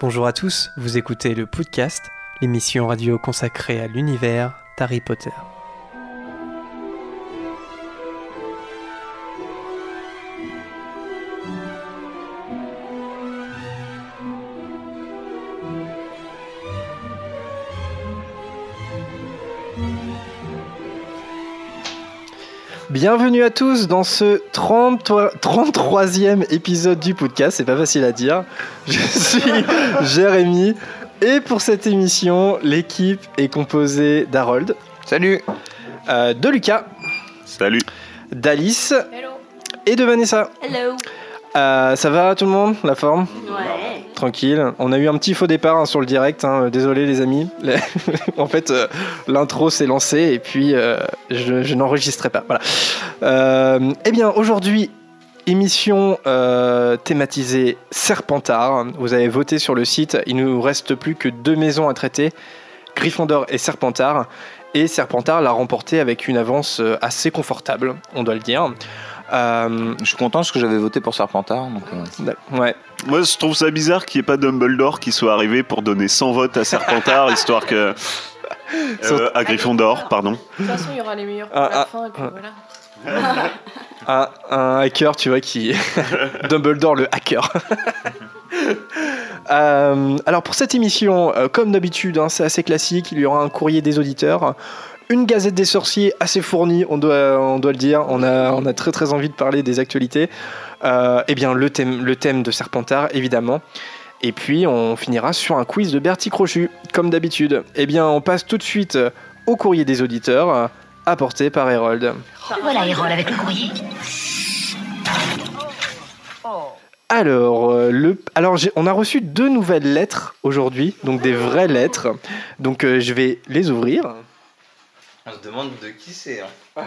Bonjour à tous, vous écoutez le podcast, l'émission radio consacrée à l'univers d'Harry Potter. Bienvenue à tous dans ce 33, 33e épisode du podcast, c'est pas facile à dire. Je suis Jérémy et pour cette émission, l'équipe est composée d'Harold, Salut euh, de Lucas, Salut. d'Alice Hello. et de Vanessa. Hello. Euh, ça va tout le monde La forme? Ouais. Tranquille. On a eu un petit faux départ hein, sur le direct. hein. Désolé les amis. en fait, euh, l'intro s'est lancé et puis euh, je, je n'enregistrais pas. Voilà. Euh, eh bien, aujourd'hui, émission thématisée Serpentard. Vous avez voté sur le site. Il nous reste plus que deux maisons à traiter Gryffondor et Serpentard. Et Serpentard l'a remporté avec une avance assez confortable, on doit le dire. Euh, Je suis content parce que j'avais voté pour Serpentard. Donc, euh, ouais. Moi, je trouve ça bizarre qu'il n'y ait pas Dumbledore qui soit arrivé pour donner 100 votes à Serpentard, histoire que. Euh, à Gryffondor, pardon. De toute façon, il y aura les meilleurs pour Ah, la ah, fin, et puis ah. voilà. un, un hacker, tu vois, qui. Dumbledore le hacker. Euh, alors pour cette émission, euh, comme d'habitude, hein, c'est assez classique. Il y aura un courrier des auditeurs, une gazette des sorciers assez fournie, on doit, on doit le dire. On a, on a très très envie de parler des actualités. Euh, eh bien le thème, le thème de Serpentard, évidemment. Et puis on finira sur un quiz de Bertie Crochu, comme d'habitude. Eh bien on passe tout de suite au courrier des auditeurs, euh, apporté par Harold. Voilà, Hérole avec le courrier. Alors, euh, le, alors j'ai- on a reçu deux nouvelles lettres aujourd'hui, donc des vraies lettres. Donc euh, je vais les ouvrir. On se demande de qui c'est. hein.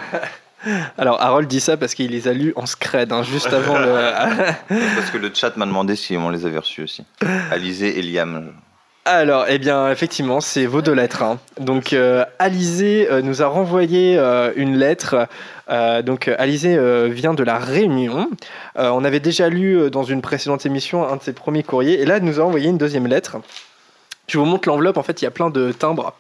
Alors Harold dit ça parce qu'il les a lus en scred, hein, juste avant le... Parce que le chat m'a demandé si on les avait reçus aussi. Alizé et Liam. Alors, eh bien, effectivement, c'est vos deux lettres. hein. Donc, euh, Alizé euh, nous a renvoyé euh, une lettre. Donc, Alizé vient de la Réunion. On avait déjà lu dans une précédente émission un de ses premiers courriers. Et là, elle nous a envoyé une deuxième lettre. Je vous montre l'enveloppe. En fait, il y a plein de timbres.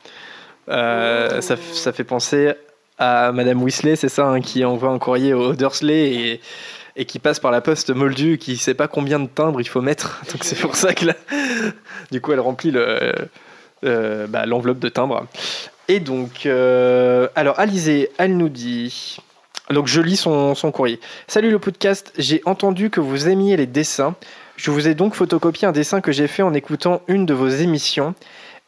Ça, ça fait penser Madame Weasley, c'est ça, hein, qui envoie un courrier au Dursley et, qui passe par la poste moldue, qui sait pas combien de timbres il faut mettre. Donc, c'est pour ça que là, du coup, elle remplit euh, bah, l'enveloppe de timbre. Et donc, euh, alors, Alizé, elle nous dit. Donc, je lis son, son courrier. Salut le podcast, j'ai entendu que vous aimiez les dessins. Je vous ai donc photocopié un dessin que j'ai fait en écoutant une de vos émissions.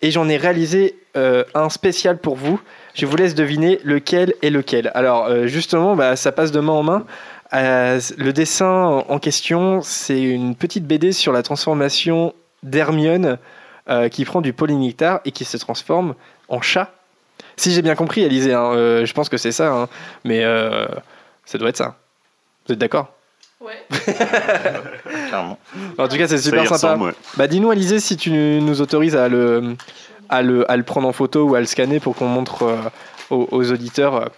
Et j'en ai réalisé euh, un spécial pour vous. Je vous laisse deviner lequel est lequel. Alors, euh, justement, bah, ça passe de main en main. Euh, le dessin en question, c'est une petite BD sur la transformation d'Hermione euh, qui prend du polynectar et qui se transforme en chat. Si j'ai bien compris, Alizé, hein, euh, je pense que c'est ça, hein, mais euh, ça doit être ça. Vous êtes d'accord? Ouais. Clairement. En tout cas, c'est super sympa. ressemble, ouais. Bah, dis-nous, Alizé, si tu nous autorises à le, à le, à le prendre en photo ou à le scanner pour qu'on montre euh, aux, aux auditeurs.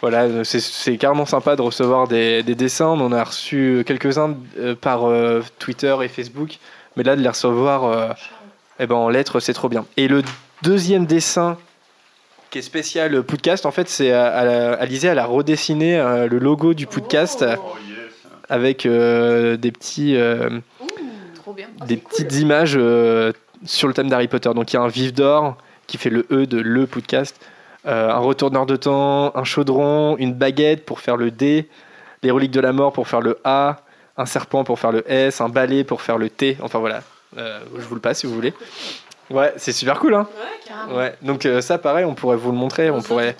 voilà, c'est- carrément sympa de recevoir des, des dessins. On en a reçu quelques-uns euh, par euh, Twitter et Facebook, mais là, de les recevoir euh, eh ben, en lettres, c'est trop bien. Et le deuxième dessin qui est spécial podcast, en fait, c'est Alizé, elle a redessiné euh, le logo du podcast Oh. avec euh, des petits. euh, Ouh, trop bien. Ah, des cool. petites images euh, sur le thème d'Harry Potter. Donc il y a un vif d'or qui fait le E de le podcast, euh, un retourneur de temps, un chaudron, une baguette pour faire le D, les reliques de la mort pour faire le A, un serpent pour faire le S, un balai pour faire le T. Enfin voilà, Euh, je vous le passe si vous voulez. Ouais, c'est super cool, hein. Ouais, carrément. Ouais. Donc euh, ça, pareil, on pourrait vous le montrer, on pourrait.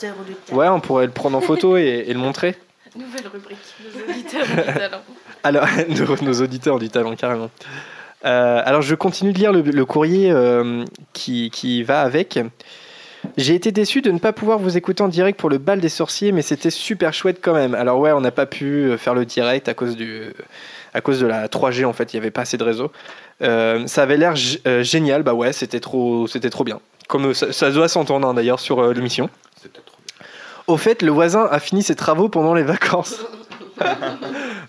Ouais, on pourrait le prendre en photo et, et le montrer. Nouvelle rubrique. Les auditeurs ont du talent. Alors, nos, nos auditeurs ont du talent, carrément. Euh, alors, je continue de lire le, le courrier euh, qui, qui va avec. J'ai été déçu de ne pas pouvoir vous écouter en direct pour le bal des sorciers, mais c'était super chouette quand même. Alors ouais, on n'a pas pu faire le direct à cause du, à cause de la 3G en fait, il n'y avait pas assez de réseau. Euh, ça avait l'air euh, génial, bah ouais, c'était trop, c'était trop bien. Comme euh, ça, ça doit s'entendre hein, d'ailleurs sur euh, l'émission. C'était trop bien. Au fait, le voisin a fini ses travaux pendant les vacances.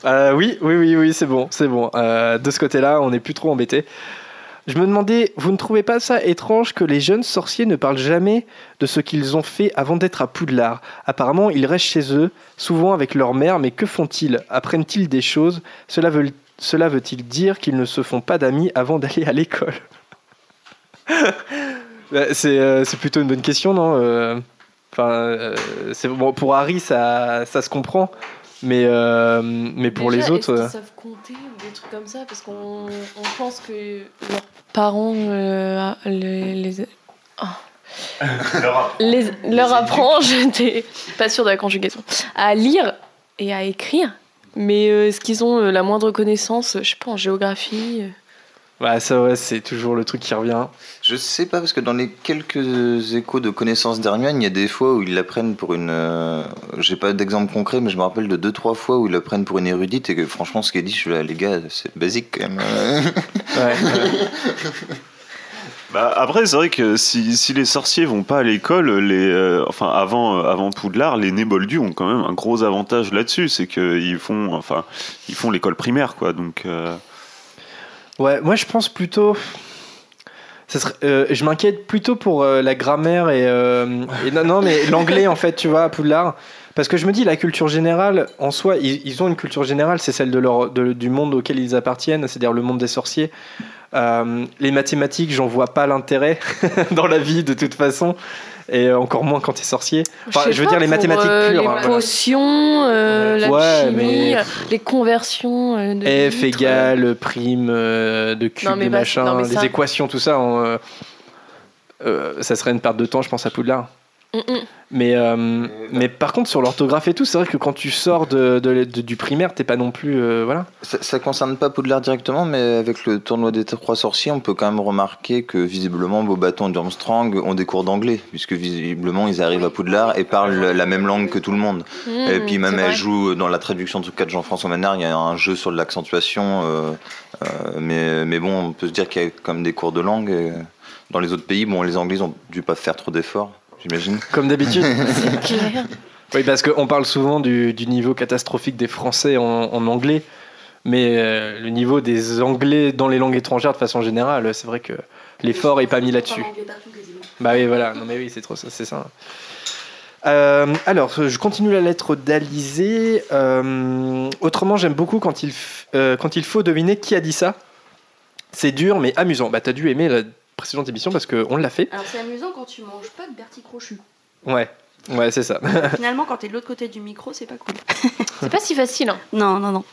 Euh, oui, oui, oui, oui, c'est bon, c'est bon. Euh, de ce côté-là, on n'est plus trop embêté. Je me demandais, vous ne trouvez pas ça étrange que les jeunes sorciers ne parlent jamais de ce qu'ils ont fait avant d'être à Poudlard? Apparemment, ils restent chez eux, souvent avec leur mère, mais que font-ils? Apprennent-ils des choses? Cela veut- cela veut-il dire qu'ils ne se font pas d'amis avant d'aller à l'école? Bah, C'est euh, c'est plutôt une bonne question, non? Pour Harry, ça se comprend, mais euh, mais pour Déjà, les autres, Est-ce euh, qu'ils savent compter ou des trucs comme ça? Parce qu'on on pense que leurs parents euh, les, les, les- leur apprend, j'étais pas sûre de la conjugaison, à lire et à écrire. Mais euh, est-ce qu'ils ont euh, la moindre connaissance, je sais pas, en géographie euh, bah, ça ouais, c'est toujours le truc qui revient. Je sais pas, parce que dans les quelques échos de connaissances d'Hermione, il y a des fois où ils la prennent pour une. euh, J'ai pas d'exemple concret, mais je me rappelle de deux, trois fois où ils la prennent pour une érudite et que franchement, ce qu'elle dit, je suis là, les gars, c'est basique quand même. Ouais, ouais. Bah, après, c'est vrai que si, si les sorciers vont pas à l'école, les, euh, enfin avant, euh, avant Poudlard, les nés Moldus ont quand même un gros avantage là-dessus, c'est qu'ils font, enfin, ils font l'école primaire, quoi. Donc, euh, Ouais, moi je pense plutôt. Ça serait- euh, je m'inquiète plutôt pour euh, la grammaire et, euh, et non, non, mais l'anglais en fait, tu vois, à Poudlard. Parce que je me dis, la culture générale, en soi, ils, ils ont une culture générale, c'est celle de leur, de- du monde auquel ils appartiennent, c'est-à-dire le monde des sorciers. Les mathématiques, j'en vois pas l'intérêt dans la vie de toute façon, et encore moins quand t'es sorcier. Enfin, je veux pas, dire les pour, mathématiques euh, pures. Les hein, potions, euh, la Ouais, chimie, mais- euh, les conversions euh, de F égale prime euh, de cube Non, mais de bah, machin, non, mais les équations, tout ça. euh, euh, ça serait une perte de temps, je pense, à Poudlard. Mm, mm. Mais, euh, mais par contre, sur l'orthographe et tout, c'est vrai que quand tu sors de, de- de- du primaire, t'es pas non plus. euh, voilà. Ça, ça concerne pas Poudlard directement, mais avec le tournoi des trois sorciers, on peut quand même remarquer que visiblement Beaubaton et Durmstrang ont des cours d'anglais, puisque visiblement ils arrivent à Poudlard et parlent la même langue que tout le monde. et Mm, puis même elle joue dans la traduction de cas de Jean-François Manard, il y a un jeu sur de l'accentuation, euh, euh, mais, mais bon, on peut se dire qu'il y a quand même des cours de langue. et dans les autres pays, bon, les Anglais ont dû pas faire trop d'efforts, j'imagine. Comme d'habitude. C'est clair. oui, parce qu'on parle souvent du, du niveau catastrophique des Français en, en anglais. Mais euh, le niveau des Anglais dans les langues étrangères de façon générale, c'est vrai que l'effort est pas mis là-dessus. Bah oui, voilà. Non, mais oui, c'est trop ça, c'est ça. Euh, alors, je continue la lettre d'Alizé. Euh, autrement, j'aime beaucoup quand il, f- euh, quand il faut deviner qui a dit ça. C'est dur, mais amusant. Bah, t'as dû aimer la précédente émission parce qu'on l'a fait. Alors c'est amusant quand tu manges pas de Bertie Crochu. Ouais, ouais, c'est ça. Finalement, quand t'es de l'autre côté du micro, c'est pas cool. C'est pas si facile. hein. Non, non, non.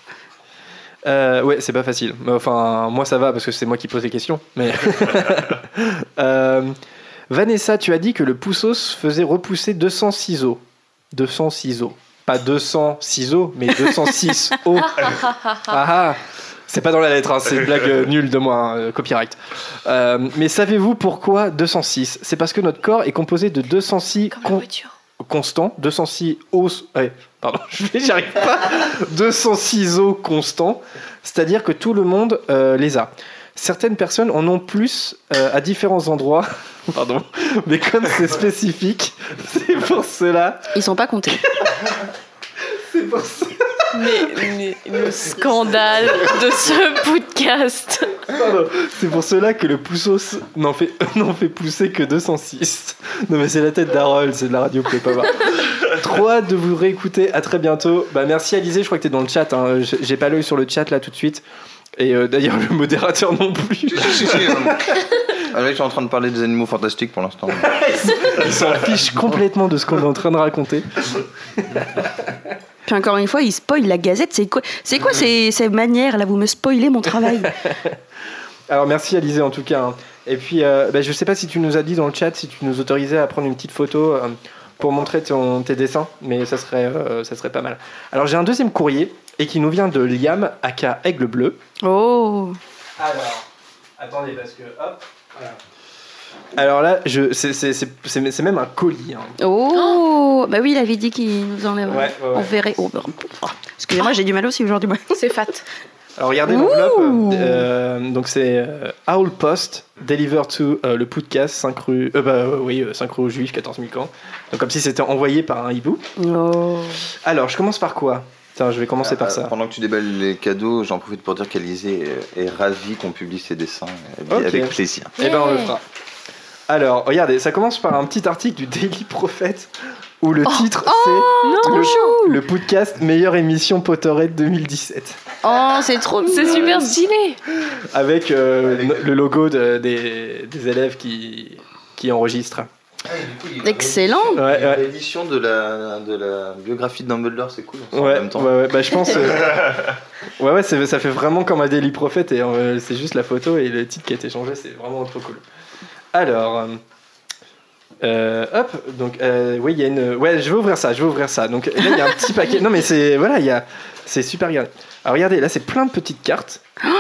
Euh, ouais, c'est pas facile. Enfin, moi ça va parce que c'est moi qui pose les questions. Mais Euh, Vanessa, tu as dit que le poussos faisait repousser 200 ciseaux. 200 ciseaux. Pas 200 ciseaux, mais 206 os. Ah ah C'est pas dans la lettre, hein, c'est une blague euh, nulle de moi, hein, euh, copyright. Euh, mais savez-vous pourquoi 206 C'est parce que notre corps est composé de 206 Comme la con- voiture. constants, 206 os, ouais, pardon, je vais- j'y arrive pas, 206 os constants, c'est-à-dire que tout le monde euh, les a. Certaines personnes en ont plus euh, à différents endroits, pardon, mais comme c'est spécifique, c'est pour cela, Ils sont pas comptés. C'est pour ça- Mais, mais le scandale de ce podcast. c'est pour cela que le poussos n'en fait, n'en fait pousser que 206. Non mais c'est la tête d'Harold, c'est de la radio, vous pouvez pas voir. Trop hâte de vous réécouter, à très bientôt. Bah merci Alizé, je crois que t'es dans le chat, hein. J'ai- pas l'œil sur le chat là tout de suite. Et euh, d'ailleurs le modérateur non plus. Là, ils sont en train de parler des animaux fantastiques pour l'instant. Il s'en fiche complètement de ce qu'on est en train de raconter. Puis encore une fois, ils spoilent la gazette. C'est quoi, c'est quoi ces, ces manières là Vous me spoilez mon travail. Alors merci Alizé en tout cas. hein. Et puis euh, bah, je sais pas si tu nous as dit dans le chat si tu nous autorisais à prendre une petite photo euh, pour montrer ton- tes dessins, mais ça serait, euh, ça serait pas mal. Alors j'ai un deuxième courrier et qui nous vient de Liam, aka Aigle Bleu. Oh. Alors, attendez parce que hop. Voilà. Alors là, je, c'est, c'est, c'est, c'est- c'est même un colis. hein. Oh. Bah oui, il avait dit qu'il nous enlève. Ouais, ouais, ouais. On verrait. Oh, bah, oh. Excusez-moi, j'ai du mal aussi aujourd'hui. C'est fat. Alors regardez l'enveloppe. euh, donc c'est euh, Owl Post, deliver to euh, le podcast 5 rue, euh, bah, euh, oui, euh, 5 rue aux Juifs, 14 000 camps. Donc comme si c'était envoyé par un hibou. Oh. Alors je commence par quoi? Tiens, je vais commencer par Euh, ça. Pendant que tu déballes les cadeaux, j'en profite pour dire qu'Alizé est, est ravie qu'on publie ses dessins euh, avec plaisir. Eh ben, on le Yeah. fera. Alors, regardez, ça commence par un petit article du Daily Prophet où le titre c'est Non, le, le podcast meilleure émission Potterhead 2017 Oh, c'est trop c'est super stylé. avec, euh, le logo de- des, des élèves qui, qui enregistrent. Excellent. Ouais, ouais. L'édition de la, de la biographie de Dumbledore, c'est cool. en Ouais, même temps. ouais, ouais, bah, je pense. euh, ouais, ouais, c'est- ça fait vraiment comme un Daily Prophet et euh, c'est juste la photo et le titre qui a été changé, c'est vraiment trop cool. Alors, euh, hop, donc, euh, oui, il y a une. Ouais, je vais ouvrir ça, je vais ouvrir ça. Donc là, il y a un petit paquet. Non, mais c'est. Voilà, il y a. C'est super regardez. Alors, regardez, là, c'est plein de petites cartes.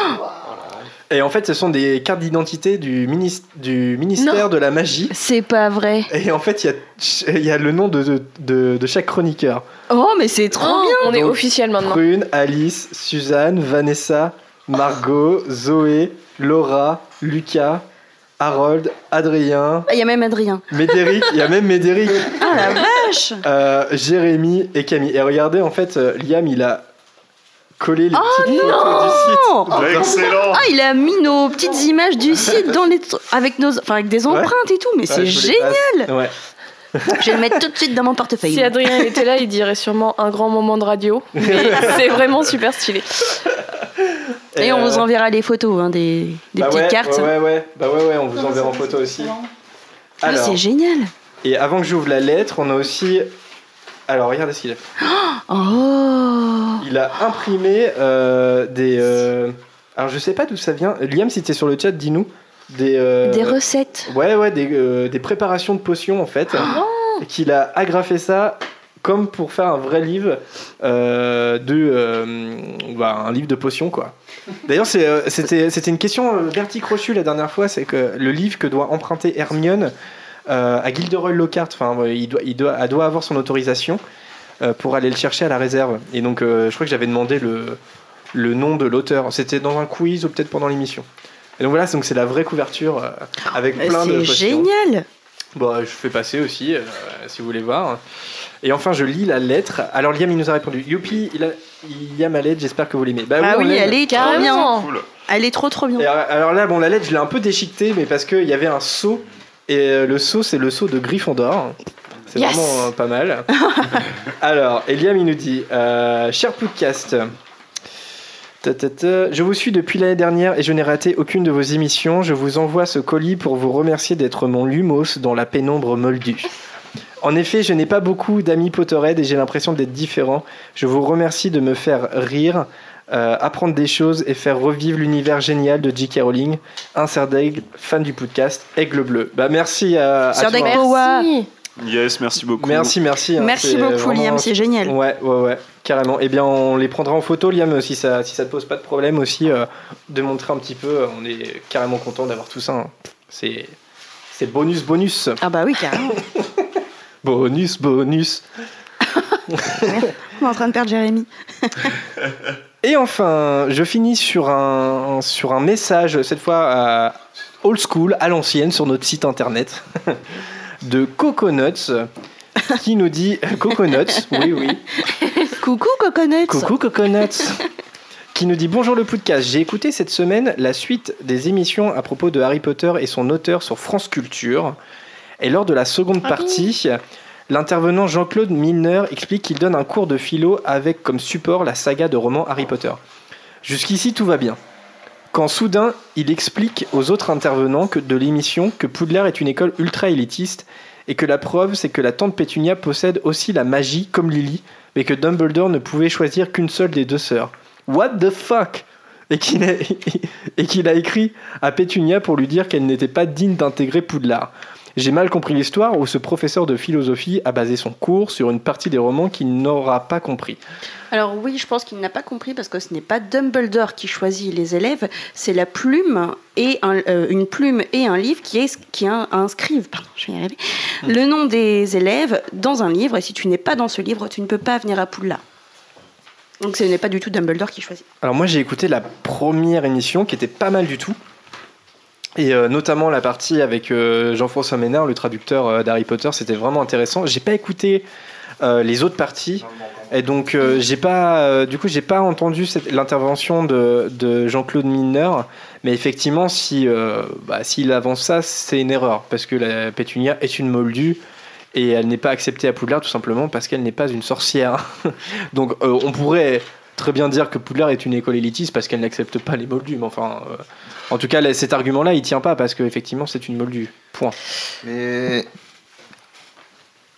Et en fait, ce sont des cartes d'identité du, minis- du ministère de la magie. C'est pas vrai. Et en fait, il y a, il y a le nom de, de, de- de chaque chroniqueur. Oh, mais c'est trop Oh, bien. on est Donc, officiel maintenant. Prune, Alice, Suzanne, Vanessa, Margot, Zoé, Laura, Lucas, Harold, Adrien, Ah, il y a même Adrien. Médéric, il y a même Médéric, Ah la vache. euh, Jérémy et Camille. Et regardez, en fait, euh, Liam, il a collé les petites photos du site. Oh Excellent Ah, il a mis nos petites images du site dans les avec nos enfin avec des empreintes et tout, mais Ouais, c'est génial. Ouais. Je vais le mettre tout de suite dans mon portefeuille. Si Adrien était là, il dirait sûrement un grand moment de radio. Mais c'est vraiment super stylé. Et on euh, vous enverra les photos hein, des, des bah petites ouais, cartes. Ouais, ouais. Bah ouais, ouais, on vous enverra en photo aussi. Ah, Alors, c'est génial. et avant que j'ouvre la lettre, on a aussi. Alors, regardez ce qu'il a fait. Oh. Il a imprimé euh, des. euh, Alors je sais pas d'où ça vient. Liam, si t'es sur le chat, dis-nous. Des. euh, Des recettes. Ouais, ouais, des, euh, des préparations de potions en fait. Et qu'il a agrafé ça comme pour faire un vrai livre euh, de. euh, bah, un livre de potions quoi. D'ailleurs, euh, c'était, une question euh, Bertie Crochu la dernière fois c'est que le livre que doit emprunter Hermione euh, à Gilderoy Lockhart, enfin, il doit, il doit, elle doit avoir son autorisation euh, pour aller le chercher à la réserve. Et donc, euh, je crois que j'avais demandé le, le nom de l'auteur. C'était dans un quiz ou peut-être pendant l'émission. Et donc voilà, donc c'est la vraie couverture avec Mais plein de C'est génial. Bon, je fais passer aussi, si vous voulez voir. Et enfin, je lis la lettre. Alors, Liam, il nous a répondu Youpi, il a, il y a ma lettre, j'espère que vous l'aimez. Bah Ah oui, elle est trop bien. Carrément. Cool. Elle est trop trop bien. Et alors, là, bon, la lettre, je l'ai un peu déchiquetée, mais parce qu'il y avait un seau. Et euh, le seau, c'est le seau de Gryffondor. C'est Yes. vraiment euh, pas mal. alors, Eliam, il nous dit euh, Cher podcast, je vous suis depuis l'année dernière et je n'ai raté aucune de vos émissions. Je vous envoie ce colis pour vous remercier d'être mon lumos dans la pénombre moldue. En effet, je n'ai pas beaucoup d'amis Potterhead et j'ai l'impression d'être différent. Je vous remercie de me faire rire, euh, apprendre des choses et faire revivre l'univers génial de J.K. Rowling. Un cerf d'aigle, fan du podcast, Aigle Bleu. Bah merci à, à toi. d'aigle. Merci. Yes, merci beaucoup. Merci, merci. hein, Merci beaucoup vraiment- Liam, c'est génial. Ouais, ouais, ouais, carrément. Eh bien, on les prendra en photo, Liam, si ça, si ça te pose pas de problème aussi, euh, de montrer un petit peu. euh, On est carrément content d'avoir tout ça. hein. C'est, c'est bonus, bonus, Ah bah oui, carrément. bonus, bonus. On est en train de perdre Jérémy. Et enfin, je finis sur un, sur un message, cette fois à old school, à l'ancienne, sur notre site internet, de Coconuts, qui nous dit Coconuts, oui, oui. Coucou Coconuts. Coucou Coconuts qui nous dit bonjour le podcast. J'ai écouté cette semaine la suite des émissions à propos de Harry Potter et son auteur sur France Culture. Et lors de la seconde Ah partie, l'intervenant Jean-Claude Milner explique qu'il donne un cours de philo avec comme support la saga de romans Harry Potter. Jusqu'ici tout va bien. Quand soudain, il explique aux autres intervenants que de l'émission que Poudlard est une école ultra élitiste et que la preuve c'est que la tante Pétunia possède aussi la magie comme Lily, mais que Dumbledore ne pouvait choisir qu'une seule des deux sœurs. What the fuck? Et qu'il a, et qu'il a écrit à Pétunia pour lui dire qu'elle n'était pas digne d'intégrer Poudlard. J'ai mal compris l'histoire où ce professeur de philosophie a basé son cours sur une partie des romans qu'il n'aura pas compris. Alors oui, je pense qu'il n'a pas compris parce que ce n'est pas Dumbledore qui choisit les élèves, c'est la plume et un- euh, une plume et un livre qui, est, qui in- inscrivent pardon, je vais y arriver, le nom des élèves dans un livre. Et si tu n'es pas dans ce livre, tu ne peux pas venir à Poudlard. Donc ce n'est pas du tout Dumbledore qui choisit. Alors moi j'ai écouté la première émission qui était pas mal du tout. Et euh, notamment la partie avec euh, Jean-François Ménard, le traducteur euh, d'Harry Potter, c'était vraiment intéressant. J'ai pas écouté les autres parties. Et donc, j'ai pas, du coup, j'ai pas entendu l'intervention de, de Jean-Claude Mineur, mais effectivement, si, bah, s'il avance ça, c'est une erreur, parce que la Pétunia est une moldue et elle n'est pas acceptée à Poudlard tout simplement parce qu'elle n'est pas une sorcière. donc, on pourrait très bien dire que Poudlard est une école élitiste parce qu'elle n'accepte pas les moldus, mais enfin, en tout cas, là, cet argument-là, il tient pas parce qu'effectivement, c'est une moldue. Point. Mais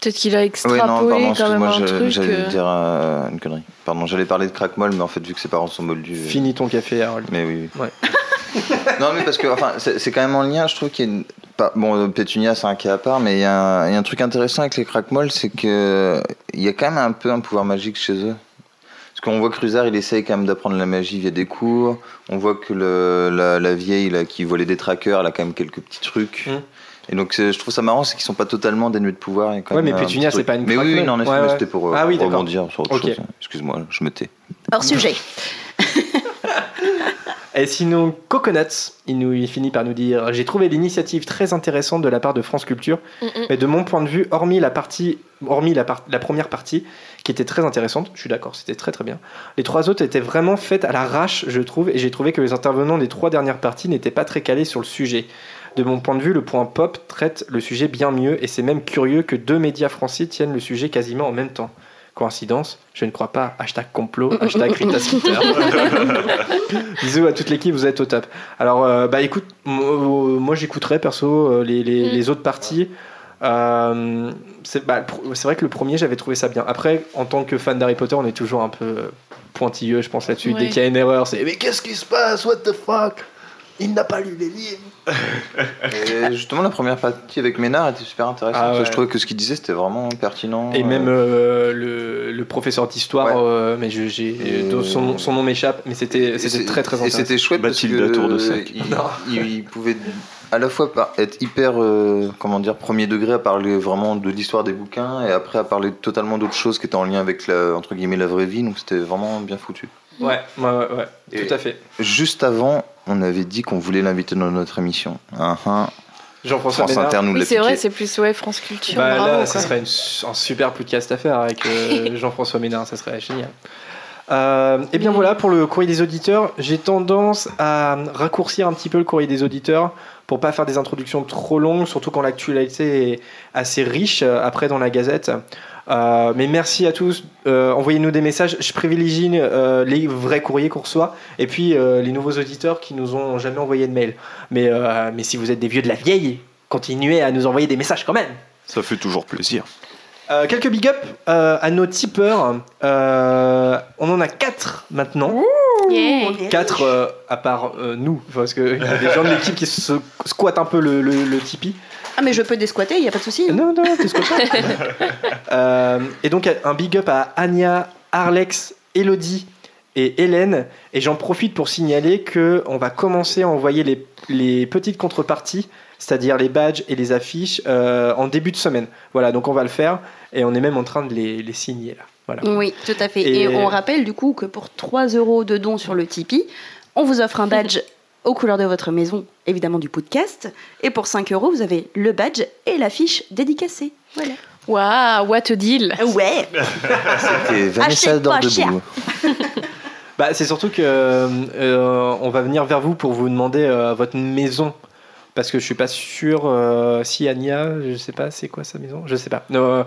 Peut-être qu'il a oui, extrapolé non, pardon, quand même excuse-moi, un je- truc. j'allais euh, dire euh, une connerie. Pardon, j'allais parler de crackmol, mais en fait, vu que ses parents sont moldus. euh, Finis ton café, Harold. Mais oui. oui. Ouais. non, mais parce que enfin, c'est c'est quand même en lien, je trouve qu'il y a une. bon, Pétunia, c'est un cas à part, mais il y, a un il y a un truc intéressant avec les crackmolls, c'est que il y a quand même un peu un pouvoir magique chez eux. Parce qu'on voit que Cruzard, il essaye quand même d'apprendre la magie via des cours. On voit que le, la, la vieille là, qui volait des trackers, elle a quand même quelques petits trucs. Mm. Et donc je trouve ça marrant, c'est qu'ils sont pas totalement dénués de pouvoir. il y a quand Ouais, même mais un Pétunia, c'est pas une Mais oui, non, en effet, Ouais, mais ouais. c'était pour euh, Ah oui, d'accord. rebondir sur autre Ok. chose. Excuse-moi, je me tais. Hors sujet. Et sinon, Coconuts, il, nous, il finit par nous dire J'ai trouvé l'initiative très intéressante de la part de France Culture, mm, mm. mais de mon point de vue, hormis la, partie, hormis la, par- la première partie, qui était très intéressante, je suis d'accord, c'était très très bien, les trois autres étaient vraiment faites à l'arrache, je trouve, et j'ai trouvé que les intervenants des trois dernières parties n'étaient pas très calés sur le sujet. De mon point de vue, le point pop traite le sujet bien mieux, et c'est même curieux que deux médias français tiennent le sujet quasiment en même temps. Coïncidence Je ne crois pas. Hashtag complot, hashtag Rita Skeeter. Bisous à toute l'équipe, vous êtes au top. Alors, euh, bah écoute, moi, moi, j'écouterai perso euh, les, les- Mm. les autres parties. Euh, c'est bah, c'est vrai que le premier, j'avais trouvé ça bien. Après, en tant que fan d'Harry Potter, on est toujours un peu pointilleux, je pense, là-dessus. Ouais. Dès qu'il y a une erreur, c'est Mais qu'est-ce qui se passe? What the fuck? Il n'a pas lu les livres. Et justement, la première partie avec Ménard était super intéressante. Ah ouais. Je trouvais que ce qu'il disait, c'était vraiment pertinent. Et Euh, même euh, le, le professeur d'histoire, Ouais. euh, mais je- j'ai Et- son, son nom m'échappe, mais c'était et très très Et intéressant. c'était chouette parce que Tour-de-Sac. il, Non. il- il pouvait à la fois par- être hyper, euh, comment dire, premier degré à parler vraiment de l'histoire des bouquins et après à parler totalement d'autres choses qui étaient en lien avec la, entre guillemets la vraie vie. Donc c'était vraiment bien foutu. Ouais, ouais, ouais, Et- tout à fait. Juste avant, on avait dit qu'on voulait l'inviter dans notre émission. Ah, ah. Jean-François France Ménard. Inter nous Oui, c'est vrai, c'est plus ouais, France Culture. Bah, bravo, là, ce serait une un super podcast à faire avec euh, Jean-François Ménard, ça serait génial. Euh, et bien voilà, pour le courrier des auditeurs, j'ai tendance à raccourcir un petit peu le courrier des auditeurs pour pas faire des introductions trop longues, surtout quand l'actualité est assez riche euh, après dans la Gazette. Euh, mais merci à tous. Euh, Envoyez-nous des messages. Je privilégie euh, les vrais courriers qu'on reçoit et puis euh, les nouveaux auditeurs qui nous ont jamais envoyé de mail. Mais, euh, mais si vous êtes des vieux de la vieille, continuez à nous envoyer des messages quand même. Ça fait toujours plaisir. Euh, quelques big up euh, à nos tipeurs. Euh, on en a 4 maintenant. Yeah. 4 euh, à part euh, nous, parce qu'il y a des gens de l'équipe qui se squattent un peu le, le, le Tipeee. Ah, mais je peux desquatter, il n'y a pas de souci. Non, non, tu squattes pas. Euh, et donc un big up à Anya, Arlex, Elodie et Hélène. Et j'en profite pour signaler que on va commencer à envoyer les, les petites contreparties, c'est-à-dire les badges et les affiches, euh, en début de semaine. Voilà, donc on va le faire et on est même en train de les, les signer là. Voilà. Oui, tout à fait. Et- Et, on rappelle du coup que pour 3 euros de dons sur le Tipeee, on vous offre un badge aux couleurs de votre maison, évidemment du podcast. Et pour 5 euros, vous avez le badge et l'affiche dédicacée. Voilà. Waouh, what a deal. Ouais C'était Vanessa Dordebout. Bah, c'est surtout que euh, on va venir vers vous pour vous demander euh, votre maison. Parce que je suis pas sûr euh, si Anya, je sais pas, c'est quoi sa maison? Je sais pas. Euh,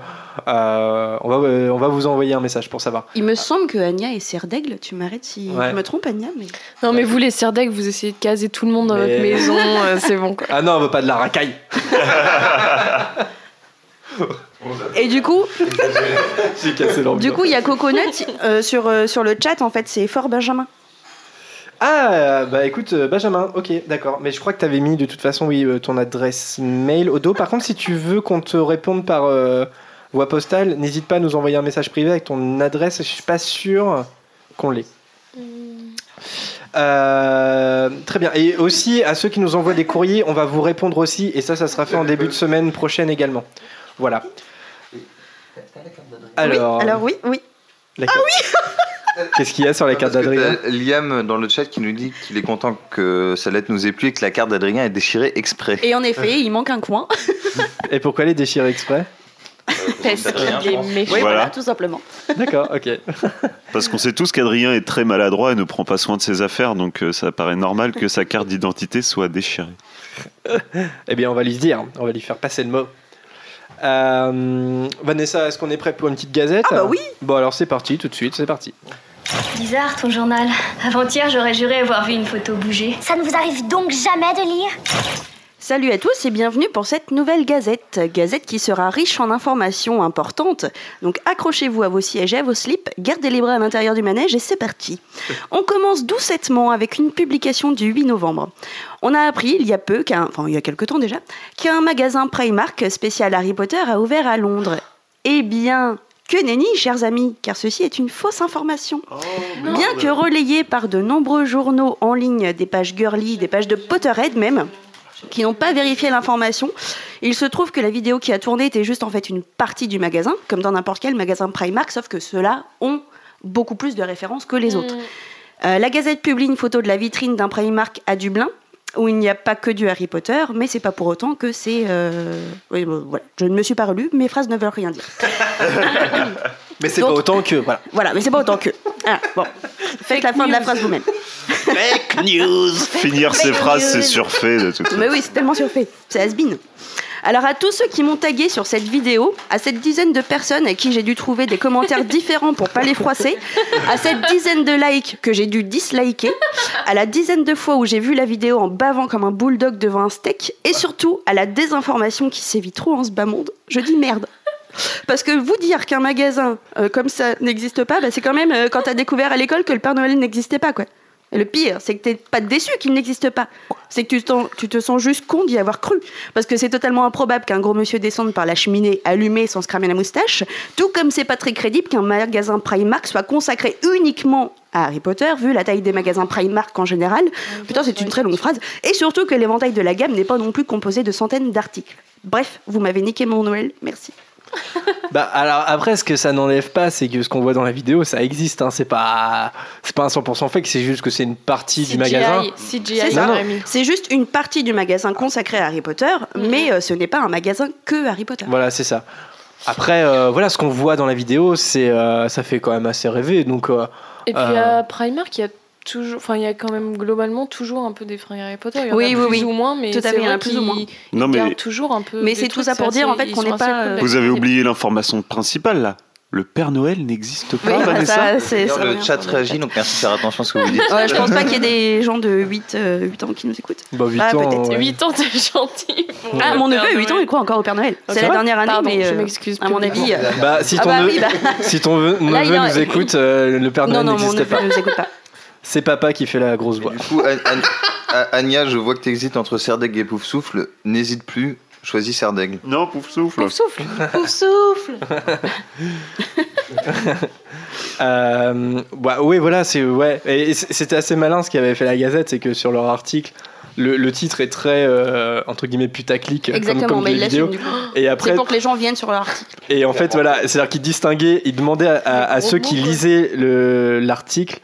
euh, on, va, euh, on va vous envoyer un message pour savoir. Il me semble que Anya est serre d'aigle. Tu m'arrêtes si Ouais. je me trompe, Anya. Mais... Non, mais vous, les Serdec, vous essayez de caser tout le monde dans Mais- votre maison, euh, c'est bon quoi. Ah non, on veut pas de la racaille Et du coup, J'ai cassé l'ambiance. du coup, il y a Coconut euh, sur, euh, sur le chat. En fait, c'est Fort Benjamin. Ah, bah écoute, euh, Benjamin, ok, d'accord. Mais je crois que tu avais mis de toute façon, oui, euh, ton adresse mail au dos. Par contre, si tu veux qu'on te réponde par euh, voie postale, n'hésite pas à nous envoyer un message privé avec ton adresse. Je suis pas sûr qu'on l'ait. Euh, très bien. Et aussi, à ceux qui nous envoient des courriers, on va vous répondre aussi. Et ça, ça sera fait en début de semaine prochaine également. Voilà. Alors, Oui, alors oui, oui. la carte- Qu'est-ce qu'il y a sur la carte Parce d'Adrien Liam dans le chat qui nous dit qu'il est content que sa lettre nous ait plu et que la carte d'Adrien est déchirée exprès. Et en effet, il manque un coin. Et pourquoi les déchirer exprès Parce Adrien, je qu'il est méchant. Oui, Voilà. voilà, tout simplement. D'accord, ok. Parce qu'on sait tous qu'Adrien est très maladroit et ne prend pas soin de ses affaires, donc euh, ça paraît normal que sa carte d'identité soit déchirée. Eh bien, on va lui dire, on va lui faire passer le mot. Euh, Vanessa, est-ce qu'on est prêt pour une petite gazette Ah bah oui. Bon, alors c'est parti, tout de suite, c'est parti. Bizarre ton journal. Avant-hier, j'aurais juré avoir vu une photo bouger. Ça ne vous arrive donc jamais de lire? Salut à tous et bienvenue pour cette nouvelle gazette. Gazette qui sera riche en informations importantes. Donc accrochez-vous à vos sièges et à vos slips, gardez les bras à l'intérieur du manège et c'est parti. On commence doucettement avec une publication du 8 novembre. On a appris il y a peu, qu'un, enfin il y a quelque temps déjà, qu'un magasin Primark spécial Harry Potter a ouvert à Londres. Eh bien, que nenni, chers amis, car ceci est une fausse information. Bien que relayé par de nombreux journaux en ligne, des pages girly, des pages de Potterhead même, qui n'ont pas vérifié l'information. Il se trouve que la vidéo qui a tourné était juste en fait une partie du magasin, comme dans n'importe quel magasin Primark, sauf que ceux-là ont beaucoup plus de références que les autres. Euh, la Gazette publie une photo de la vitrine d'un Primark à Dublin, où il n'y a pas que du Harry Potter, mais c'est pas pour autant que c'est. euh, oui, bon, voilà. Je ne me suis pas relue, mes phrases ne veulent rien dire. Mais c'est pas autant que. Voilà. Voilà, mais c'est pas autant que. Ah, bon, faites la fin de la phrase vous-même. Fake news Finir ses Fake phrases, c'est surfait de toute façon. Mais oui, c'est tellement surfait. C'est has-been. Alors à tous ceux qui m'ont tagué sur cette vidéo, à cette dizaine de personnes à qui j'ai dû trouver des commentaires différents pour pas les froisser, à cette dizaine de likes que j'ai dû disliker, à la dizaine de fois où j'ai vu la vidéo en bavant comme un bulldog devant un steak, et surtout à la désinformation qui sévit trop en ce bas monde, je dis merde. Parce que vous dire qu'un magasin euh, comme ça n'existe pas, bah, c'est quand même euh, quand t'as découvert à l'école que le Père Noël n'existait pas, quoi. Et le pire, c'est que t'es pas déçu qu'il n'existe pas. C'est que tu, te sens juste con d'y avoir cru. Parce que c'est totalement improbable qu'un gros monsieur descende par la cheminée allumée sans se cramer la moustache. Tout comme c'est pas très crédible qu'un magasin Primark soit consacré uniquement à Harry Potter, vu la taille des magasins Primark en général. Putain, c'est une très longue phrase. Et surtout que l'éventail de la gamme n'est pas non plus composé de centaines d'articles. Bref, vous m'avez niqué mon Noël, merci. Bah alors après, ce que ça n'enlève pas, c'est que ce qu'on voit dans la vidéo, ça existe. Hein. C'est pas, c'est pas un 100% fake. C'est juste que c'est une partie du magasin. CGI, C'est juste une partie du magasin consacré à Harry Potter, mais euh, ce n'est pas un magasin que Harry Potter. Voilà, c'est ça. Après, euh, voilà, ce qu'on voit dans la vidéo, c'est, euh, ça fait quand même assez rêver. Donc, euh, Et puis Euh. à Primark, il y a toujours, enfin il y a quand même globalement toujours un peu des fringues Harry Potter. Il y en Oui, a oui, plus oui. ou moins, mais Tout à c'est fait, il y en a plus ou moins. Non, mais toujours un peu. Mais c'est tout ça pour dire, en fait, qu'on n'est pas, cool, euh, vous avez oublié l'information principale là. Le Père Noël n'existe pas, Oui, bah, Vanessa ça, c'est ça le chat réagit, donc merci de faire attention à ce que vous dites. Ouais, je pense pas qu'il y ait des gens de 8, euh, 8 ans qui nous écoutent. bah, 8 Ah, ans. peut-être. ouais. 8 ans, t'es gentil. Ah, mon neveu, 8 ans, il croit encore au Père Noël. Ah, c'est la dernière année, Pardon, mais je euh, m'excuse. à mon avis. euh, Bah, si Ah ton, bah neveu, oui, bah. si ton neveu Là, nous écoute, euh, le Père Non, Noël non, mon n'existe neveu pas. ne nous écoute pas. C'est papa qui fait la grosse Et voix. du coup, Anya, je vois que tu hésites entre Serdaigle et Pouf Souffle. N'hésite plus, choisis Serdaigle. Non, pouf souffle. Pouf souffle. Pouf souffle Euh, bah, oui, voilà, c'est ouais. Et c- c'était assez malin ce qu'avait fait la Gazette, c'est que sur leur article, le, le titre est très euh, entre guillemets putaclic, comme, Exactement, comme mais les il vidéos. l'assume du coup. Et C'est après, pour que les gens viennent sur leur article. et en fait, voilà, c'est-à-dire qu'ils distinguaient, ils demandaient à, ceux qui lisaient le- l'article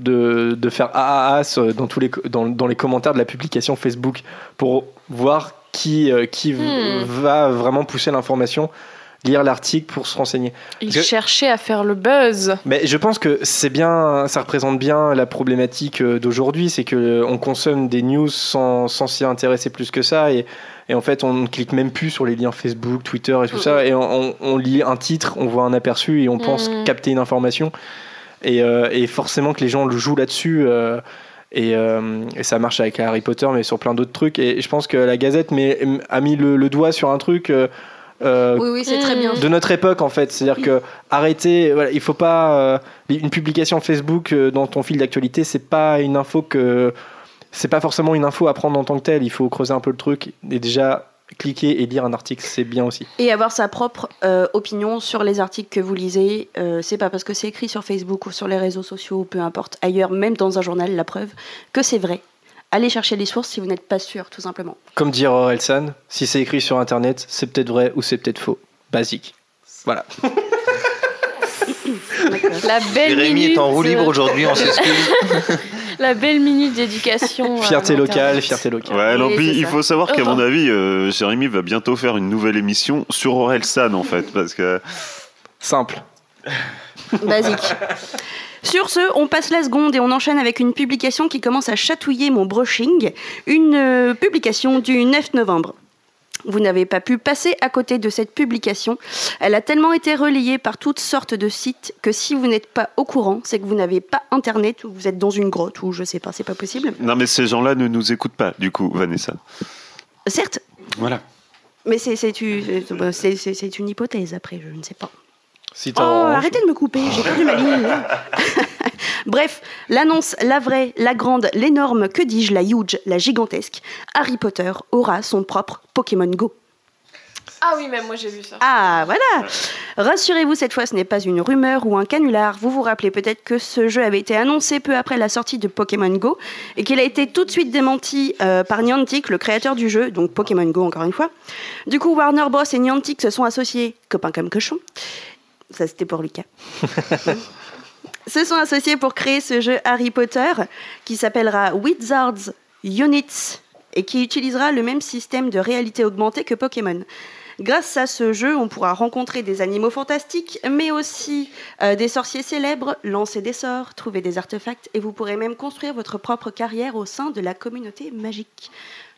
de, de faire AAA dans, tous les, dans, dans les commentaires de la publication Facebook pour voir qui, euh, qui Hmm. va vraiment pousser l'information, lire l'article pour se renseigner. Il Je- cherchait à faire le buzz. Mais je pense que c'est bien, ça représente bien la problématique euh, d'aujourd'hui, c'est que euh, on consomme des news sans, sans s'y intéresser plus que ça, et, et en fait on ne clique même plus sur les liens Facebook, Twitter et tout Mhm. ça, et on, on- on lit un titre, on voit un aperçu et on pense Mhm. capter une information, et, euh, et forcément que les gens le jouent là-dessus. euh, et, euh, et ça marche avec Harry Potter, mais sur plein d'autres trucs. Et je pense que la Gazette a mis le, le doigt sur un truc euh, Oui, oui, c'est très bien. de notre époque en fait. C'est-à-dire que arrêter, voilà, il faut pas euh, une publication Facebook dans ton fil d'actualité, c'est pas une info que c'est pas forcément une info à prendre en tant que telle. Il faut creuser un peu le truc et déjà cliquer et lire un article, c'est bien aussi. Et avoir sa propre euh, opinion sur les articles que vous lisez. Euh, c'est pas parce que c'est écrit sur Facebook ou sur les réseaux sociaux, ou peu importe, ailleurs, même dans un journal, la preuve, que c'est vrai. Allez chercher les sources si vous n'êtes pas sûr, tout simplement. Comme dit Orelsan, si c'est écrit sur internet, c'est peut-être vrai ou c'est peut-être faux. Basique. Voilà. La belle Jérémy minute. est en roue libre aujourd'hui, on s'excuse. La belle minute d'éducation. euh, Fierté locale, fierté locale. Ouais, puis il ça. faut savoir qu'à mon Oh. avis, euh, Jérémy va bientôt faire une nouvelle émission sur Orelsan en fait, parce que Simple. Basique. Sur ce, on passe la seconde et on enchaîne avec une publication qui commence à chatouiller mon brushing. Une euh, publication du 9 novembre. Vous n'avez pas pu passer à côté de cette publication. Elle a tellement été relayée par toutes sortes de sites que si vous n'êtes pas au courant, c'est que vous n'avez pas internet ou vous êtes dans une grotte ou je sais pas, c'est pas possible. non, mais ces gens-là ne nous écoutent pas, du coup, Vanessa. Certes, Voilà. mais c'est c'est une hypothèse après, je ne sais pas. Si Oh, arrêtez de me couper, j'ai perdu ma ligne. Bref, l'annonce, la vraie, la grande, l'énorme, que dis-je, la huge, la gigantesque, Harry Potter aura son propre Pokémon Go. Ah oui, même moi j'ai vu ça. Ah, voilà Rassurez-vous, cette fois, ce n'est pas une rumeur ou un canular. Vous vous rappelez peut-être que ce jeu avait été annoncé peu après la sortie de Pokémon Go et qu'il a été tout de suite démenti euh, par Niantic, le créateur du jeu, donc Pokémon Go encore une fois. Du coup, Warner Bros. et Niantic se sont associés, copains comme cochons. Ça, c'était pour Lucas. se sont associés pour créer ce jeu Harry Potter qui s'appellera Wizards Units et qui utilisera le même système de réalité augmentée que Pokémon. Grâce à ce jeu, on pourra rencontrer des animaux fantastiques, mais aussi euh, des sorciers célèbres, lancer des sorts, trouver des artefacts, et vous pourrez même construire votre propre carrière au sein de la communauté magique.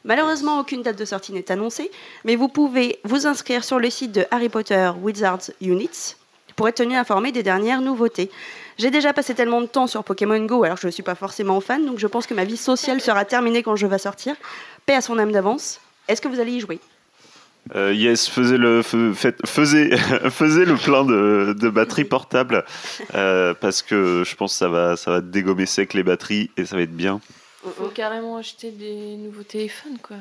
Malheureusement, aucune date de sortie n'est annoncée, mais vous pouvez vous inscrire sur le site de Harry Potter Wizards Units pour être tenu informé des dernières nouveautés. J'ai déjà passé tellement de temps sur Pokémon Go, alors je ne suis pas forcément fan, donc je pense que ma vie sociale sera terminée quand je vais sortir. Paix à son âme d'avance. Est-ce que vous allez y jouer? Euh, yes, faisait le, faisait le plein de, de batteries portables euh, parce que je pense que ça va, ça va dégommer sec les batteries et ça va être bien. Faut carrément acheter des nouveaux téléphones, quoi.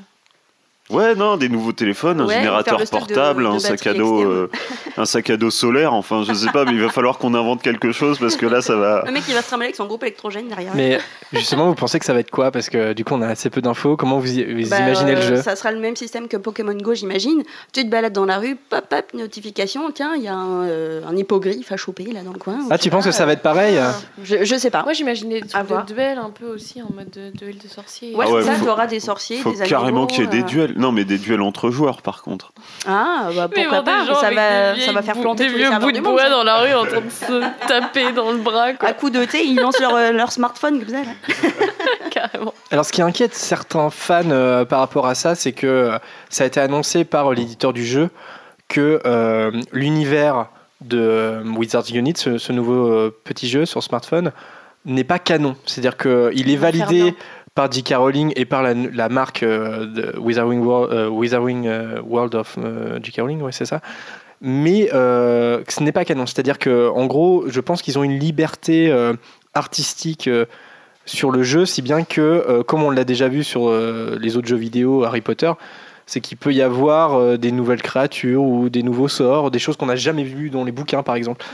Ouais, non, des nouveaux téléphones, un générateur de- portable, de un sac à dos, euh, un sac à dos solaire. Enfin, je sais pas, mais il va falloir qu'on invente quelque chose parce que là, ça va. Le mec il va se trimballer avec son groupe électrogène derrière. Mais justement, vous pensez que ça va être quoi? Parce que du coup, on a assez peu d'infos. Comment vous, y- vous Bah, imaginez le jeu? Ça sera le même système que Pokémon Go, j'imagine. Tu te balades dans la rue, pop, pop, notification. Tiens, il y a un, euh, un hippogriffe à choper là dans le coin. Ah, tu penses que ça va être pareil? Euh, je, je sais pas. Moi j'imaginais des À trucs voir. de duel un peu aussi, en mode de duel de sorciers. Ouais, Ah ouais, c'est ça, faut- tu auras des sorciers, Faut des carrément animaux, qu'il y ait des euh, duels. Non, mais des duels entre joueurs, par contre. Ah, bah Mais pourquoi bon, pas gens Ça avec va, des ça va vieilles faire bou- planter des tous les vieux serveurs bouts de du monde. bois dans la rue en train de se taper dans le bras, quoi. À coup de thé, ils lancent leur, euh, leur smartphone comme ça. Là. Carrément. Alors, ce qui inquiète certains fans euh, par rapport à ça, c'est que euh, ça a été annoncé par l'éditeur du jeu que euh, l'univers de euh, Wizards Unit, ce, ce nouveau euh, petit jeu sur smartphone, n'est pas canon. C'est-à-dire qu'il est validé. Par J.K. Rowling et par la, marque euh, de Wizarding World, euh, euh, of J.K. Rowling, ouais, c'est ça. Mais ce n'est pas canon. C'est-à-dire que, en gros, je pense qu'ils ont une liberté artistique sur le jeu, si bien que, comme on l'a déjà vu sur les autres jeux vidéo Harry Potter, c'est qu'il peut y avoir des nouvelles créatures ou des nouveaux sorts, des choses qu'on n'a jamais vues dans les bouquins, par exemple.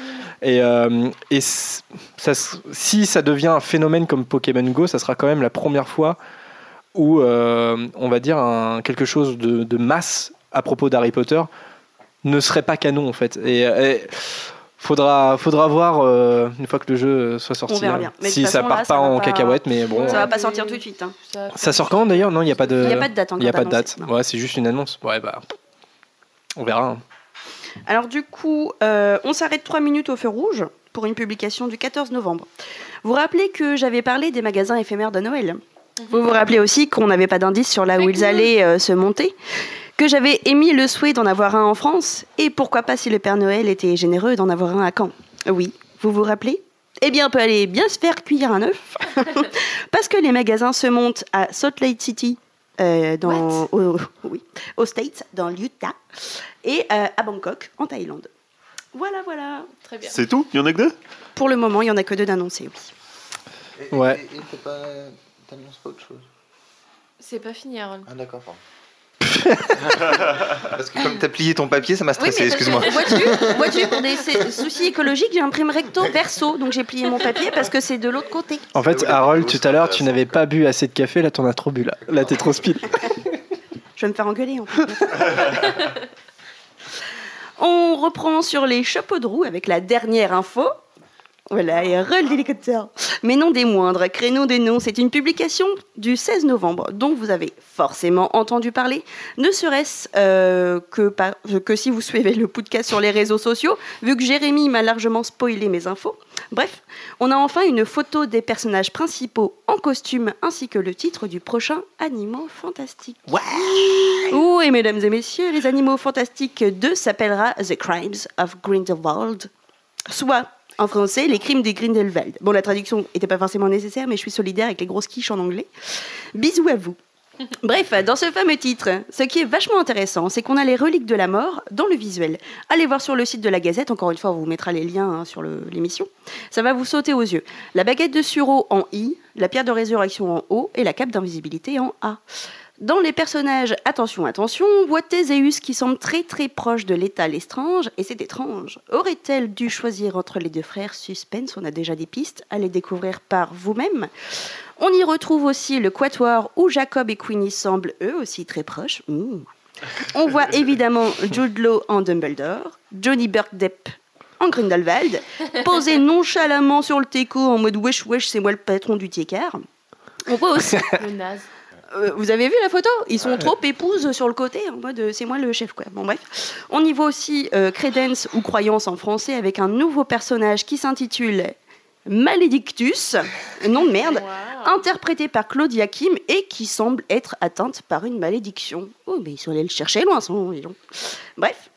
Et, euh, et ça, si ça devient un phénomène comme Pokémon Go, ça sera quand même la première fois où, euh, on va dire, un, quelque chose de, de masse à propos d'Harry Potter ne serait pas canon, en fait. Et, et faudra, faudra voir euh, une fois que le jeu soit sorti. On verra là. bien. Mais de si toute ça façon, part là, pas ça en pas- cacahuète, mais bon. Ça euh, va pas sortir tout de suite. hein. Ça, ça sort quand d'ailleurs? Non, il n'y a pas de. Il n'y a pas de date. Il n'y a pas de date. Ouais, c'est juste une annonce. Ouais, bah. On verra. hein. Alors du coup, euh, on s'arrête 3 minutes au feu rouge pour une publication du 14 novembre. Vous vous rappelez que j'avais parlé des magasins éphémères de Noël? Vous vous rappelez aussi qu'on n'avait pas d'indice sur là où ils allaient euh, se monter? Que j'avais émis le souhait d'en avoir un en France? Et pourquoi pas si le Père Noël était généreux d'en avoir un à Caen? Oui, vous vous rappelez? Eh bien, on peut aller bien se faire cuire un œuf, parce que les magasins se montent à Salt Lake City, euh, dans, au, oui, aux States, dans l'Utah, et euh, à Bangkok, en Thaïlande. Voilà, voilà. Très bien. C'est tout? Il y en a que deux? Pour le moment, il n'y en a que deux d'annoncés, oui. Et- Ouais. Et, et pas autre chose? C'est pas fini, Aaron. Ah, d'accord, pardon. Parce que comme t'as plié ton papier, ça m'a stressé, excuse-moi. Vois-tu, vois-tu, pour des soucis écologiques, j'ai imprimé recto verso, donc j'ai plié mon papier parce que c'est de l'autre côté. En fait, Ouais, Harold, tout à l'heure, tu n'avais pas bu assez de café. Là, t'en as trop bu. Là, là t'es trop speed. Je vais me faire engueuler en. On reprend sur les chapeaux de roue avec la dernière info. Voilà, et Roll d'hélicoptère. Mais non des moindres, Créneau des noms, c'est une publication du 16 novembre dont vous avez forcément entendu parler, ne serait-ce euh, que, par- que si vous suivez le podcast sur les réseaux sociaux, vu que Jérémy m'a largement spoilé mes infos. Bref, on a enfin une photo des personnages principaux en costume ainsi que le titre du prochain Animaux Fantastiques. Oui, mesdames et messieurs, les Animaux Fantastiques 2 s'appellera The Crimes of Grindelwald, soit en français Les Crimes des Grindelwald. Bon, la traduction n'était pas forcément nécessaire, mais je suis solidaire avec les grosses quiches en anglais. Bisous à vous. Bref, dans ce fameux titre, ce qui est vachement intéressant, c'est qu'on a les reliques de la mort dans le visuel. Allez voir sur le site de la Gazette, encore une fois, on vous mettra les liens hein, sur l'émission. Ça va vous sauter aux yeux. La baguette de sureau en I, la pierre de résurrection en O et la cape d'invisibilité en A. Dans les personnages, attention, attention, on voit Théséus qui semble très très proche de l'état Lestrange, et c'est étrange. Aurait-elle dû choisir entre les deux frères? Suspense On a déjà des pistes, à les découvrir par vous-même. On y retrouve aussi le quatuor où Jacob et Queenie semblent eux aussi très proches. On voit évidemment Jude Law en Dumbledore, Johnny Burkdepp en Grindelwald, posé nonchalamment sur le teco en mode wesh wesh, c'est moi le patron du tiécard. On voit aussi Le naze. Euh, vous avez vu la photo? Ils sont trop épouses sur le côté, en mode euh, c'est moi le chef quoi. Bon bref. On y voit aussi euh, Credence ou Croyance en français avec un nouveau personnage qui s'intitule Maledictus, nom de merde, interprété par Claudia Kim et qui semble être atteinte par une malédiction. Oh mais ils sont allés le chercher loin, son nom. Bref.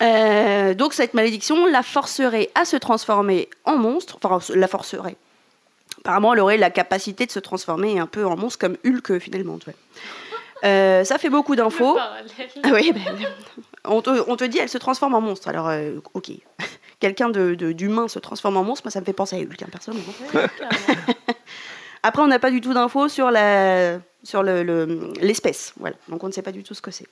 Euh, donc cette malédiction la forcerait à se transformer en monstre, enfin la forcerait. Apparemment, elle aurait la capacité de se transformer un peu en monstre comme Hulk finalement. tu vois. Euh, ça fait beaucoup d'infos. Ah oui, ben, on, te, on te dit elle se transforme en monstre. Alors, euh, ok. Quelqu'un de- d'humain se transforme en monstre, moi ça me fait penser à Hulk, hein, personnellement. Après, on n'a pas du tout d'infos sur la sur le- le- l'espèce. voilà. Donc, on ne sait pas du tout ce que c'est.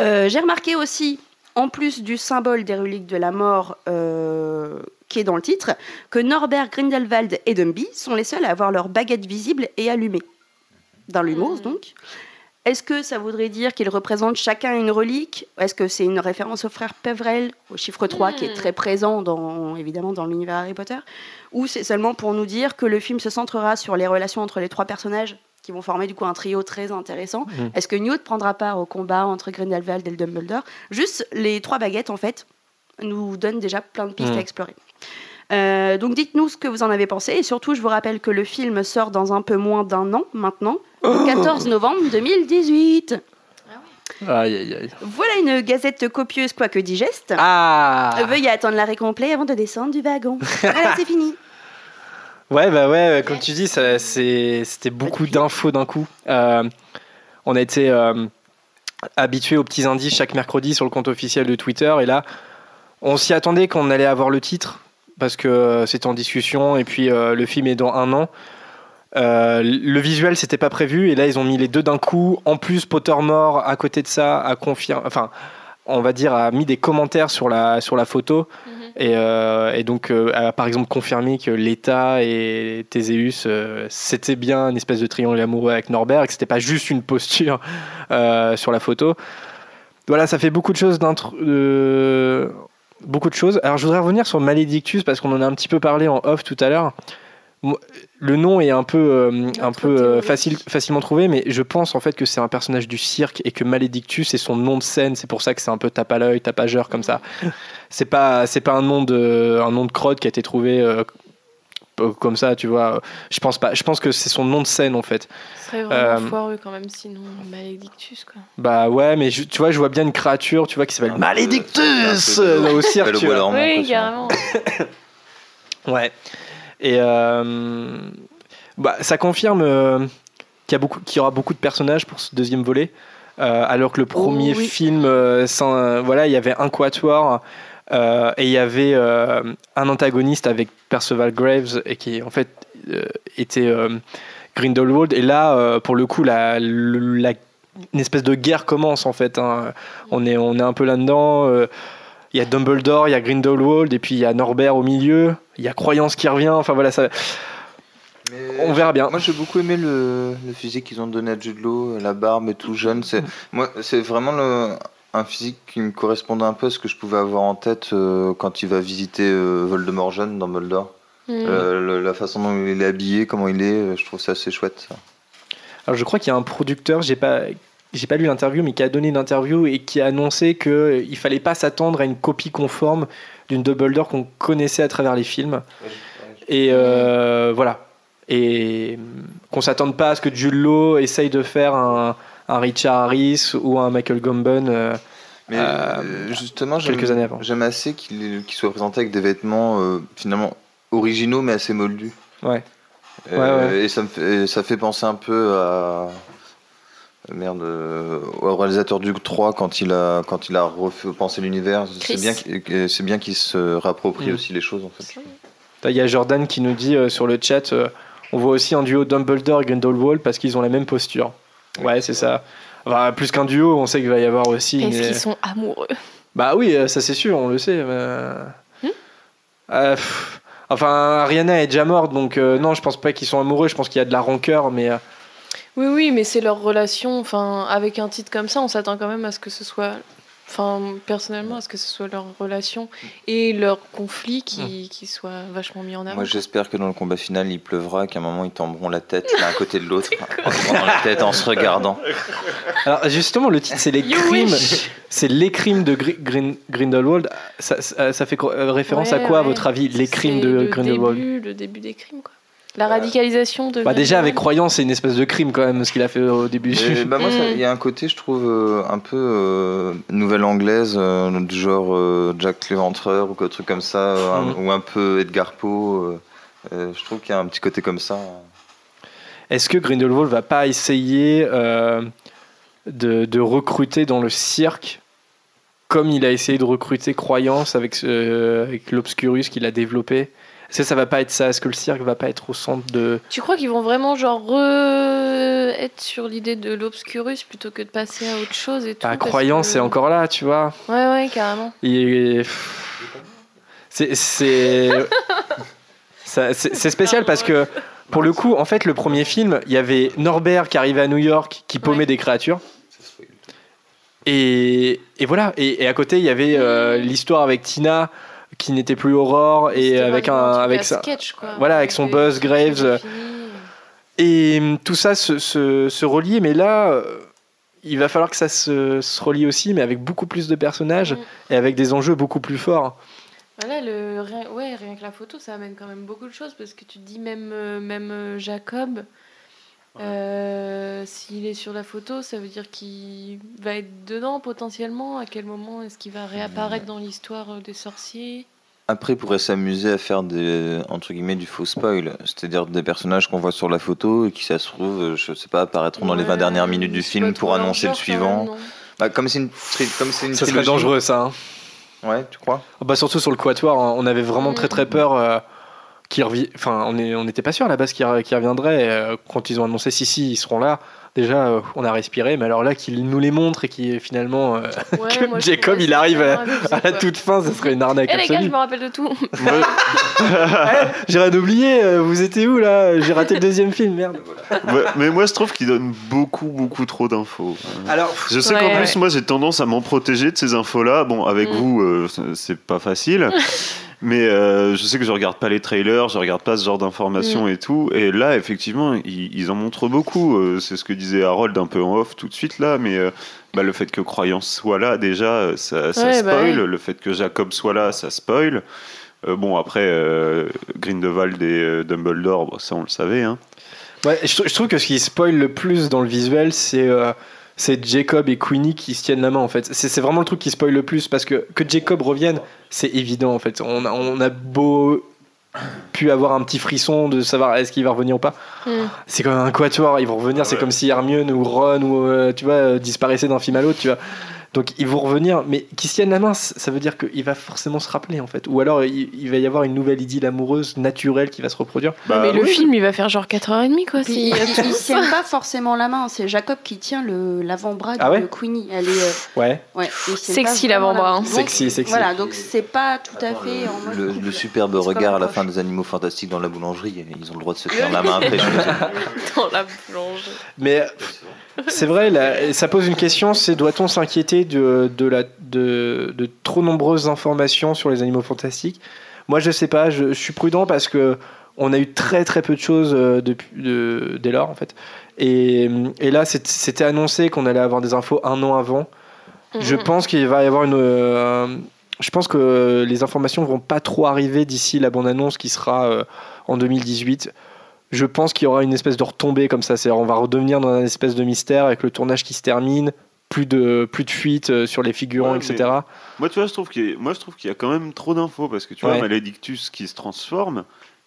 Euh, J'ai remarqué aussi, en plus du symbole des reliques de la mort euh, qui est dans le titre, que Norbert Grindelwald et Dumby sont les seuls à avoir leur baguette visible et allumée. Dans l'humour, Mhm. donc. Est-ce que ça voudrait dire qu'ils représentent chacun une relique? Est-ce que c'est une référence au frère Peverell, au chiffre 3, qui est Hmm. très présent dans, évidemment dans l'univers Harry Potter? Ou c'est seulement pour nous dire que le film se centrera sur les relations entre les trois personnages qui vont former du coup un trio très intéressant? Mhm. Est-ce que Newt prendra part au combat entre Grindelwald et le Dumbledore? Juste les trois baguettes, en fait, nous donnent déjà plein de pistes à explorer. Euh, donc dites-nous ce que vous en avez pensé et surtout je vous rappelle que le film sort dans un peu moins d'un an maintenant, le 14 novembre 2018. Aïe, aïe, aïe. Voilà une gazette copieuse quoique digeste. Ah Veuillez attendre l'arrêt complet avant de descendre du wagon. voilà, c'est fini. Ouais, bah ouais, comme tu dis, ça, c'est- c'était beaucoup d'infos d'un coup. Euh, on a été euh, habitué aux petits indices chaque mercredi sur le compte officiel de Twitter, et là, on s'y attendait qu'on allait avoir le titre, parce que euh, c'était en discussion, et puis euh, le film est dans un an. Euh, le visuel, c'était pas prévu, et là, ils ont mis les deux d'un coup. En plus, Pottermore, à côté de ça, a confirmé, enfin, on va dire, a mis des commentaires sur la, sur la photo. Mhm. Et, euh, et donc, euh, a par exemple confirmé que l'État et Théséus, c'était bien une espèce de triangle amoureux avec Norbert, et que c'était pas juste une posture sur la photo. Voilà, ça fait beaucoup de choses beaucoup de choses. Alors, je voudrais revenir sur Maledictus parce qu'on en a un petit peu parlé en off tout à l'heure. Le nom est un peu, euh, un peu euh, facile, facilement trouvé, mais je pense en fait que c'est un personnage du cirque et que Maledictus est son nom de scène. C'est pour ça que c'est un peu tape à l'œil, tapageur comme ça. C'est pas, c'est pas un nom de, un nom de crotte qui a été trouvé euh, comme ça, tu vois. Je pense pas. Je pense que c'est son nom de scène en fait. Ce serait vraiment Euh, foireux quand même, sinon Maledictus quoi. Bah ouais, mais je- tu vois, je vois bien une créature, tu vois, qui s'appelle euh, au cirque. Tu vois. Oui, carrément. Ouais. Et euh, bah, ça confirme euh, qu'il y, a beaucoup- qu'il y aura beaucoup de personnages pour ce deuxième volet. Euh, alors que le premier oui. film, euh, sans, euh, voilà, il y avait un quatuor euh, et il y avait euh, un antagoniste avec Percival Graves et qui en fait euh, était Grindelwald. Et là, pour le coup, la, la- une espèce de guerre commence en fait. hein. On, est, on est un peu là-dedans. il y a Dumbledore, il y a Grindelwald, et puis il y a Norbert au milieu. Il y a Croyance qui revient. Enfin voilà, ça, Mais on verra bien. Moi, j'ai beaucoup aimé le, le physique qu'ils ont donné à Jude Law, la barbe et tout jeune. C'est moi, c'est vraiment le, un physique qui me correspondait un peu à ce que je pouvais avoir en tête euh, quand il va visiter euh, Voldemort jeune dans Moldor. Mm. Euh, la façon dont il est habillé, comment il est, je trouve ça assez chouette. ça. Alors je crois qu'il y a un producteur, j'ai pas, j'ai pas lu l'interview, mais qui a donné une interview et qui a annoncé que il fallait pas s'attendre à une copie conforme d'une Dumbledore qu'on connaissait à travers les films. Et euh, voilà. Et qu'on s'attende pas à ce que Jude Law essaye de faire un, un Richard Harris ou un Michael Gambon. euh, Mais Euh, euh, justement, j'aime quelques années avant. j'aime assez qu'il soit présenté avec des vêtements euh, finalement originaux mais assez moldus. Ouais. Euh, Ouais, Et ça me fait, et ça fait penser un peu à merde euh, au réalisateur du 3 quand il a quand il a refait penser l'univers. C'est bien c'est bien qu'il se réapproprie Mm. aussi les choses en fait. Il y a Jordan qui nous dit euh, sur le chat, euh, on voit aussi un duo Dumbledore et Grindelwald parce qu'ils ont la même posture. Ouais, c'est ça. Enfin, plus qu'un duo, on sait qu'il va y avoir aussi. Est-ce une- qu'ils sont amoureux Bah oui, euh, ça c'est sûr, on le sait. mais- Hmm Euh, pff, enfin, Ariana est déjà morte, donc euh, non, je pense pas qu'ils sont amoureux. Je pense qu'il y a de la rancœur, mais euh, Oui, oui, mais c'est leur relation. Enfin, avec un titre comme ça, on s'attend quand même à ce que ce soit. Enfin, personnellement, à ce que ce soit leur relation et leur conflit qui, qui soit vachement mis en avant. Moi j'espère que dans le combat final il pleuvra, qu'à un moment ils tomberont la tête l'un à côté de l'autre, en se prenant la tête en se regardant. alors justement, le titre c'est les You crimes. C'est les crimes de Gri- Grin- Grindelwald. Ça, ça- ça fait euh, référence à Ouais, quoi, à votre avis, les crimes de le Grindelwald début, le début des crimes, quoi. La radicalisation de. Bah déjà avec Grindelwald. croyance, c'est une espèce de crime quand même ce qu'il a fait au début. Et, bah, moi, Mm. il y a un côté, je trouve, euh, un peu euh, nouvelle anglaise, euh, du genre euh, Jack l'Éventreur ou quelque truc comme ça, un- Mm. ou un peu Edgar Poe. euh, euh, je trouve qu'il y a un petit côté comme ça. Est-ce que Grindelwald va pas essayer euh, de, de recruter dans le cirque comme il a essayé de recruter Croyance avec, ce- avec l'Obscurus qu'il a développé? Est-ce que ça va pas être ça Est-ce que le cirque va pas être au centre de... Tu crois qu'ils vont vraiment genre re- être sur l'idée de l'obscurus plutôt que de passer à autre chose et tout Bah, parce Croyance que- c'est encore là, tu vois Ouais, ouais, carrément. Et- C'est... c'est... ça- c'est c'est spécial parce que pour le coup, en fait, le premier film, il y avait Norbert qui arrivait à New York, qui paumait Ouais. des créatures. Et, et voilà. Et, et à côté, il y avait euh, l'histoire avec Tina qui n'était plus Aurore et avec un avec sketch, quoi. voilà, avec son Buzz Graves. Et hum, tout ça se, se, se relie, mais là, euh, il va falloir que ça se, se relie aussi, mais avec beaucoup plus de personnages Mm. et avec des enjeux beaucoup plus forts. Voilà, le, rien, ouais, rien que la photo, ça amène quand même beaucoup de choses parce que tu te dis même, euh, même euh, Euh, s'il est sur la photo, ça veut dire qu'il va être dedans potentiellement. À quel moment est-ce qu'il va réapparaître dans l'histoire euh, des sorciers? Après, il pourrait s'amuser à faire des, entre guillemets, du faux spoil. C'est-à-dire des personnages qu'on voit sur la photo et qui, ça se trouve, euh, je sais pas, apparaîtront dans les 20 Ouais, dernières minutes du film pour annoncer le suivant. même, Bah, comme c'est une, comme c'est une Ça serait dangereux, ça. hein. Ouais, tu crois? Bah, surtout sur le Quatuor, hein, on avait vraiment Mm. très très peur euh, revienne. Enfin, on n'était pas sûr à la base qu'il re- qu'il reviendrait. euh, quand ils ont annoncé si, si, ils seront là. Déjà, euh, on a respiré, mais alors là, qu'ils nous les montrent et qui finalement. euh, Ouais, que moi, je Jacob, il arrive à, la toute fin, ça serait une arnaque Eh les gars, je me rappelle de tout. J'ai rien oublié, vous étiez où là? J'ai raté le deuxième film, merde. Ouais, mais moi, je trouve qu'il donne beaucoup, beaucoup trop d'infos. Alors, Je sais Ouais, qu'en ouais. plus, moi, j'ai tendance à m'en protéger de ces infos-là. Bon, avec Mm. vous, euh, c'est pas facile. mais euh, je sais que je regarde pas les trailers, je regarde pas ce genre d'informations Mm. et tout. Et là, effectivement, ils, ils en montrent beaucoup. Euh, c'est ce que disait Harold un peu en off tout de suite là. Mais euh, bah, le fait que Croyance soit là, déjà, ça, ça Ouais, bah spoil. ouais. Le fait que Jacob soit là, ça spoil. Euh, bon, après, euh, Grindelwald et euh, Dumbledore, bon, ça on le savait. Hein. Ouais, je, je trouve que ce qui spoil le plus dans le visuel, c'est euh, c'est Jacob et Queenie qui se tiennent la main en fait. C'est c'est vraiment le truc qui spoil le plus parce que que Jacob revienne, c'est évident en fait. On a, on a beau pu avoir un petit frisson de savoir est-ce qu'il va revenir ou pas. Mm. C'est comme un quatuor, ils vont revenir. C'est comme si Hermione ou Ron ou euh, tu vois euh, disparaissaient d'un film à l'autre, tu vois. Donc ils vont revenir, mais qu'ils se tiennent la main, ça veut dire qu'il va forcément se rappeler en fait. Ou alors il, il va y avoir une nouvelle idylle amoureuse naturelle qui va se reproduire. Bah, mais le oui. film, il va faire genre 4h30 quoi. Puis, y a tout ils tiennent pas forcément la main, c'est Jacob qui tient le l'avant-bras Ah ouais de Queenie. Elle est, euh, Ouais. ouais, Sexy l'avant-bras, la- hein. Sexy, sexy. Voilà, donc c'est pas tout à fait en mode. le, le superbe regard à la fin des animaux fantastiques dans la boulangerie, ils ont le droit de se tenir la main après. dans la plonge. Mais c'est vrai, là, ça pose une question, c'est doit-on s'inquiéter de, de, la, de, de trop nombreuses informations sur les animaux fantastiques? Moi, je sais pas, je, je suis prudent parce que on a eu très très peu de choses euh, depuis, de- dès lors, en fait. Et, et là, c'était annoncé qu'on allait avoir des infos un an avant. Je Mhm. pense qu'il va y avoir une. euh, je pense que les informations vont pas trop arriver d'ici la bande-annonce qui sera euh, en 2018. Je pense qu'il y aura une espèce de retombée comme ça. C'est-à-dire, on va redevenir dans un espèce de mystère avec le tournage qui se termine, plus de plus de fuites euh, sur les figurants, Ouais, etc. Moi, tu vois, je trouve qu'il y a- moi, je trouve qu'il y a quand même trop d'infos parce que tu Ouais. vois, Maledictus qui se transforme.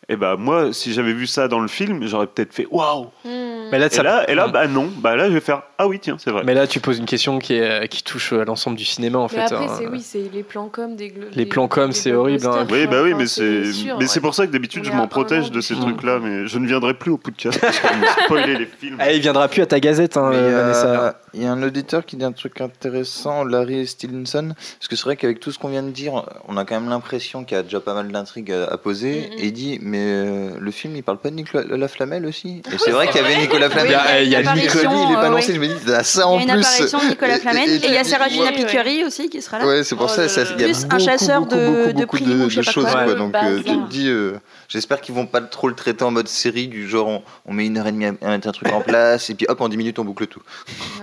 Et bah moi, si j'avais vu ça dans le film, j'aurais peut-être fait waouh. Hmm. Mais là, Et ça- là, et là, bah non. Bah là, je vais faire ah oui, tiens, c'est vrai. Mais là, tu poses une question qui, est, qui touche à l'ensemble du cinéma en Mais fait. après, hein. c'est oui, c'est les plans com des Les des- plans com, c'est horrible, hein. Oui, bah oui, mais c'est pour ça que d'habitude je m'en protège de ces film. trucs-là, mais je ne viendrai plus au podcast parce me spoilez les films. Ah, il viendra plus à ta gazette, hein, Mais, euh, euh, Vanessa. Il y a un auditeur qui dit un truc intéressant, Larry Stevenson, parce que c'est vrai qu'avec tout ce qu'on vient de dire, on a quand même l'impression qu'il y a déjà pas mal d'intrigues à, poser. Et il dit, mais euh, le film, il parle pas de Nicolas Laflamel aussi? Et c'est vrai qu'il y avait Nicolas Flamel. Il y a- il Nicolas, il est pas euh, je me dis, ah, ça Il en y a une plus. apparition de Nicolas Et- Flamel et- et il y a Serafina ouais, ouais. Piqueri aussi qui sera là. Ouais, c'est pour Oh ça, il y a Plus un chasseur beaucoup, de- de choses, Donc euh, tu te dis, euh, j'espère qu'ils vont pas trop le traiter en mode série, du genre on, on met une heure et demie à mettre un truc en place, et puis hop, en 10 minutes on boucle tout.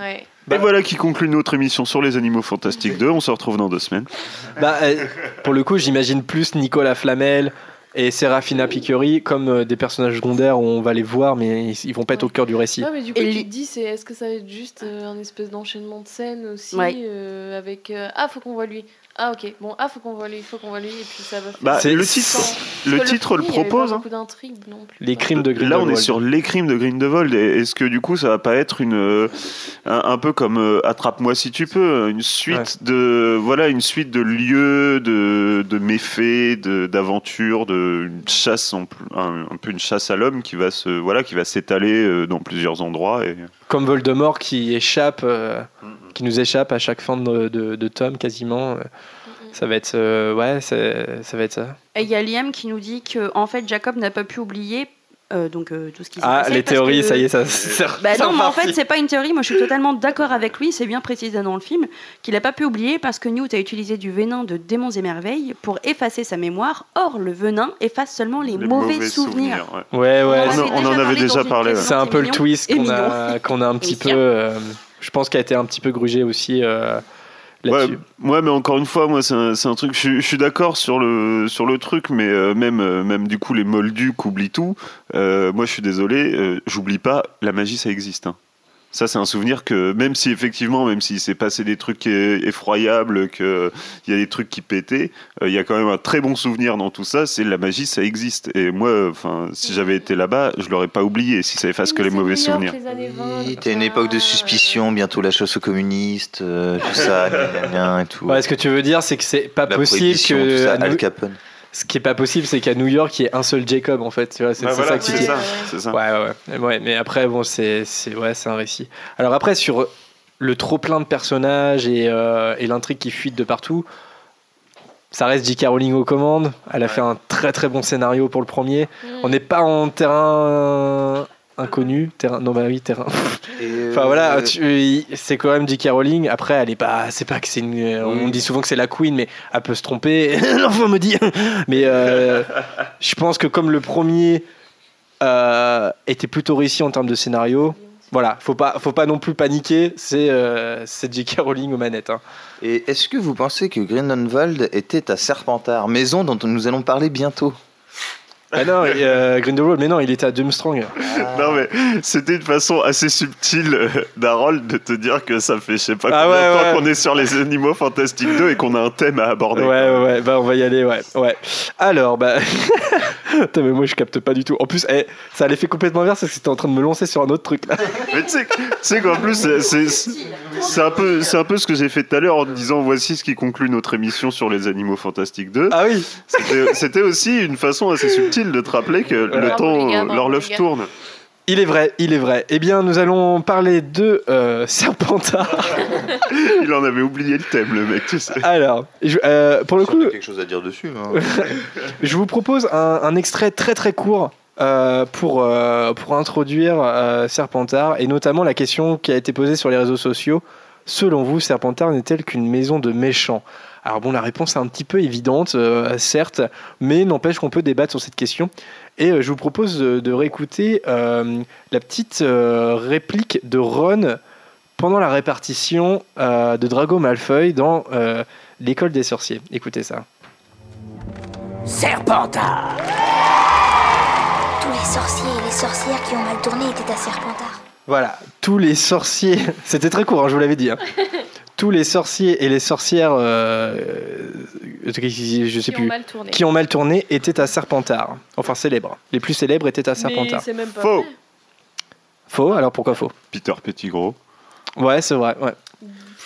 Ouais. Et voilà qui conclut notre émission sur les animaux fantastiques 2. On se retrouve dans deux semaines. Bah, euh, pour le coup, j'imagine plus Nicolas Flamel et Serafina Piqueri comme euh, des personnages secondaires où on va les voir, mais ils, ils vont pas être au cœur du récit. Ouais, mais du coup, Et tu lui- te dis, c'est est-ce que ça va être juste euh, un espèce d'enchaînement de scènes aussi Ouais. euh, avec euh, ah faut qu'on voit lui, ah ok, bon ah faut qu'on voit lui, faut qu'on voit lui et puis ça va. faire Bah, C'est- le titre, le titre le premier, il y avait propose. Pas hein. beaucoup d'intrigues non plus. Les crimes de Là, on Grindelwald. est sur les crimes de Grindelwald. Est-ce que du coup, ça va pas être une euh, un, un peu comme euh, Attrape-moi si tu peux, une suite de voilà, une suite de lieux, de, de méfaits, de- d'aventures, de, une chasse, en un, un peu une chasse à l'homme qui va se voilà, qui va s'étaler euh, dans plusieurs endroits. Et... Comme Voldemort qui échappe, euh, qui nous échappe à chaque fin de, de, de tome quasiment. euh, Ça va être, euh, ouais, ça va être ça. Et il y a Liam qui nous dit que en fait Jacob n'a pas pu oublier euh, donc euh, tout ce qui s'est Ah, passé les théories, que- ça y est, ça. ça- Bah non, mais en fait, c'est pas une théorie. Moi, je suis totalement d'accord avec lui. C'est bien précisé dans le film qu'il n'a pas pu oublier parce que Newt a utilisé du venin de démons et merveilles pour effacer sa mémoire. Or, le venin efface seulement les, les mauvais, souvenirs. ouais. Ouais, ouais. On en On, en déjà avait parlé déjà parlé. C'est un peu le twist qu'on a, qu'on a un petit peu. Je pense qu'il a été un petit peu grugé aussi euh, Ouais, là-dessus. ouais, mais encore une fois, moi, c'est un, truc. Je, suis- je suis d'accord sur le sur le truc, mais euh, même euh, même du coup, les moldus oublient tout. Euh, moi, je suis désolé, j'oublie pas. La magie, ça existe. hein. Ça, c'est un souvenir que même si effectivement, même s'il s'est passé des trucs effroyables, qu'il y a des trucs qui pétaient, euh, il y a quand même un très bon souvenir dans tout ça. C'est la magie, ça existe. Et moi, enfin, si j'avais été là-bas, je l'aurais pas oublié. Si ça efface que les mauvais souvenirs. Oui, t'as une époque de suspicion, bientôt la chasse aux communistes, euh, tout ça, et tout. Ouais, ce que tu veux dire, c'est que c'est pas La possible prohibition, que. tout ça, à New- Al Capone. Ce qui est pas possible, c'est qu'à New York, il y ait un seul Jacob, en fait. Tu vois, c'est Bah voilà, ça que tu ça, Ouais, c'est ça. Ouais, ouais, ouais. Mais après, bon, c'est c'est- ouais, c'est un récit. Alors après, sur le trop plein de personnages et, euh, et l'intrigue qui fuite de partout, ça reste J.K. Rowling aux commandes. Elle a fait un très très bon scénario pour le premier. Mm. On n'est pas en terrain inconnu, terrain. Non, bah oui, terrain. Enfin voilà, Euh, tu- c'est quand même J.K. Rowling. Après, elle est pas, c'est pas que c'est une. On dit souvent que c'est la queen, mais elle peut se tromper. L'enfant me dit. Mais euh, je pense que comme le premier euh, était plutôt réussi en termes de scénario, voilà, faut pas, faut pas non plus paniquer. C'est euh, c'est J.K. Rowling aux manettes. hein. Et est-ce que vous pensez que Grindelwald était à Serpentard, maison dont nous allons parler bientôt? Ah non, et, euh, Grindelwald, mais non, il était à Durmstrang. Non mais c'était une façon assez subtile euh, d'Harold de te dire que ça fait je sais pas Ah combien de ouais, temps ouais. qu'on est sur les animaux fantastiques 2 et qu'on a un thème à aborder. Ouais, ouais, ouais, bah on va y aller, ouais. ouais. Alors, bah. Putain, mais moi je capte pas du tout. En plus, eh, ça a l'effet complètement inverse parce que c'était en train de me lancer sur un autre truc là. Mais tu sais, qu'en plus c'est- un peu un peu ce que j'ai fait tout à l'heure en te disant voici ce qui conclut notre émission sur les animaux fantastiques 2. Ah oui c'était aussi une façon assez subtile de te rappeler que le temps l'horloge tourne. Il est vrai, il est vrai. Eh bien, nous allons parler de euh, Serpentard. Il en avait oublié le thème le mec, tu sais. Alors, je- euh, pour le coup, quelque chose à dire dessus. hein. je vous propose un, un extrait très très court euh, pour, euh, pour introduire euh, Serpentard, et notamment la question qui a été posée sur les réseaux sociaux. Selon vous, Serpentard n'est-elle qu'une maison de méchants? Alors bon, la réponse est un petit peu évidente, euh, certes, mais n'empêche qu'on peut débattre sur cette question. Et euh, je vous propose de, de réécouter euh, la petite réplique de Ron pendant la répartition de Drago Malfoy dans l'école des sorciers. Écoutez ça. Serpentard Tous les sorciers et les sorcières qui ont mal tourné étaient à Serpentard. Voilà, tous les sorciers, c'était très court, hein, je vous l'avais dit. hein. Tous les sorciers et les sorcières, euh, euh, je sais Qui ont plus, mal tourné. qui ont mal tourné étaient à Serpentard. Enfin célèbres. Les plus célèbres étaient à Serpentard. c'est même pas Faux. vrai. Faux Alors pourquoi faux? Peter Pettigrew. Ouais, c'est vrai. Ouais.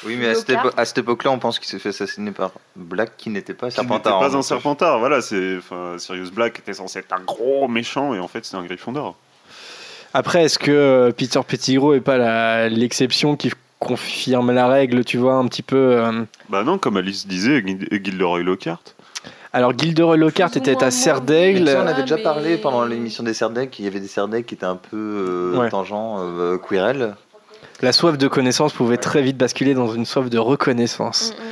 Oui, mais à cette, Lockhart. épo- à cette époque-là, on pense qu'il s'est fait assassiner par Black qui n'était pas Qui n'était Serpentard. pas en un fait. Serpentard, voilà. C'est, enfin, Sirius Black était censé être un gros méchant et en fait c'est un Gryffondor. Après, est-ce que euh, Peter Pettigrew est pas la- l'exception qui confirme la règle, tu vois, un petit peu euh, Bah non, comme Alice disait, Gil- Gilderoy Lockhart. Alors, Gilderoy Lockhart était à Serdaigle. on avait déjà mais- parlé pendant l'émission des Serdec, il y avait des Serdec qui étaient un peu euh, Ouais. tangents, euh. La soif de connaissance pouvait très vite basculer dans une soif de reconnaissance. Mm, mm.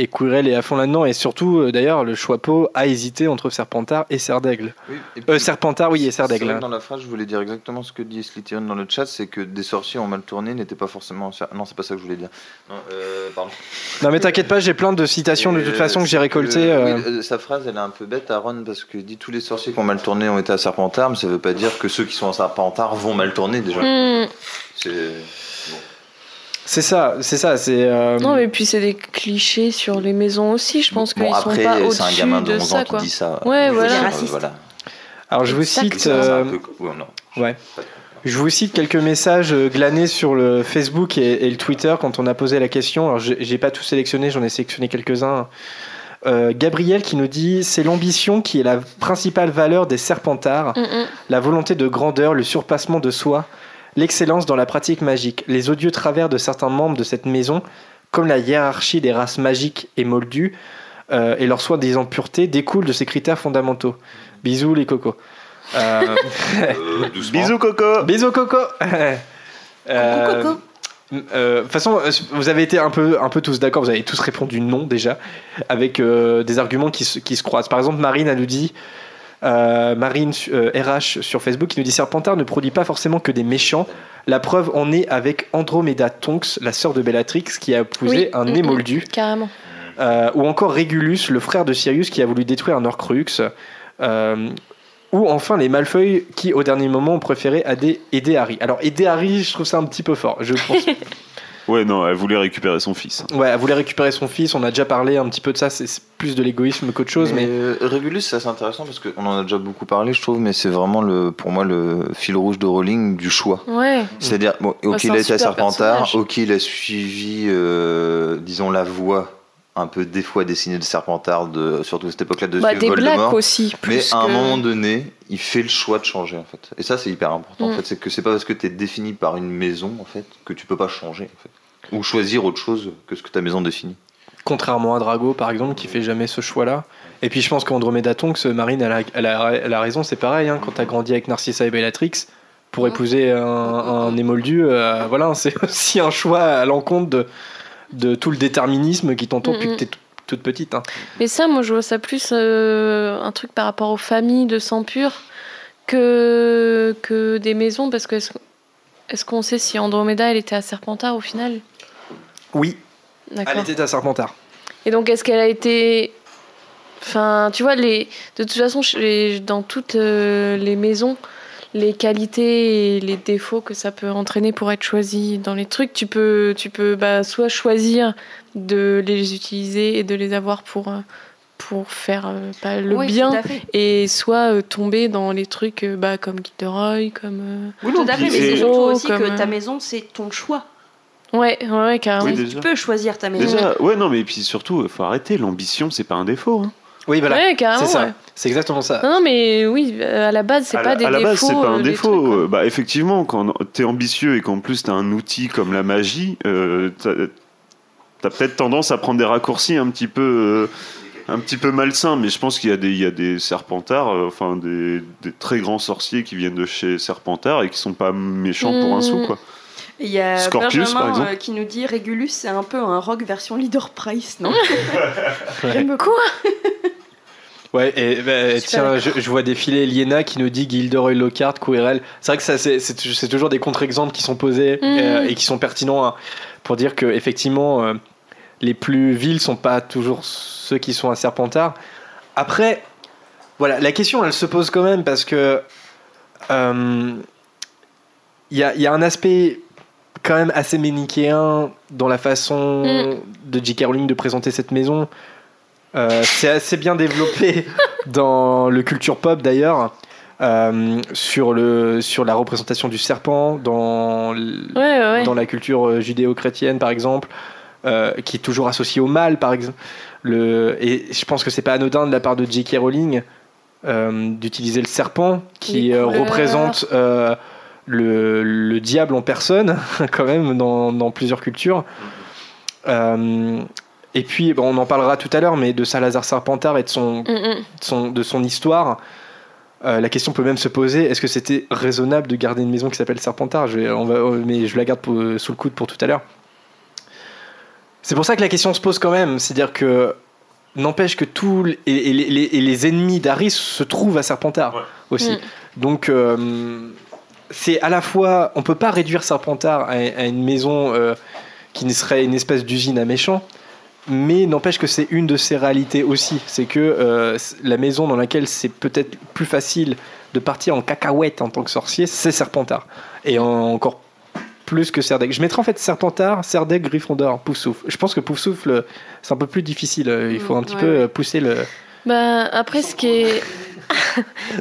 Et Quirrell est à fond là-dedans. Et surtout, euh, d'ailleurs, le Choixpeau a hésité entre Serpentard et Serdaigle. Oui, et puis- Euh, Serpentard, oui, et Serdaigle. hein. Dans la phrase, je voulais dire exactement ce que dit Slytherin dans le chat, c'est que des sorciers ont mal tourné n'était pas forcément. Non, c'est pas ça que je voulais dire. Non, euh, pardon. Non, mais t'inquiète pas, j'ai plein de citations de toute façon que j'ai récoltées. oui, sa phrase, elle est un peu bête, Aaron, parce que dit tous les sorciers qui ont mal tourné ont été à Serpentard, mais ça veut pas dire que ceux qui sont à Serpentard vont mal tourner déjà. Mm. C'est. C'est ça, c'est ça, c'est. euh, Non, mais puis c'est des clichés sur les maisons aussi. Je pense qu'ils Bon, sont après, pas c'est un au-dessus gamin de de 11 ça, ans qui quoi. dit ça. Ouais, voilà. dire, euh, Raciste. voilà. Alors, je vous cite. C'est un euh, peu- ouais, non. ouais. Je vous cite quelques messages euh, glanés sur le Facebook et, et le Twitter quand on a posé la question. Alors, j'ai j'ai pas tout sélectionné, j'en ai sélectionné quelques-uns. Euh, Gabriel qui nous dit c'est l'ambition qui est la principale valeur des Serpentards, Mm, mm. la volonté de grandeur, le surpassement de soi, l'excellence dans la pratique magique. Les odieux travers de certains membres de cette maison, comme la hiérarchie des races magiques et moldues euh, et leur soi-disant pureté, découlent de ces critères fondamentaux. Bisous les cocos. Euh, Euh. Bisous Coco Bisous Coco. Euh, Coco. De toute façon, vous avez été un peu, un peu tous d'accord, vous avez tous répondu non déjà, avec euh, des arguments qui se, qui se croisent. Par exemple, Marine, elle nous dit, euh, Marine euh, RH sur Facebook, qui nous dit Serpentard ne produit pas forcément que des méchants. La preuve en est avec Andromeda Tonks, la sœur de Bellatrix, qui a épousé Oui. un Mm, mm. émoldu. Carrément. Euh, ou encore Régulus, le frère de Sirius qui a voulu détruire un Horcrux. Euh, ou enfin les Malfeuilles qui, au dernier moment, ont préféré aider Harry. Alors, aider Harry, je trouve ça un petit peu fort. Je pense. Ouais, non, elle voulait récupérer son fils. ouais, elle voulait récupérer son fils. On a déjà parlé un petit peu de ça. C'est plus de l'égoïsme qu'autre chose. Mais, euh, Regulus, c'est assez intéressant parce qu'on en a déjà beaucoup parlé, je trouve, mais c'est vraiment le, pour moi le fil rouge de Rowling du choix. Ouais. C'est-à-dire, bon, ok, c'est il a été à Serpentard, personnage. ok, il a suivi, euh, disons, la voie un peu des fois dessinée de Serpentard, de, surtout à cette époque-là, de Bah, des Voldemort. blagues aussi. Mais à un que- moment donné, il fait le choix de changer en fait. Et ça c'est hyper important en Mm. fait, c'est que c'est pas parce que tu es défini par une maison en fait que tu peux pas changer en fait. Ou choisir autre chose que ce que ta maison définit. contrairement à Drago, par exemple, qui fait jamais ce choix-là. Et puis, je pense qu'Andromeda Tonks, Marine, elle a, elle a, elle a raison. C'est pareil. Hein, quand t'as grandi avec Narcissa et Bellatrix, pour Mm. épouser un, un émoldu, euh, voilà, c'est aussi un choix à l'encontre de, de tout le déterminisme qui t'entoure depuis Mm, que t'es t- toute petite. hein. Mais ça, moi, je vois ça plus euh, un truc par rapport aux familles de sang pur que, que des maisons, parce que est-ce qu'on sait si Andromeda, elle était à Serpentard au final? Oui, elle était à Serpentard. Et donc, est-ce qu'elle a été. Enfin, tu vois, les... de toute façon, dans toutes euh, les maisons, les qualités et les défauts que ça peut entraîner pour être choisi dans les trucs, tu peux, tu peux bah, soit choisir de les utiliser et de les avoir pour, euh, pour faire euh, pas le Oui, bien, et soit euh, tomber dans les trucs bah, comme Gilderoy, comme. euh, tout à fait, mais c'est surtout aussi comme, que ta maison, c'est ton choix. Ouais, ouais, carrément. Oui, Tu peux choisir ta maison. Déjà, ouais, non, mais puis surtout, il faut arrêter. L'ambition, c'est pas un défaut. hein. Oui, voilà. Ouais, c'est ça. ouais. C'est exactement ça. Non, non, mais oui, euh, à la base, c'est pas la, des à la défauts. base, c'est pas euh, un les défaut. trucs. Euh, bah, effectivement, quand t'es ambitieux et qu'en plus t'as un outil comme la magie, euh, t'as peut-être tendance à prendre des raccourcis un petit peu. euh, un petit peu malsain, mais je pense qu'il y a des, il y a des serpentards, euh, enfin des, des très grands sorciers qui viennent de chez Serpentard et qui sont pas méchants pour un sou, Mm. quoi. Et Il y a Scorpius, par Benjamin exemple. euh, qui nous dit Régulus, c'est un peu un rock version Leader Price, non J'aime beaucoup. Ouais, et bah, tiens, je, je vois défiler Liena qui nous dit Gilderoy Lockhart, Quirrell. C'est vrai que ça, c'est, c'est, c'est toujours des contre-exemples qui sont posés Mhm. euh, et qui sont pertinents hein, pour dire que effectivement, euh, les plus vils sont pas toujours ceux qui sont à Serpentard. Après, voilà, la question elle se pose quand même parce que euh, il y, a, il y a un aspect quand même assez manichéen dans la façon Mm. de J.K. Rowling de présenter cette maison. Euh, c'est assez bien développé dans le culture pop d'ailleurs, euh, sur, le, sur la représentation du serpent, dans, l- Ouais, ouais, ouais. dans la culture euh, judéo-chrétienne par exemple, euh, qui est toujours associée au mal par exemple. Le, et je pense que c'est pas anodin de la part de J.K. Rowling d'utiliser le serpent qui représente le, le diable en personne quand même dans, dans plusieurs cultures. Euh, et puis, bon, on en parlera tout à l'heure, mais de Salazar Serpentard et de son, Mm, mm. de son, de son histoire, euh, la question peut même se poser est-ce que c'était raisonnable de garder une maison qui s'appelle Serpentard? Je, vais- on va, euh, Mais je la garde pour- sous le coude pour tout à l'heure. C'est pour ça que la question se pose quand même. C'est-à-dire que n'empêche que tous les, et les, les- et les ennemis d'Aris se trouvent à Serpentard Ouais. aussi. Mm. Donc, euh, c'est à la fois. On peut pas réduire Serpentard à, à une maison euh, qui ne serait une espèce d'usine à méchants. Mais n'empêche que c'est une de ses réalités aussi. C'est que euh, la maison dans laquelle c'est peut-être plus facile de partir en cacahuète en tant que sorcier, c'est Serpentard. Et en- encore plus que Serdaigle. Je mettrais en fait Serpentard, Serdaigle, Gryffondor, Poufsouffle. Je pense que Poufsouffle, c'est un peu plus difficile. Il faut un petit Ouais, peu euh, pousser le. Bah, après, ce qui est,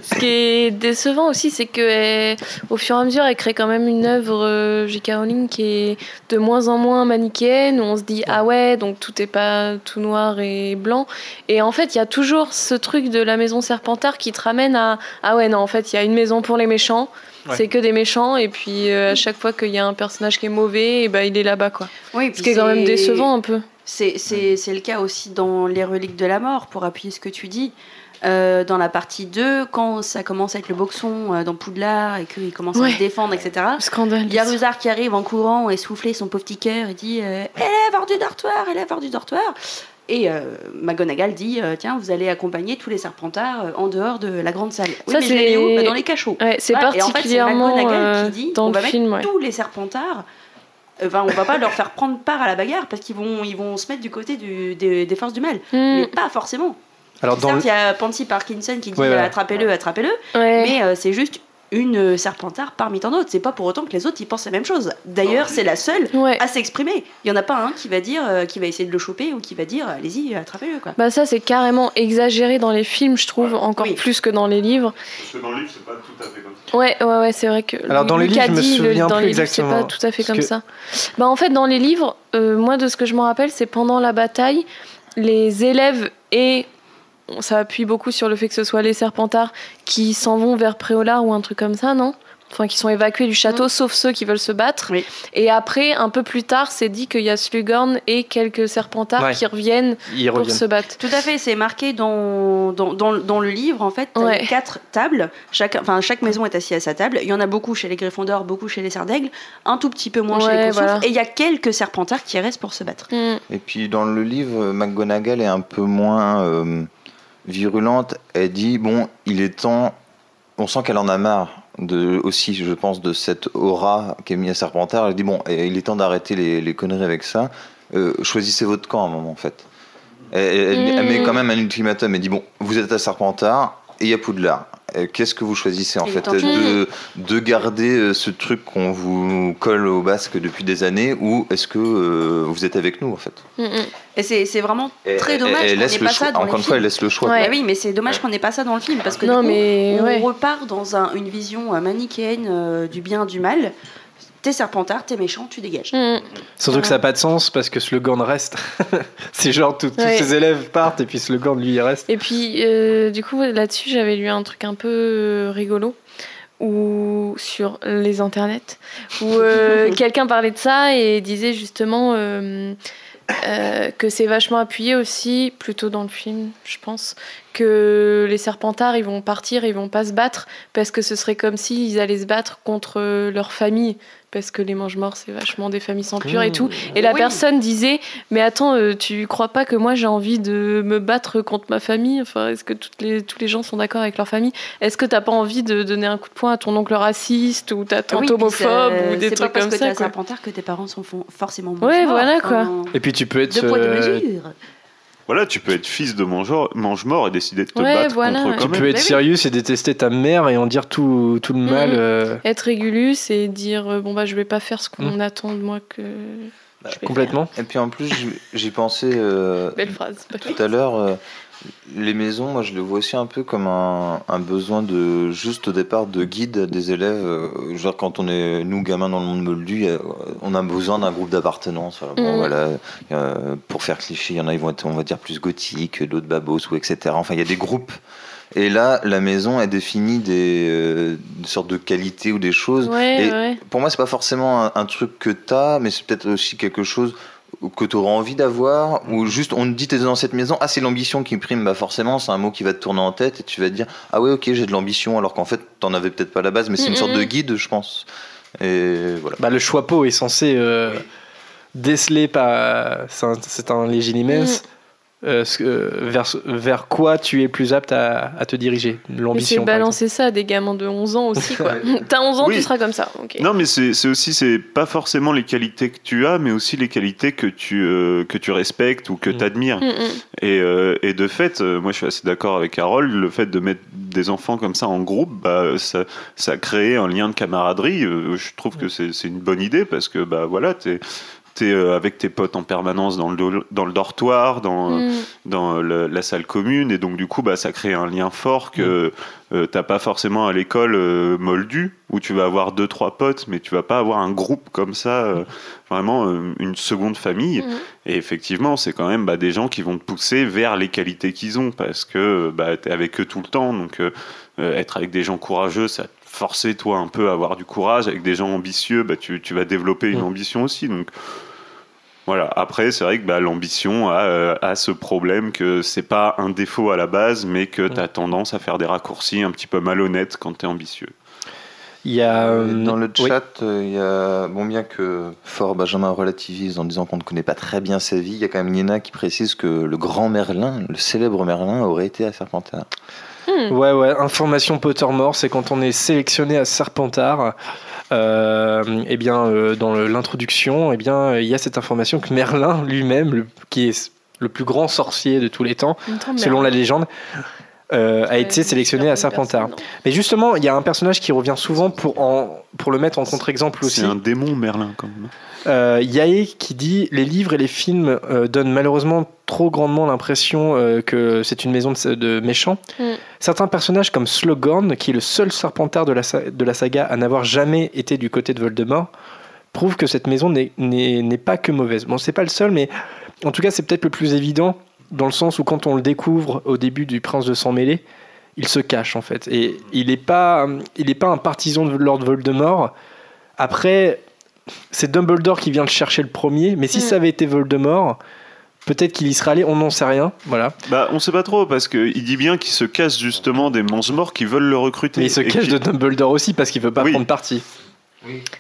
ce qui est décevant aussi, c'est que euh, au fur et à mesure, elle crée quand même une œuvre euh, J.K. Rowling qui est de moins en moins manichéenne, où on se dit ah ouais, donc tout est pas tout noir et blanc. Et en fait, il y a toujours ce truc de la maison Serpentard qui te ramène à ah ouais, non, en fait, il y a une maison pour les méchants. Ouais. C'est que des méchants, et puis euh, à chaque fois qu'il y a un personnage qui est mauvais, et ben il est là-bas, quoi. Oui, Ce qui est quand même décevant un peu. C'est c'est- c'est le cas aussi dans Les Reliques de la Mort, pour appuyer ce que tu dis. Euh, dans la partie 2, quand ça commence à être le boxon euh, dans Poudlard et qu'il commence à se défendre, etc. Scandale. Il y a Rusard qui arrive en courant et souffler son pauvre petit cœur et dit euh, Élève hors du dortoir, élève hors du dortoir. Et euh, McGonagall dit Tiens, vous allez accompagner tous les serpentards en dehors de la grande salle. Oui, Ça, mais je les mets c'est- où Bah, Dans les cachots. Ouais, c'est Voilà, et en fait, c'est particulièrement McGonagall qui dit On mettre film. ouais. tous les serpentards. Enfin, on va pas leur faire prendre part à la bagarre parce qu'ils vont, ils vont se mettre du côté du- des, des forces du mal. Hmm, Mais pas forcément. Alors, dans Certes, le- il y a Pansy Parkinson qui dit Ouais, voilà. attrapez-le, attrapez-le. ouais. Mais euh, c'est juste une euh, serpentard parmi tant d'autres. C'est pas pour autant que les autres ils pensent la même chose. D'ailleurs, c'est la seule Ouais. à s'exprimer. Il y en a pas un qui va dire, euh, qui va essayer de le choper ou qui va dire allez-y, attrapez-le quoi. Bah ça c'est carrément exagéré dans les films, je trouve, encore Oui. plus que dans les livres. Parce que dans le livre, c'est pas tout à fait comme ça. Ouais, ouais, ouais, c'est vrai que. Alors, dans les livres, je me le- souviens dans plus les livres, C'est exactement. pas tout à fait Parce comme que- ça. Bah en fait, dans les livres, euh, moi de ce que je me rappelle, c'est pendant la bataille, les élèves et ça appuie beaucoup sur le fait que ce soit les Serpentards qui s'en vont vers Préolard ou un truc comme ça, non? Enfin, qui sont évacués du château, sauf ceux qui veulent se battre. Oui. Et après, un peu plus tard, c'est dit qu'il y a Slughorn et quelques Serpentards Ouais. qui reviennent Ils pour reviennent. se battre. Tout à fait, c'est marqué dans, dans, dans, dans le livre en fait. Ouais. quatre tables. Chaque, enfin, chaque maison est assise à sa table. Il y en a beaucoup chez les Gryffondors, beaucoup chez les Serdaigle, un tout petit peu moins chez les voilà. Et il y a quelques Serpentards qui restent pour se battre. Hmm. Et puis dans le livre, McGonagall est un peu moins euh, virulente. Elle dit bon, il est temps. On sent qu'elle en a marre de aussi, je pense, de cette aura qu'est mis à Serpentard. Elle dit bon, eh, il est temps d'arrêter les, les conneries avec ça. Euh, choisissez votre camp à un moment en fait. Elle, elle- elle met quand même un ultimatum. Elle dit bon, vous êtes à Serpentard et il y a Poudlard. Euh, Qu'est-ce que vous choisissez en fait de de, de garder euh, ce truc qu'on vous colle au basque depuis des années ou est-ce que euh, vous êtes avec nous en fait? Hmm, hmm. Et c'est c'est vraiment très et- dommage qu'on n'ait le pas ça dans Encore les une fois, elle laisse le choix. Ouais. Oui, mais c'est dommage qu'on n'ait pas ça dans le film parce que Non, du coup, mais on ouais. repart dans un- une vision manichéenne euh, du bien du mal. T'es serpentard, t'es méchant, tu dégages. Hmm. Surtout que ça n'a pas de sens parce que Slughorn reste. c'est genre tout- tous Ouais. ses élèves partent et puis Slughorn lui il reste. Et puis, euh, du coup, là-dessus, j'avais lu un truc un peu euh, rigolo ou sur les internets où euh, quelqu'un parlait de ça et disait justement euh, euh, que c'est vachement appuyé aussi, plutôt dans le film, je pense, que les Serpentards, ils vont partir, ils vont pas se battre, parce que ce serait comme s'ils allaient se battre contre leur famille, parce que les mange-morts, c'est vachement des familles sans pure et tout. Et la Oui. personne disait, mais attends, euh, tu crois pas que moi j'ai envie de me battre contre ma famille? Enfin, est-ce que toutes les, tous les gens sont d'accord avec leur famille? Est-ce que t'as pas envie de donner un coup de poing à ton oncle raciste ou ta tante Oui, puis homophobe c'est- ou des c'est trucs pas comme parce que ça t'es quoi? Serpentard que tes parents sont forcément Ouais, voilà, quoi. Et puis tu peux être. Deux poids, deux euh, mesures. Voilà, tu peux être fils de mangeur- mange-mort et décider de te Ouais, battre voilà, contre ouais. quand tu peux être oui. Sirius et détester ta mère et en dire tout, tout le mal. Mhm. euh, Être régulus et dire euh, bon bah je vais pas faire ce qu'on attend de moi que Bah, complètement. Et puis en plus, j'y- pensais euh. Belle phrase. tout à l'heure. Les maisons, moi je le vois aussi un peu comme un, un besoin de juste au départ de guide des élèves. euh, genre quand on est nous gamins dans le monde moldu, on a besoin d'un groupe d'appartenance. Bon, Mhm. voilà, euh, pour faire cliché, il y en a ils vont être on va dire plus gothiques, d'autres babos ou etc. Enfin il y a des groupes. Et là, la maison définie des, euh, des sortes de qualités ou des choses. Ouais, Et ouais. pour moi, c'est pas forcément un, un truc que t'as, mais c'est peut-être aussi quelque chose que tu auras envie d'avoir, ou juste on te dit t'es dans cette maison, ah c'est l'ambition qui prime, bah forcément c'est un mot qui va te tourner en tête et tu vas te dire ah ouais ok j'ai de l'ambition alors qu'en fait t'en avais peut-être pas à la base, mais c'est une Mm, sorte mm. de guide je pense. Et voilà. Bah, le choix pot est censé euh, déceler par. C'est un, un légilimens. Mm. Euh, que- vers, vers quoi tu es plus apte à, à te diriger? C'est L'ambition. exemple. balancer ça à des gamins de 11 ans aussi quoi. T'as 11 ans, Oui. tu seras comme ça. Non, mais c'est c'est aussi, c'est pas forcément les qualités que tu as, mais aussi les qualités que tu, euh, que tu respectes ou que Mm. tu admires. Mm, mm. Et, euh, et de fait, euh, moi je suis assez d'accord avec Harold, le fait de mettre des enfants comme ça en groupe, bah, ça, ça crée un lien de camaraderie. Euh, je trouve que c'est c'est une bonne idée parce que bah, voilà, t'es es avec tes potes en permanence dans le, do- dans le dortoir, dans, Mm. dans le- la salle commune, et donc du coup, bah, ça crée un lien fort que euh, t'as pas forcément à l'école euh, moldu, où tu vas avoir deux, trois potes, mais tu vas pas avoir un groupe comme ça, euh, vraiment euh, une seconde famille. Mhm. Et effectivement, c'est quand même bah, des gens qui vont te pousser vers les qualités qu'ils ont, parce que bah, tu es avec eux tout le temps. Donc, euh, euh, être avec des gens courageux, ça forcer, toi, un peu à avoir du courage. Avec des gens ambitieux, bah, tu, tu vas développer une Mhm. ambition aussi. Donc, voilà. Après, c'est vrai que bah, l'ambition a, euh, a ce problème que c'est pas un défaut à la base, mais que tu as tendance à faire des raccourcis un petit peu malhonnêtes quand tu es ambitieux. Il y a. Et euh, Dans le chat, euh, il y a, bon bien que Fort Benjamin relativise en disant qu'on ne connaît pas très bien sa vie, il y a quand même Nina qui précise que le grand Merlin, le célèbre Merlin, aurait été à Serpentard. Hmm. Ouais, ouais, information Pottermore, c'est quand on est sélectionné à Serpentard, euh, eh bien, euh, dans l'introduction, eh bien, il y a cette information que Merlin lui-même, qui est le plus grand sorcier de tous les temps, selon la légende, euh, a été sélectionné à Serpentard. Mais justement, il y a un personnage qui revient souvent pour, en, pour le mettre en contre-exemple aussi. C'est un démon, Merlin, quand même. Euh, Yae qui dit les livres et les films euh, donnent malheureusement trop grandement l'impression euh, que c'est une maison de, de méchants. Mm. Certains personnages comme Slughorn, qui est le seul serpentard de la, de la saga à n'avoir jamais été du côté de Voldemort, prouvent que cette maison n'est- n'est n'est pas que mauvaise. Bon, c'est pas le seul, mais en tout cas, c'est peut-être le plus évident dans le sens où quand on le découvre au début du Prince de sang mêlé, il se cache en fait. Et il n'est pas, il est pas un partisan de Lord Voldemort. Après, c'est Dumbledore qui vient le chercher le premier, mais si Mm. ça avait été Voldemort, peut-être qu'il y serait allé, on n'en sait rien. Voilà. Bah, on sait pas trop, parce qu'il dit bien qu'il se cache justement des mange-morts qui veulent le recruter. Mais il se cache de Dumbledore aussi parce qu'il veut pas Oui. prendre parti.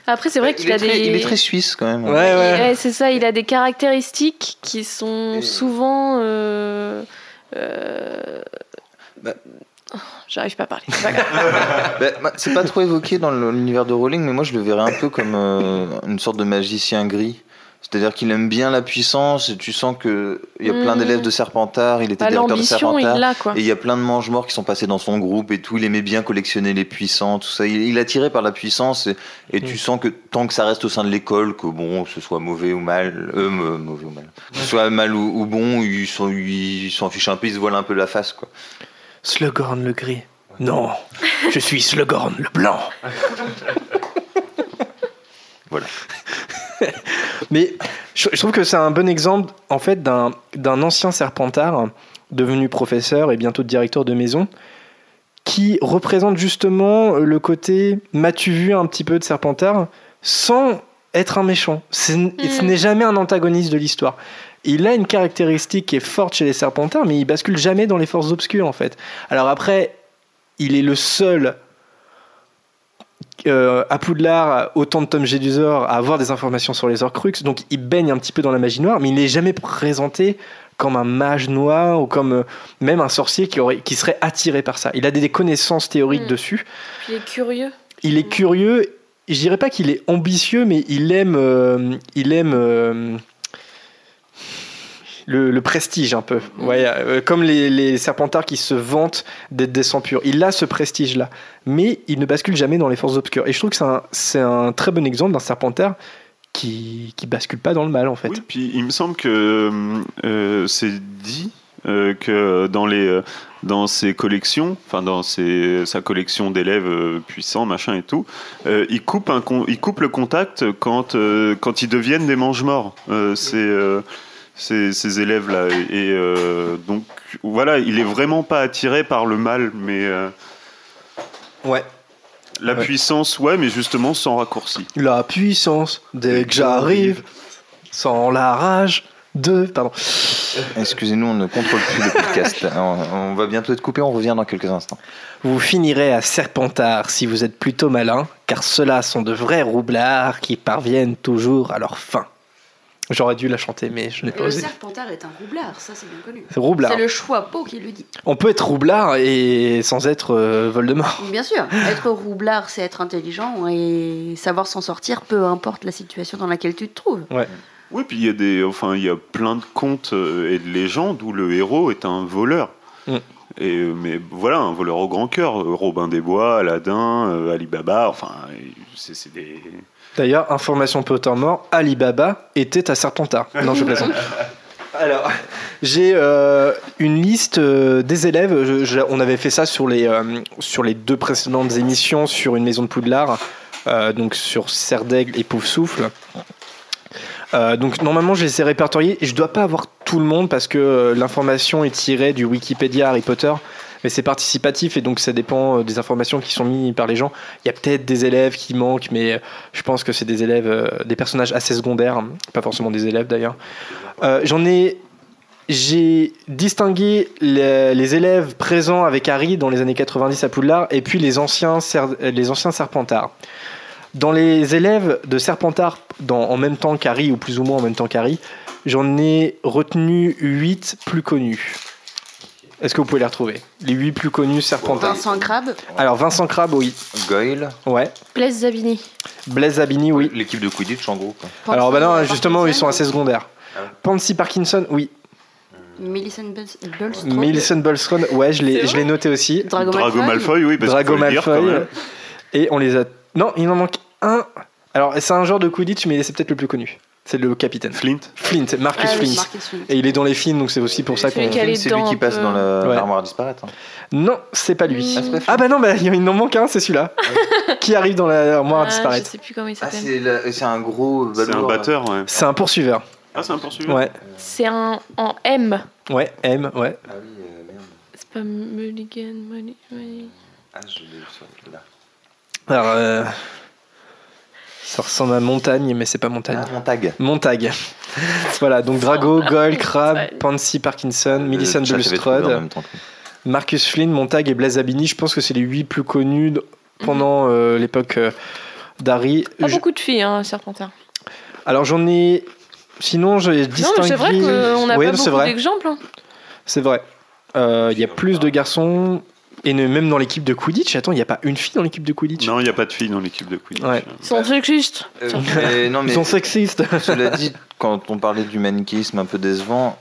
Après, c'est vrai il, qu'il a très, des. il est très suisse quand même. Ouais, ouais. Ouais, c'est ça, il a des caractéristiques qui sont Et- souvent. euh, euh, Bah. oh, J'arrive pas à parler. c'est pas grave. Bah, c'est pas trop évoqué dans l'univers de Rowling, mais moi je le verrais un peu comme euh, une sorte de magicien gris. C'est-à-dire qu'il aime bien la puissance, et tu sens qu'il y a plein Mm. d'élèves de Serpentard, il était Bah, directeur de L'ambition, il Serpentard. quoi. Et il y a plein de mange-morts qui sont passés dans son groupe et tout. Il aimait bien collectionner les puissants, tout ça. Il, il est attiré par la puissance et, et tu Mm. sens que tant que ça reste au sein de l'école, que bon, que ce soit mauvais ou mal, euh, mauvais ou mal, que ce soit mal ou, ou bon, ils s'en ils fichent un peu, ils se voilent un peu la face, quoi. Slughorn le gris. Non, je suis Slughorn le blanc. Voilà. Mais je, je trouve que c'est un bon exemple en fait d'un ancien serpentard devenu professeur et bientôt directeur de maison qui représente justement le côté m'as-tu vu un petit peu de serpentard sans être un méchant. C'est- Ce n'est jamais un antagoniste de l'histoire. Il a une caractéristique qui est forte chez les Serpentards, mais il bascule jamais dans les forces obscures en fait. Alors après, il est le seul euh, à Poudlard, autant de Tom Jedusor, à avoir des informations sur les Horcruxes, donc il baigne un petit peu dans la magie noire, mais il n'est jamais présenté comme un mage noir ou comme euh, même un sorcier qui, aurait, qui serait attiré par ça. Il a des, des connaissances théoriques Mm. dessus. Puis il est curieux. Il est curieux. Je dirais pas qu'il est ambitieux, mais il aime, euh, il aime euh, le, le prestige un peu. Ouais, euh, comme les, les Serpentards qui se vantent d'être des sangs purs. Il a ce prestige-là, mais il ne bascule jamais dans les forces obscures. Et je trouve que c'est un, très bon exemple d'un Serpentard qui qui bascule pas dans le mal en fait. Oui, puis il me semble que euh, c'est dit euh, que dans les dans ses collections, enfin dans ses, sa collection d'élèves puissants, machin et tout, euh, il coupe un con- il coupe le contact quand euh, quand ils deviennent des mange-morts. Euh, c'est ces, ces élèves-là. Et euh, donc, voilà, il est vraiment pas attiré par le mal, mais euh, Ouais. la Ouais. puissance, ouais, mais justement sans raccourci. La puissance dès que j'arrive, sans la rage de. Pardon. Excusez-nous, on ne contrôle plus le podcast. on, on va bientôt être coupé, on revient dans quelques instants. Vous finirez à Serpentard si vous êtes plutôt malin, car ceux-là sont de vrais roublards qui parviennent toujours à leur fin. J'aurais dû la chanter, mais je n'ai pas Le osé. serpentard est un roublard, ça c'est bien connu. C'est roublard. C'est le choix Pau qui le dit. On peut être roublard et sans être euh, Voldemort. Bien sûr, être roublard, c'est être intelligent et savoir s'en sortir, peu importe la situation dans laquelle tu te trouves. Oui, puis il y a des, enfin, il y a plein de contes euh, et de légendes où le héros est un voleur. Mm. Et euh, mais voilà, un voleur au grand cœur. Euh, Robin des Bois, Aladdin, euh, Ali Baba. Enfin, c'est des. D'ailleurs, information Pottermore, Ali Baba était à Serpentard. Non, je plaisante. Alors, j'ai euh, une liste euh, des élèves. Je- je- on avait fait ça sur les, euh, sur les deux précédentes émissions sur une maison de Poudlard, donc sur Serre d'Aigle et Poufsouffle. Euh, donc normalement je les ai répertoriés et je dois pas avoir tout le monde parce que l'information est tirée du Wikipédia Harry Potter mais c'est participatif et donc ça dépend euh, des informations qui sont mises par les gens. Il y a peut-être des élèves qui manquent mais euh, je pense que c'est des élèves, euh, des personnages assez secondaires, hein, pas forcément des élèves d'ailleurs. J'en ai j'ai distingué les, élèves présents avec Harry dans les années 90 à Poudlard et puis les anciens, les anciens Serpentards. Dans les élèves de Serpentard, en même temps qu'Harry, ou plus ou moins en même temps qu'Harry, j'en ai retenu 8 plus connus. Est-ce que vous pouvez les retrouver? Les 8 plus connus Serpentards. Vincent Crabe, Alors Vincent Crabbe, oui. Goyle, Ouais. Blaise Zabini. Blaise Zabini, oui. l'équipe de Quidditch en gros. quoi. Alors bah non, justement, ils sont assez Parkinson, secondaires. Ah. Pansy Parkinson, oui. Millicent Bul- Bulstrode, Millicent Bulstrode, ouais, je l'ai C'est je l'ai noté aussi. Drago, Drago Malfoy, oui, parce Drago qu'il faut le dire, quand Malfoy. même. Et on les a. Non, il en manque un. Alors, c'est un genre de Quidditch, mais c'est peut-être le plus connu. C'est le capitaine. Flint. Flint, Marcus Ah oui, Flint. Marcus Flint. Et il est dans les films, donc c'est aussi pour ça qu'on. C'est lui qui passe dans la- Ouais. l'armoire à disparaître. hein. Non, c'est pas lui. Ah, pas Ah bah non, bah, il n'en manque un, c'est celui-là. qui arrive dans la armoire à Ah, je disparaître. sais plus comment il Ah, s'appelle. c'est la- c'est un gros C'est un balourd. batteur, ouais. C'est un poursuiveur. Ah, c'est un poursuivant. Ouais, c'est un en M. ouais, M, ouais. Ah oui, euh, merde. C'est pas Mulligan. Mulli- Mulli- Ah, je l'ai sur là. Alors, euh, ça ressemble à Montagne, mais c'est pas Montagne. Ah, Montag. Montag. voilà, donc Drago, Goyle, Crabbe, Montagne. Pansy Parkinson, Millicent trouvé en Bulstrode. Marcus Flynn, Montag et Blaise Abini. Je pense que c'est les huit plus connus d- pendant euh, l'époque euh, d'Harry. Pas Je- beaucoup de filles, hein, Serpentard. Alors j'en ai. Sinon, j'ai Non, distingué. mais c'est vrai qu'on Ouais, pas c'est beaucoup vrai. d'exemples. hein. C'est vrai. Euh, Il y a plus de garçons. Et même dans l'équipe de Quidditch, attends, il n'y a pas une fille dans l'équipe de Quidditch? Non, il n'y a pas de fille dans l'équipe de Quidditch. Ouais. Ils sont sexistes. Euh, mais non, mais Ils sont sexistes. cela dit, quand on parlait du manichéisme un peu décevant,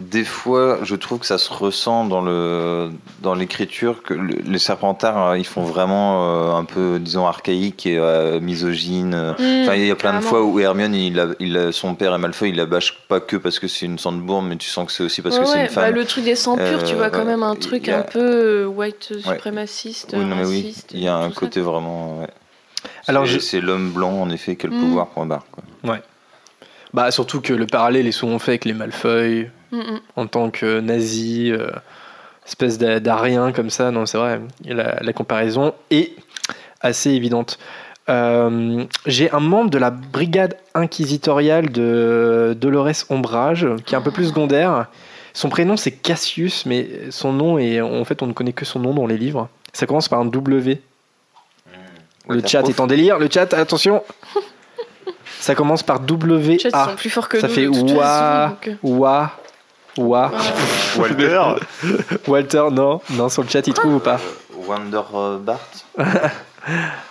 des fois, je trouve que ça se ressent dans le dans l'écriture que le- les Serpentards, euh, ils font vraiment euh, un peu, disons, archaïque et euh, misogyne. Mmh, Enfin, il y a plein de fois où Hermione, il a, il a- son père et Malfoy, il la bâche pas que parce que c'est une sandbourne, mais tu sens que c'est aussi parce Ouais, que c'est ouais, une femme. bah, le truc des sangs purs, tu Euh, vois quand ouais. même un truc a- un peu white suprémaciste, Oui, mais oui, raciste. il y a un ça. côté vraiment. ouais. Alors, C'est- je- l'homme blanc en effet qui a le Mm. pouvoir point barre. Quoi. Bah, surtout que le parallèle est souvent fait avec les Malfoy En tant que nazi, euh, espèce d'a- d'arien comme ça. Non, c'est vrai, la, la comparaison est assez évidente. Euh, J'ai un membre de la brigade inquisitoriale de Dolores Ombrage, qui est un peu plus secondaire. Son prénom c'est Cassius, mais son nom est en fait on ne connaît que son nom dans les livres. Ça commence par un W. Le Ouais, chat prof. est en délire. Le chat, attention. Ça commence par W Les chats, ils A. sont plus forts que Ça nous. fait de toute Wa. Walter, Walter, non, non, sur le chat, il trouve ou pas Euh, Wonder euh, Bart.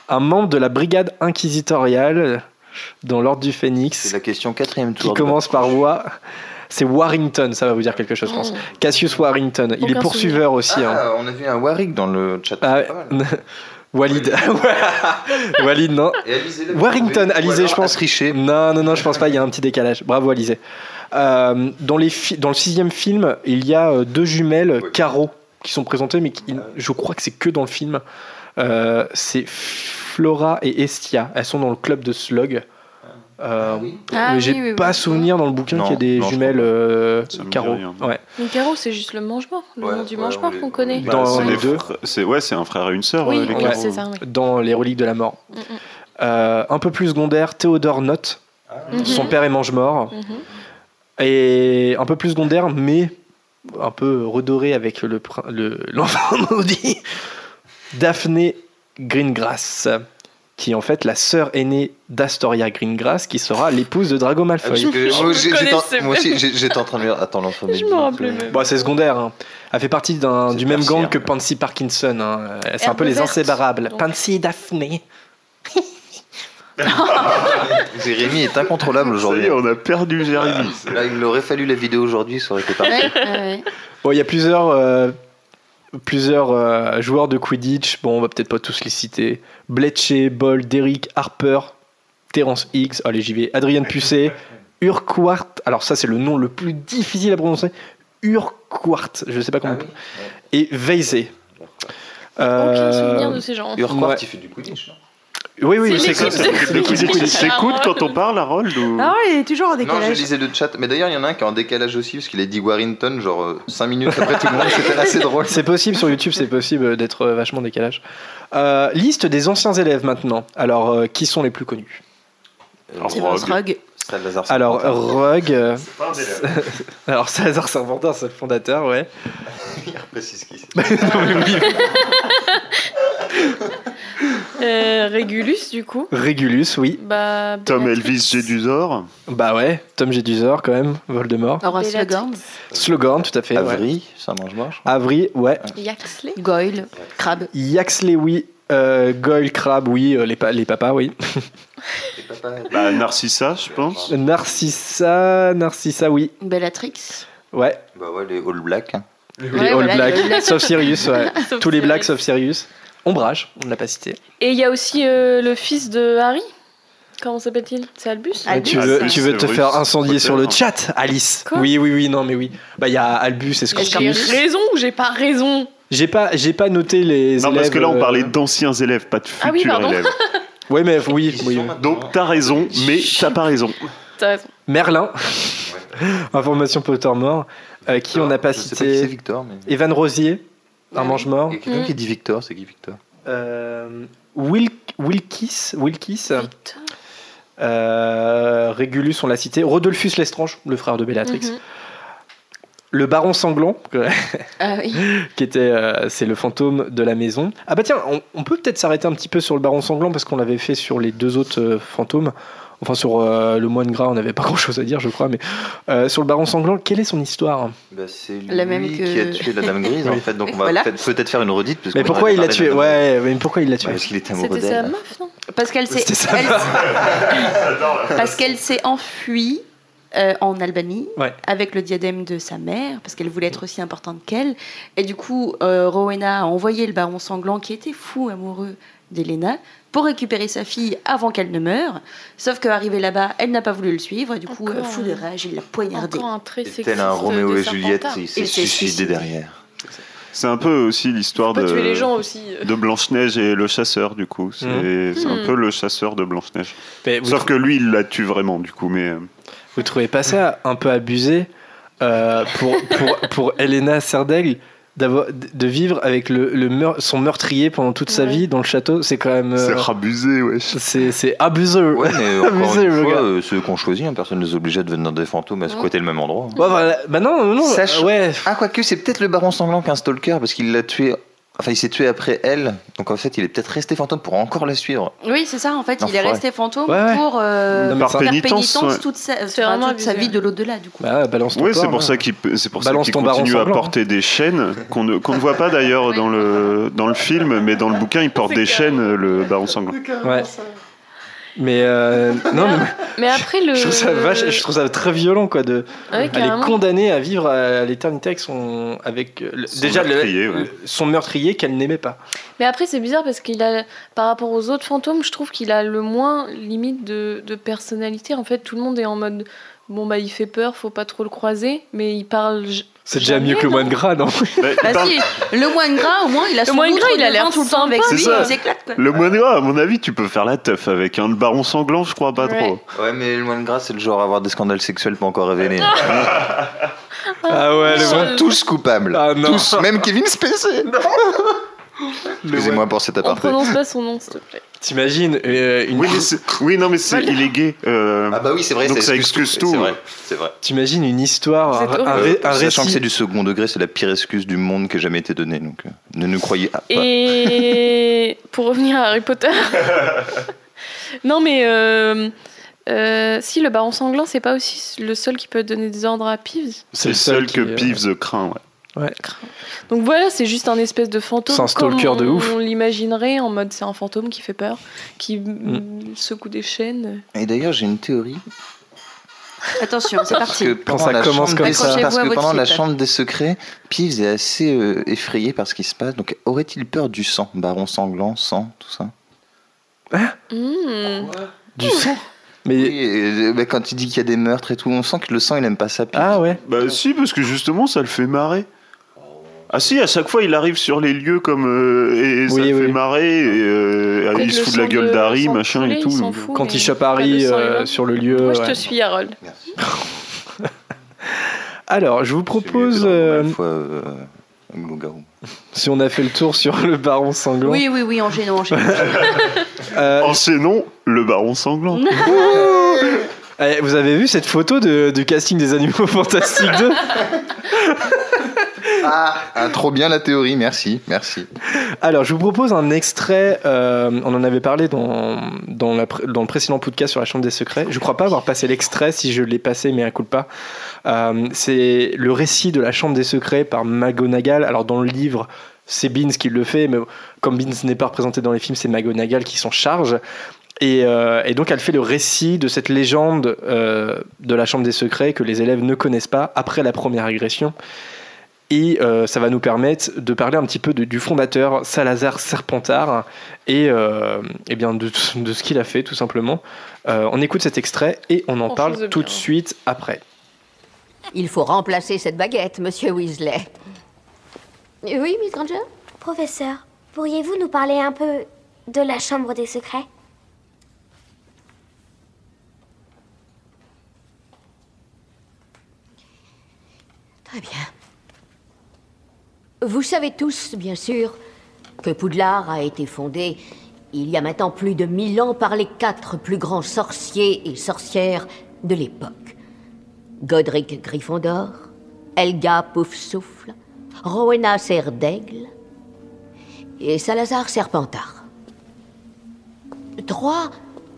Un membre de la brigade inquisitoriale dans l'ordre du C'est Phénix la question quatrième qui tour. de commence par Wa. C'est Warrington, ça va vous dire quelque chose, je pense. Mm. Cassius Warrington. Il est poursuiveur aussi. hein. Ah, on a vu un Warwick dans le chat. Ah, c'est pas mal. Walid. Walid, non. Alizé, Warrington, Alizé, je pense. Non, non, non, je pense pas. Il y a un petit décalage. Bravo, Alizé. Euh, dans, les fi- dans le sixième film, il y a euh, deux jumelles Oui. Caro qui sont présentées, mais qui- je crois que c'est que dans le film. Euh, c'est Flora et Estia. Elles sont dans le club de Slug. Euh. Ah mais j'ai oui, oui, pas oui. souvenir dans le bouquin qu'il y a des non, jumelles euh, rien. Ouais. Mais c'est juste le mange-mort. Le Ouais, nom du ouais, mange-mort on qu'on connaît. Dans c'est les deux. c'est ouais, c'est un frère et une sœur. Oui, euh, les ça. oui. Dans Les Reliques de la Mort. Mm, mm. Euh, un peu plus secondaire, Théodore Note. Mhm. Son père est mange-mort. Mhm. Et un peu plus secondaire, mais un peu redoré avec le prin- le- l'enfant maudit, Daphné Greengrass, qui est en fait la sœur aînée d'Astoria Greengrass, qui sera l'épouse de Drago Ah, Malfoy. que moi, en- aussi, j'étais en train de dire. Attends, l'enfant Je maudit, me rappelais euh, même. Bon, c'est secondaire. hein. Elle fait partie du même gang que Pansy Parkinson. hein. C'est un peu les verte, inséparables. donc. Pansy et Daphné. Jérémy est incontrôlable aujourd'hui. on a perdu Jérémy. Là, il aurait fallu la vidéo aujourd'hui, ça aurait été parfait. Ouais, ouais, ouais. Bon, il y a plusieurs, euh, plusieurs euh, joueurs de Quidditch. Bon, on va peut-être pas tous les citer. Bletchley, Bold, Derrick, Harper, Terence Higgs, allez j'y vais, Adrien Pusset, Urquhart. Alors ça, c'est le nom le plus difficile à prononcer. Urquhart, je sais pas comment. Ah oui. Et Veizé. Aucun Euh, souvenir de ces gens. Urquhart, Ouais. il fait du Quidditch. Oui, oui, C'est c'est l'équipe ça. T'écoutes quand on parle, Harold ou... Ah ouais, il est toujours en Non, je décalage. lisais le chat. Mais d'ailleurs, il y en a un qui est en décalage aussi, parce qu'il a dit Warrington, genre 5 minutes après tout le monde. C'était assez drôle. C'est possible sur YouTube, c'est possible d'être euh, vachement décalage. Euh, liste des anciens élèves maintenant. Alors, euh, qui sont les plus connus? Rogue. Salazar Alors. Rogue. euh, Alors, Salazar Serpentard, c'est le fondateur, ouais. Il précise qui c'est. Euh, Régulus, du coup. Régulus, oui. Bah, Tom. Elvis Jedusor. Bah ouais. Tom Jedusor, quand même. Voldemort. Slogan, tout à fait. ouais. Avry, ça mange moche. Avry, ouais. Yaxley. Goyle. Crabbe. Yaxley, oui. Euh, Goyle, Crabbe, oui. Euh, les, pa- les papas, oui. Papa, Bah, Narcissa, je pense. Narcissa, Narcissa, oui. Bellatrix. Ouais. Bah ouais, les All Black. hein. les Ouais, All voilà, Blacks. les All Blacks. Sauf Sirius, ouais. Sauf Tous les Sirius. Blacks sauf Sirius. Ombrage, on ne l'a pas cité. Et il y a aussi euh, le fils de Harry. Comment s'appelle-t-il? C'est Albus? Albus. tu veux, Albus, tu veux te Severus, faire incendier sur le Potter. chat, Alice? Quoi? Oui, oui, oui, non, mais oui. Bah, il y a Albus et J'ai Scorpius. raison ou j'ai pas raison? J'ai pas, j'ai pas noté les Non, élèves. parce que là, on euh, parlait d'anciens élèves, pas de futurs Ah oui, pardon. élèves. Ouais, mais oui, Donc, t'as raison, mais t'as pas raison. T'as raison. Merlin. Information Pottermore. Euh, qui on n'a pas Je sais pas qui c'est cité Victor, mais. Evan Rosier, un mange-mort. Il y a quelqu'un Mm. qui dit Victor, c'est qui Victor? Euh, Wil- Wilkis, Wilkis. Victor. Euh, Régulus, on l'a cité. Rodolphus Lestrange, le frère de Bellatrix. Mhm. Le baron sanglant, Ah oui. qui était, euh, c'est le fantôme de la maison. Ah bah tiens, on, on peut peut-être s'arrêter un petit peu sur le baron sanglant parce qu'on l'avait fait sur les deux autres euh, fantômes. Enfin sur euh, le moine gras, on n'avait pas grand-chose à dire, je crois. Mais euh, sur le baron sanglant, quelle est son histoire? Bah, C'est lui La même qui a tué la dame grise, en fait. Donc on va Voilà. peut-être faire une redite. parce Mais pourquoi il l'a tué? la. Ouais, mais pourquoi il l'a tué? Bah, Parce qu'il était amoureux C'était sa d'elle. meuf, non? Parce qu'elle s'est, parce qu'elle s'est enfuie euh, en Albanie Ouais. avec le diadème de sa mère, parce qu'elle voulait être aussi importante qu'elle. Et du coup, euh, Rowena a envoyé le baron sanglant, qui était fou amoureux d'Elena, pour récupérer sa fille avant qu'elle ne meure. Sauf qu'arrivée là-bas, elle n'a pas voulu le suivre. Et du coup, Encore euh, fou de rage, il l'a poignardé. Encore un trait Et Tel un Roméo et Juliette, il s'est suicidé suicidé. derrière. C'est un peu aussi l'histoire de, tuer les gens aussi. de Blanche-Neige et le chasseur, du coup. C'est c'est un Mhm. peu le chasseur de Blanche-Neige. Sauf que lui, il la tue vraiment, du coup. Mais vous trouvez pas ça un peu abusé euh, pour, pour, pour Elena Serdaigle d'avoir de vivre avec le, le meur- son meurtrier pendant toute sa Ouais. vie dans le château, c'est quand même euh, C'est abusé, wesh. c'est c'est abusé. Ouais, mais encore Abusé, une fois, euh, ceux qu'on choisit, hein, personne ne les oblige à devenir des fantômes à squatter le même endroit. Ouais, voilà. Bah non, non, non. Sache- Ouais. Ah, quoique, c'est peut-être le baron sanglant qu'un stalker parce qu'il l'a tué. Enfin, il s'est tué après elle. Donc en fait, il est peut-être resté fantôme pour encore la suivre. Oui, c'est ça, en fait, il est resté fantôme Ouais, ouais. pour euh, Non, faire pénitence, pénitence ouais. toute sa, C'est enfin, vraiment toute sa vie de l'au-delà, du coup. Bah, balance ton Oui, c'est pour hein. ça qu'il c'est pour ça Balance qu'il baron continue à porter des chaînes qu'on ne, qu'on ne voit pas d'ailleurs dans le dans le film, mais dans le bouquin il porte des chaînes le baron sanglant. Ouais. Mais euh, non, mais Mais après, le. je trouve ça vache, je trouve ça très violent quoi de Ouais, elle est condamnée à vivre à l'éternité avec son avec euh, le- Son déjà le- meurtrier, ouais. le- son meurtrier qu'elle n'aimait pas. Mais après, c'est bizarre parce qu'il a, par rapport aux autres fantômes, je trouve qu'il a le moins limite de, de personnalité. En fait, tout le monde est en mode bon bah il fait peur, faut pas trop le croiser, mais il parle. C'est déjà mieux que le moine gras, non Bah, Bah si, le moine gras, au moins, il a son moine gras, il a l'air tout le temps avec lui, il s'éclate. Le moine gras, à mon avis, tu peux faire la teuf avec un baron sanglant, je crois pas trop. Ouais, mais le moine gras, c'est le genre à avoir des scandales sexuels pas encore révélés. Ah ouais, Ils le sont tous coupables. Ah non. Tous, même Kevin Spacey. Excusez-moi pour cet On aparté. prononce pas son nom, s'il te plaît. T'imagines euh, une Oui, oui, non, mais c'est, il est gay. euh, Ah bah oui, c'est vrai, Donc ça excuse tout. C'est vrai, c'est vrai. T'imagines une histoire, un, un horrible. ré- un Sachant que c'est du second degré, c'est la pire excuse du monde qui ait jamais été donnée. Donc euh, ne nous croyez pas. Et pour revenir à Harry Potter. non, mais. euh, euh, si le baron sanglant, c'est pas aussi le seul qui peut donner des ordres à Peeves. c'est le seul qui, que euh, Peeves craint, ouais. Donc voilà, c'est juste un espèce de fantôme. C'est un stalker comme de on, ouf. On l'imaginerait en mode c'est un fantôme qui fait peur, qui Mm. secoue des chaînes. Et d'ailleurs, j'ai une théorie. Attention, c'est parti. que Quand pendant ça la commence chambre comme des- ça. Parce que pendant la chambre des secrets, Peeves est assez euh, effrayé par ce qui se passe. Donc aurait-il peur du sang? Baron sanglant, sang, tout ça? Mm. Du sang? Mais Oui, euh, bah, quand il dit qu'il y a des meurtres et tout, on sent que le sang, il aime pas ça. Peeves. ah ouais. Bah si, parce que justement, ça le fait marrer. Ah si, à chaque fois, il arrive sur les lieux comme euh, et ça Oui, oui. fait marrer. Et, euh, Peut-être il se fout de la gueule d'Harry, machin et tout. donc, fout. Quand il chope Harry euh, sur le lieu. Moi, je ouais. te suis, Harold. Merci. Alors, je vous propose, euh, Une fois, euh, si on a fait le tour sur le baron sanglant, Oui, oui, oui, enchaînons, enchaînons. euh, Enchaînons le baron sanglant. eh, vous avez vu cette photo de, du casting des Animaux Fantastiques 2 Ah, trop bien la théorie, merci, merci. Alors, je vous propose un extrait. euh, on en avait parlé dans, le précédent podcast sur la Chambre des Secrets. Je crois pas avoir passé l'extrait. Si je l'ai passé, mais à coup pas. Euh, c'est le récit de la Chambre des Secrets par McGonagall. Alors, dans le livre, c'est Beans qui le fait, mais comme Beans n'est pas représenté dans les films, c'est McGonagall qui s'en charge. Et, euh, et donc, elle fait le récit de cette légende de la Chambre des Secrets que les élèves ne connaissent pas après la première agression. Et euh, ça va nous permettre de parler un petit peu de- du fondateur Salazar Serpentard et, euh, eh bien de, de ce qu'il a fait tout simplement. Euh, on écoute cet extrait et on en parle tout de suite après. Il faut remplacer cette baguette, monsieur Weasley. Oui, Miss Granger? Professeur, pourriez-vous nous parler un peu de la chambre des secrets? Très bien. Vous savez tous, bien sûr, que Poudlard a été fondé il y a maintenant plus de mille ans par les quatre plus grands sorciers et sorcières de l'époque. Godric Gryffondor, Helga Poufsouffle, Rowena Serre-d'Aigle et Salazar Serpentard. Trois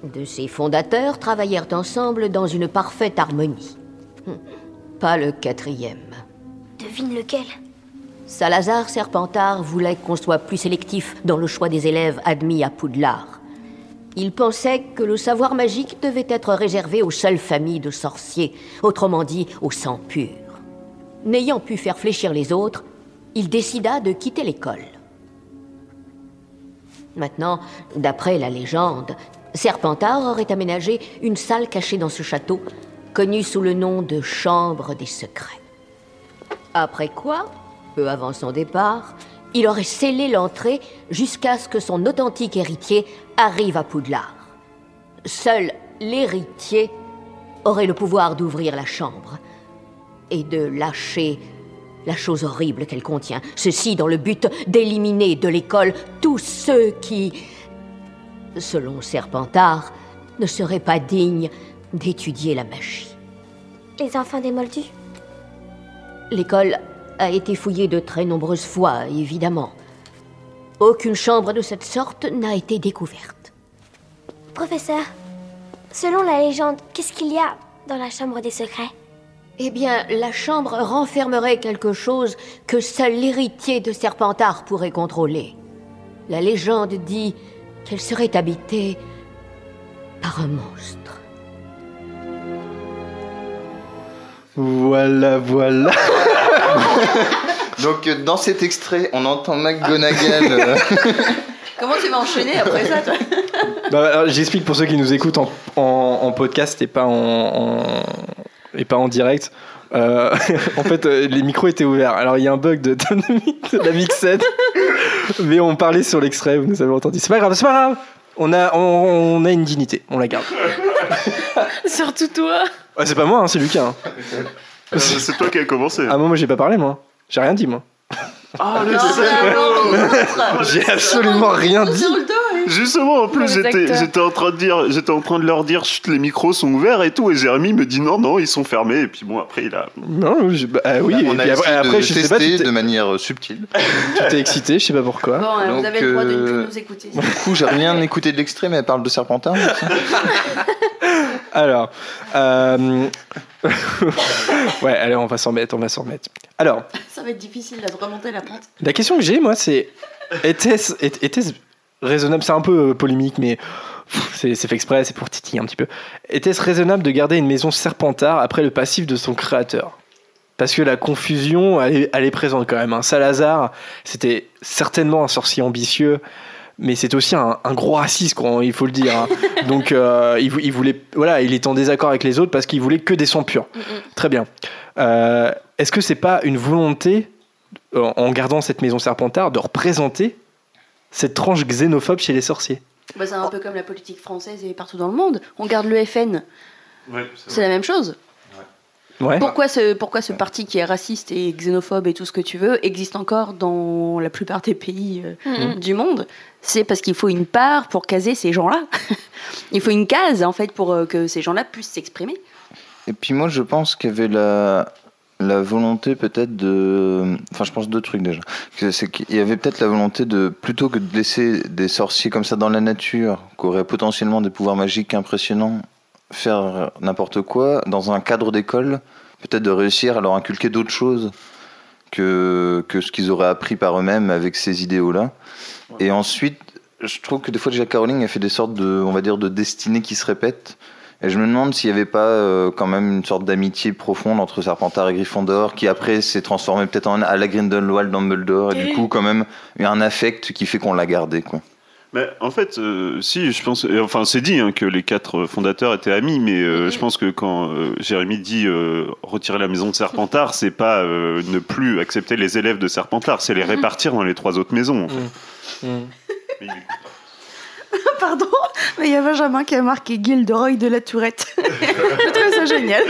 de ces fondateurs travaillèrent ensemble dans une parfaite harmonie. Pas le quatrième. Devine lequel? Salazar Serpentard voulait qu'on soit plus sélectif dans le choix des élèves admis à Poudlard. Il pensait que le savoir magique devait être réservé aux seules familles de sorciers, autrement dit au sang pur. N'ayant pu faire fléchir les autres, il décida de quitter l'école. Maintenant, d'après la légende, Serpentard aurait aménagé une salle cachée dans ce château, connue sous le nom de Chambre des Secrets. Après quoi, peu avant son départ, il aurait scellé l'entrée jusqu'à ce que son authentique héritier arrive à Poudlard. Seul l'héritier aurait le pouvoir d'ouvrir la chambre et de lâcher la chose horrible qu'elle contient. Ceci dans le but d'éliminer de l'école tous ceux qui, selon Serpentard, ne seraient pas dignes d'étudier la magie. Les enfants des Moldus? L'école a été fouillée de très nombreuses fois, évidemment. Aucune chambre de cette sorte n'a été découverte. Professeur, selon la légende, qu'est-ce qu'il y a dans la chambre des secrets? Eh bien, la chambre renfermerait quelque chose que seul l'héritier de Serpentard pourrait contrôler. La légende dit qu'elle serait habitée par un monstre. Voilà, voilà. Donc euh, dans cet extrait, on entend McGonagall. euh, Comment tu vas enchaîner après ça, toi Bah, J'explique pour ceux qui nous écoutent en, en- en podcast et pas en, en- et pas en direct. Euh, en fait, les micros étaient ouverts. Alors, il y a un bug de, de la mixette, mais on parlait sur l'extrait, vous nous avez entendu. C'est pas grave, c'est pas grave. On a, on, on a une dignité, on la garde. Surtout toi. Ouais, c'est pas moi, hein, c'est Lucas. hein. Euh, c'est toi qui as commencé. Ah, moi, moi j'ai pas parlé, moi. J'ai rien dit, moi. Ah, le J'ai absolument rien dit. Justement, en plus, j'étais en train de dire, j'étais en train de leur dire, Chut, les micros sont ouverts et tout, et Jérémy me dit non, non, ils sont fermés. Et puis bon, après, il a. Non, je- bah, ah oui, on et a puis après, essayé après, de je sais pas, tu tester t'es- de manière euh, subtile. tu t'es excité, je sais pas pourquoi. Bon, euh, vous Donc, avez le droit de ne euh, plus nous écouter. Du coup, j'ai rien écouté de l'extrait, mais elle parle de Serpentard. Alors, euh... ouais, allez, on va s'en mettre, on va s'en mettre. Alors, Ça va être difficile là, de remonter la pente. la question que j'ai, moi, c'est était-ce était-ce raisonnable C'est un peu euh, polémique, mais c'est fait exprès, c'est pour titiller un petit peu. Était-ce raisonnable de garder une maison Serpentard après le passif de son créateur? Parce que la confusion, elle est, elle est présente quand même. hein. Salazar, c'était certainement un sorcier ambitieux, mais c'est aussi un, un gros raciste, quoi, il faut le dire. hein. Donc, euh, il, vou- il voulait, voilà, il était en désaccord avec les autres parce qu'il voulait que des sangs purs. Très bien. Euh, Est-ce que c'est pas une volonté, en gardant cette maison Serpentard, de représenter cette tranche xénophobe chez les sorciers? Bah, c'est un peu comme la politique française et partout dans le monde. On garde le FN, Ouais, c'est la même chose. Ouais. Pourquoi ce, pourquoi ce parti qui est raciste et xénophobe et tout ce que tu veux existe encore dans la plupart des pays euh, Mhm. du monde? C'est parce qu'il faut une part pour caser ces gens-là. Il faut une case en fait pour euh, que ces gens-là puissent s'exprimer. Et puis moi, je pense qu'il y avait la, la volonté peut-être de... Enfin, je pense deux trucs déjà. C'est qu'il y avait peut-être la volonté de, plutôt que de laisser des sorciers comme ça dans la nature, qui auraient potentiellement des pouvoirs magiques impressionnants, faire n'importe quoi, dans un cadre d'école, peut-être de réussir à leur inculquer d'autres choses que, que ce qu'ils auraient appris par eux-mêmes avec ces idéaux-là. Et ensuite, je trouve que des fois, déjà, Caroline a fait des sortes de, on va dire, de destinées qui se répètent. Et je me demande s'il n'y avait pas euh, quand même une sorte d'amitié profonde entre Serpentard et Gryffondor, qui après s'est transformé peut-être en à la Grindelwald Dumbledore, et du coup quand même il y a un affect qui fait qu'on l'a gardé quoi. Mais en fait, euh, si, je pense. Enfin, c'est dit hein, que les quatre fondateurs étaient amis, mais euh, je pense que quand euh, Jérémy dit euh, retirer la maison de Serpentard, c'est pas euh, ne plus accepter les élèves de Serpentard, c'est les répartir dans les trois autres maisons. en fait. Mais il écoute pas. Pardon, mais il y a Benjamin qui a marqué Gilderoy de la Tourette. je trouve ça génial.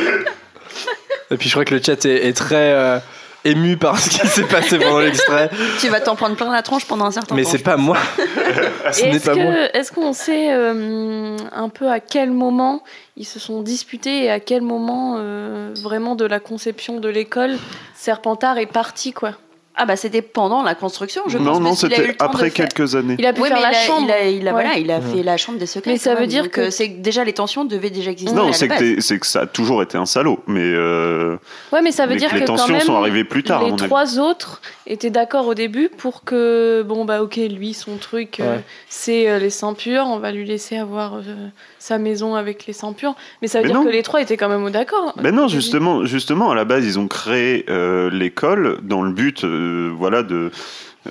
Et puis je crois que le chat est, est très euh, ému par ce qui s'est passé pendant l'extrait. Tu vas t'en prendre plein la tronche pendant un certain Mais temps. c'est pas moi. Ce n'est moi. est-ce qu'on sait euh, un peu à quel moment ils se sont disputés et à quel moment euh, vraiment de la conception de l'école Serpentard est parti quoi? Ah bah c'était pendant la construction, je pense. non, non, a eu c'était après faire- quelques années. Il a pu Oui, faire mais la il a, chambre. il a, il a- Ouais. voilà, il a fait la chambre des secrets. Mais ça veut dire que- euh, c'est déjà les tensions devaient déjà exister. Non, c'est que, c'est que ça a toujours été un salaud, mais, euh, Ouais, mais ça veut mais dire que les quand tensions même sont arrivées plus tard. les trois autres étaient d'accord au début pour que bon bah ok lui son truc euh, c'est euh, les sangs purs, on va lui laisser avoir euh, sa maison avec les sangs purs. Mais ça veut Mais dire non. que les trois étaient quand même d'accord. Ben non, justement, justement, à la base, ils ont créé l'école dans le but, voilà, de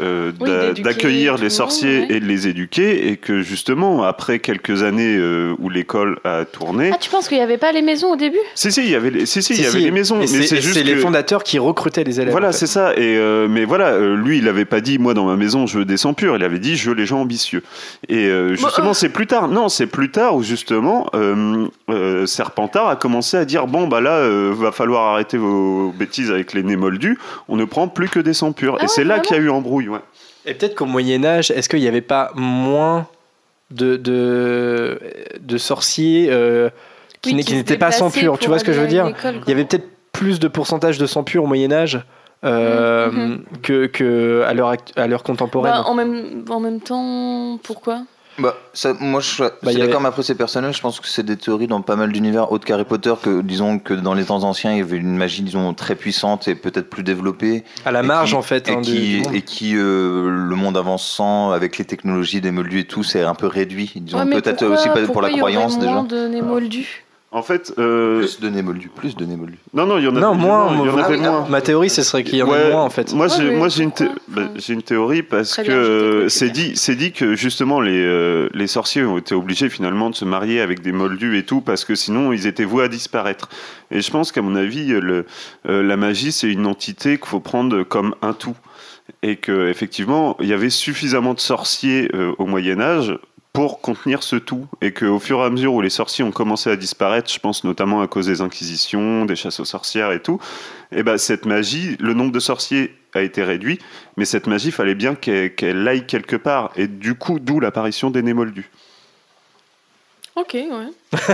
euh, Oui, d'accueillir les le sorciers monde, ouais. et de les éduquer, et que justement, après quelques années euh, où l'école a tourné, Ah, tu penses qu'il n'y avait pas les maisons au début? Si si, il y avait les, si, si, il y avait si. les maisons, Et mais c'est juste c'est les fondateurs qui recrutaient les élèves. Voilà, en fait. c'est ça. Et euh, mais voilà, lui, il avait pas dit moi dans ma maison je veux des sans purs. Il avait dit je veux les gens ambitieux. Et euh, justement, c'est plus tard. Non, c'est plus tard où justement euh, euh, Serpentard a commencé à dire bon bah là, euh, va falloir arrêter vos bêtises avec les nez moldus. On ne prend plus que des sans purs. Ah et c'est là qu'il y a eu embrouille. Ouais. Et peut-être qu'au Moyen Âge, est-ce qu'il n'y avait pas moins de, de, de sorciers euh, qui, Oui, n'étaient pas sans pur Tu vois ce que je veux dire? Il y avait peut-être plus de pourcentage de sang pur au Moyen Âge euh, Mhm. que, que à l'heure act- à l'heure contemporaine. Bah, en, même, en même temps, pourquoi? Bah, ça, moi, je suis, Bah, y avait- d'accord, mais après, c'est personnel. Je pense que c'est des théories dans pas mal d'univers autres qu'Harry Potter, que disons que dans les temps anciens, il y avait une magie, disons, très puissante et peut-être plus développée. à la marge qui- en fait. Et hein, qui, du monde. et qui euh, le monde avançant, avec les technologies des moldus et tout, c'est un peu réduit. Disons, Ouais, peut-être aussi pour la il y aurait croyance déjà. moins de nez moldus En fait, euh, Plus de nez moldus, plus de nez moldus. non non, il y en a Non, moins. Il y en moi, avait Ah oui, moins. Ma théorie, ce serait qu'il y en ait Ouais, moins en fait. Moi, j'ai, mais moi, j'ai une, thé- pourquoi bah, j'ai une théorie parce que euh, c'est c'est dit, c'est dit que justement les, euh, les sorciers ont été obligés finalement de se marier avec des moldus et tout parce que sinon ils étaient voués à disparaître. Et je pense qu'à mon avis, le, euh, la magie c'est une entité qu'il faut prendre comme un tout et que effectivement il y avait suffisamment de sorciers euh, au Moyen Âge pour contenir ce tout et qu'au fur et à mesure où les sorciers ont commencé à disparaître, je pense notamment à cause des inquisitions, des chasses aux sorcières et tout, et ben cette magie, le nombre de sorciers a été réduit, mais cette magie, fallait bien qu'elle qu'elle aille quelque part, et du coup, d'où l'apparition des nez moldus. Ok, ouais.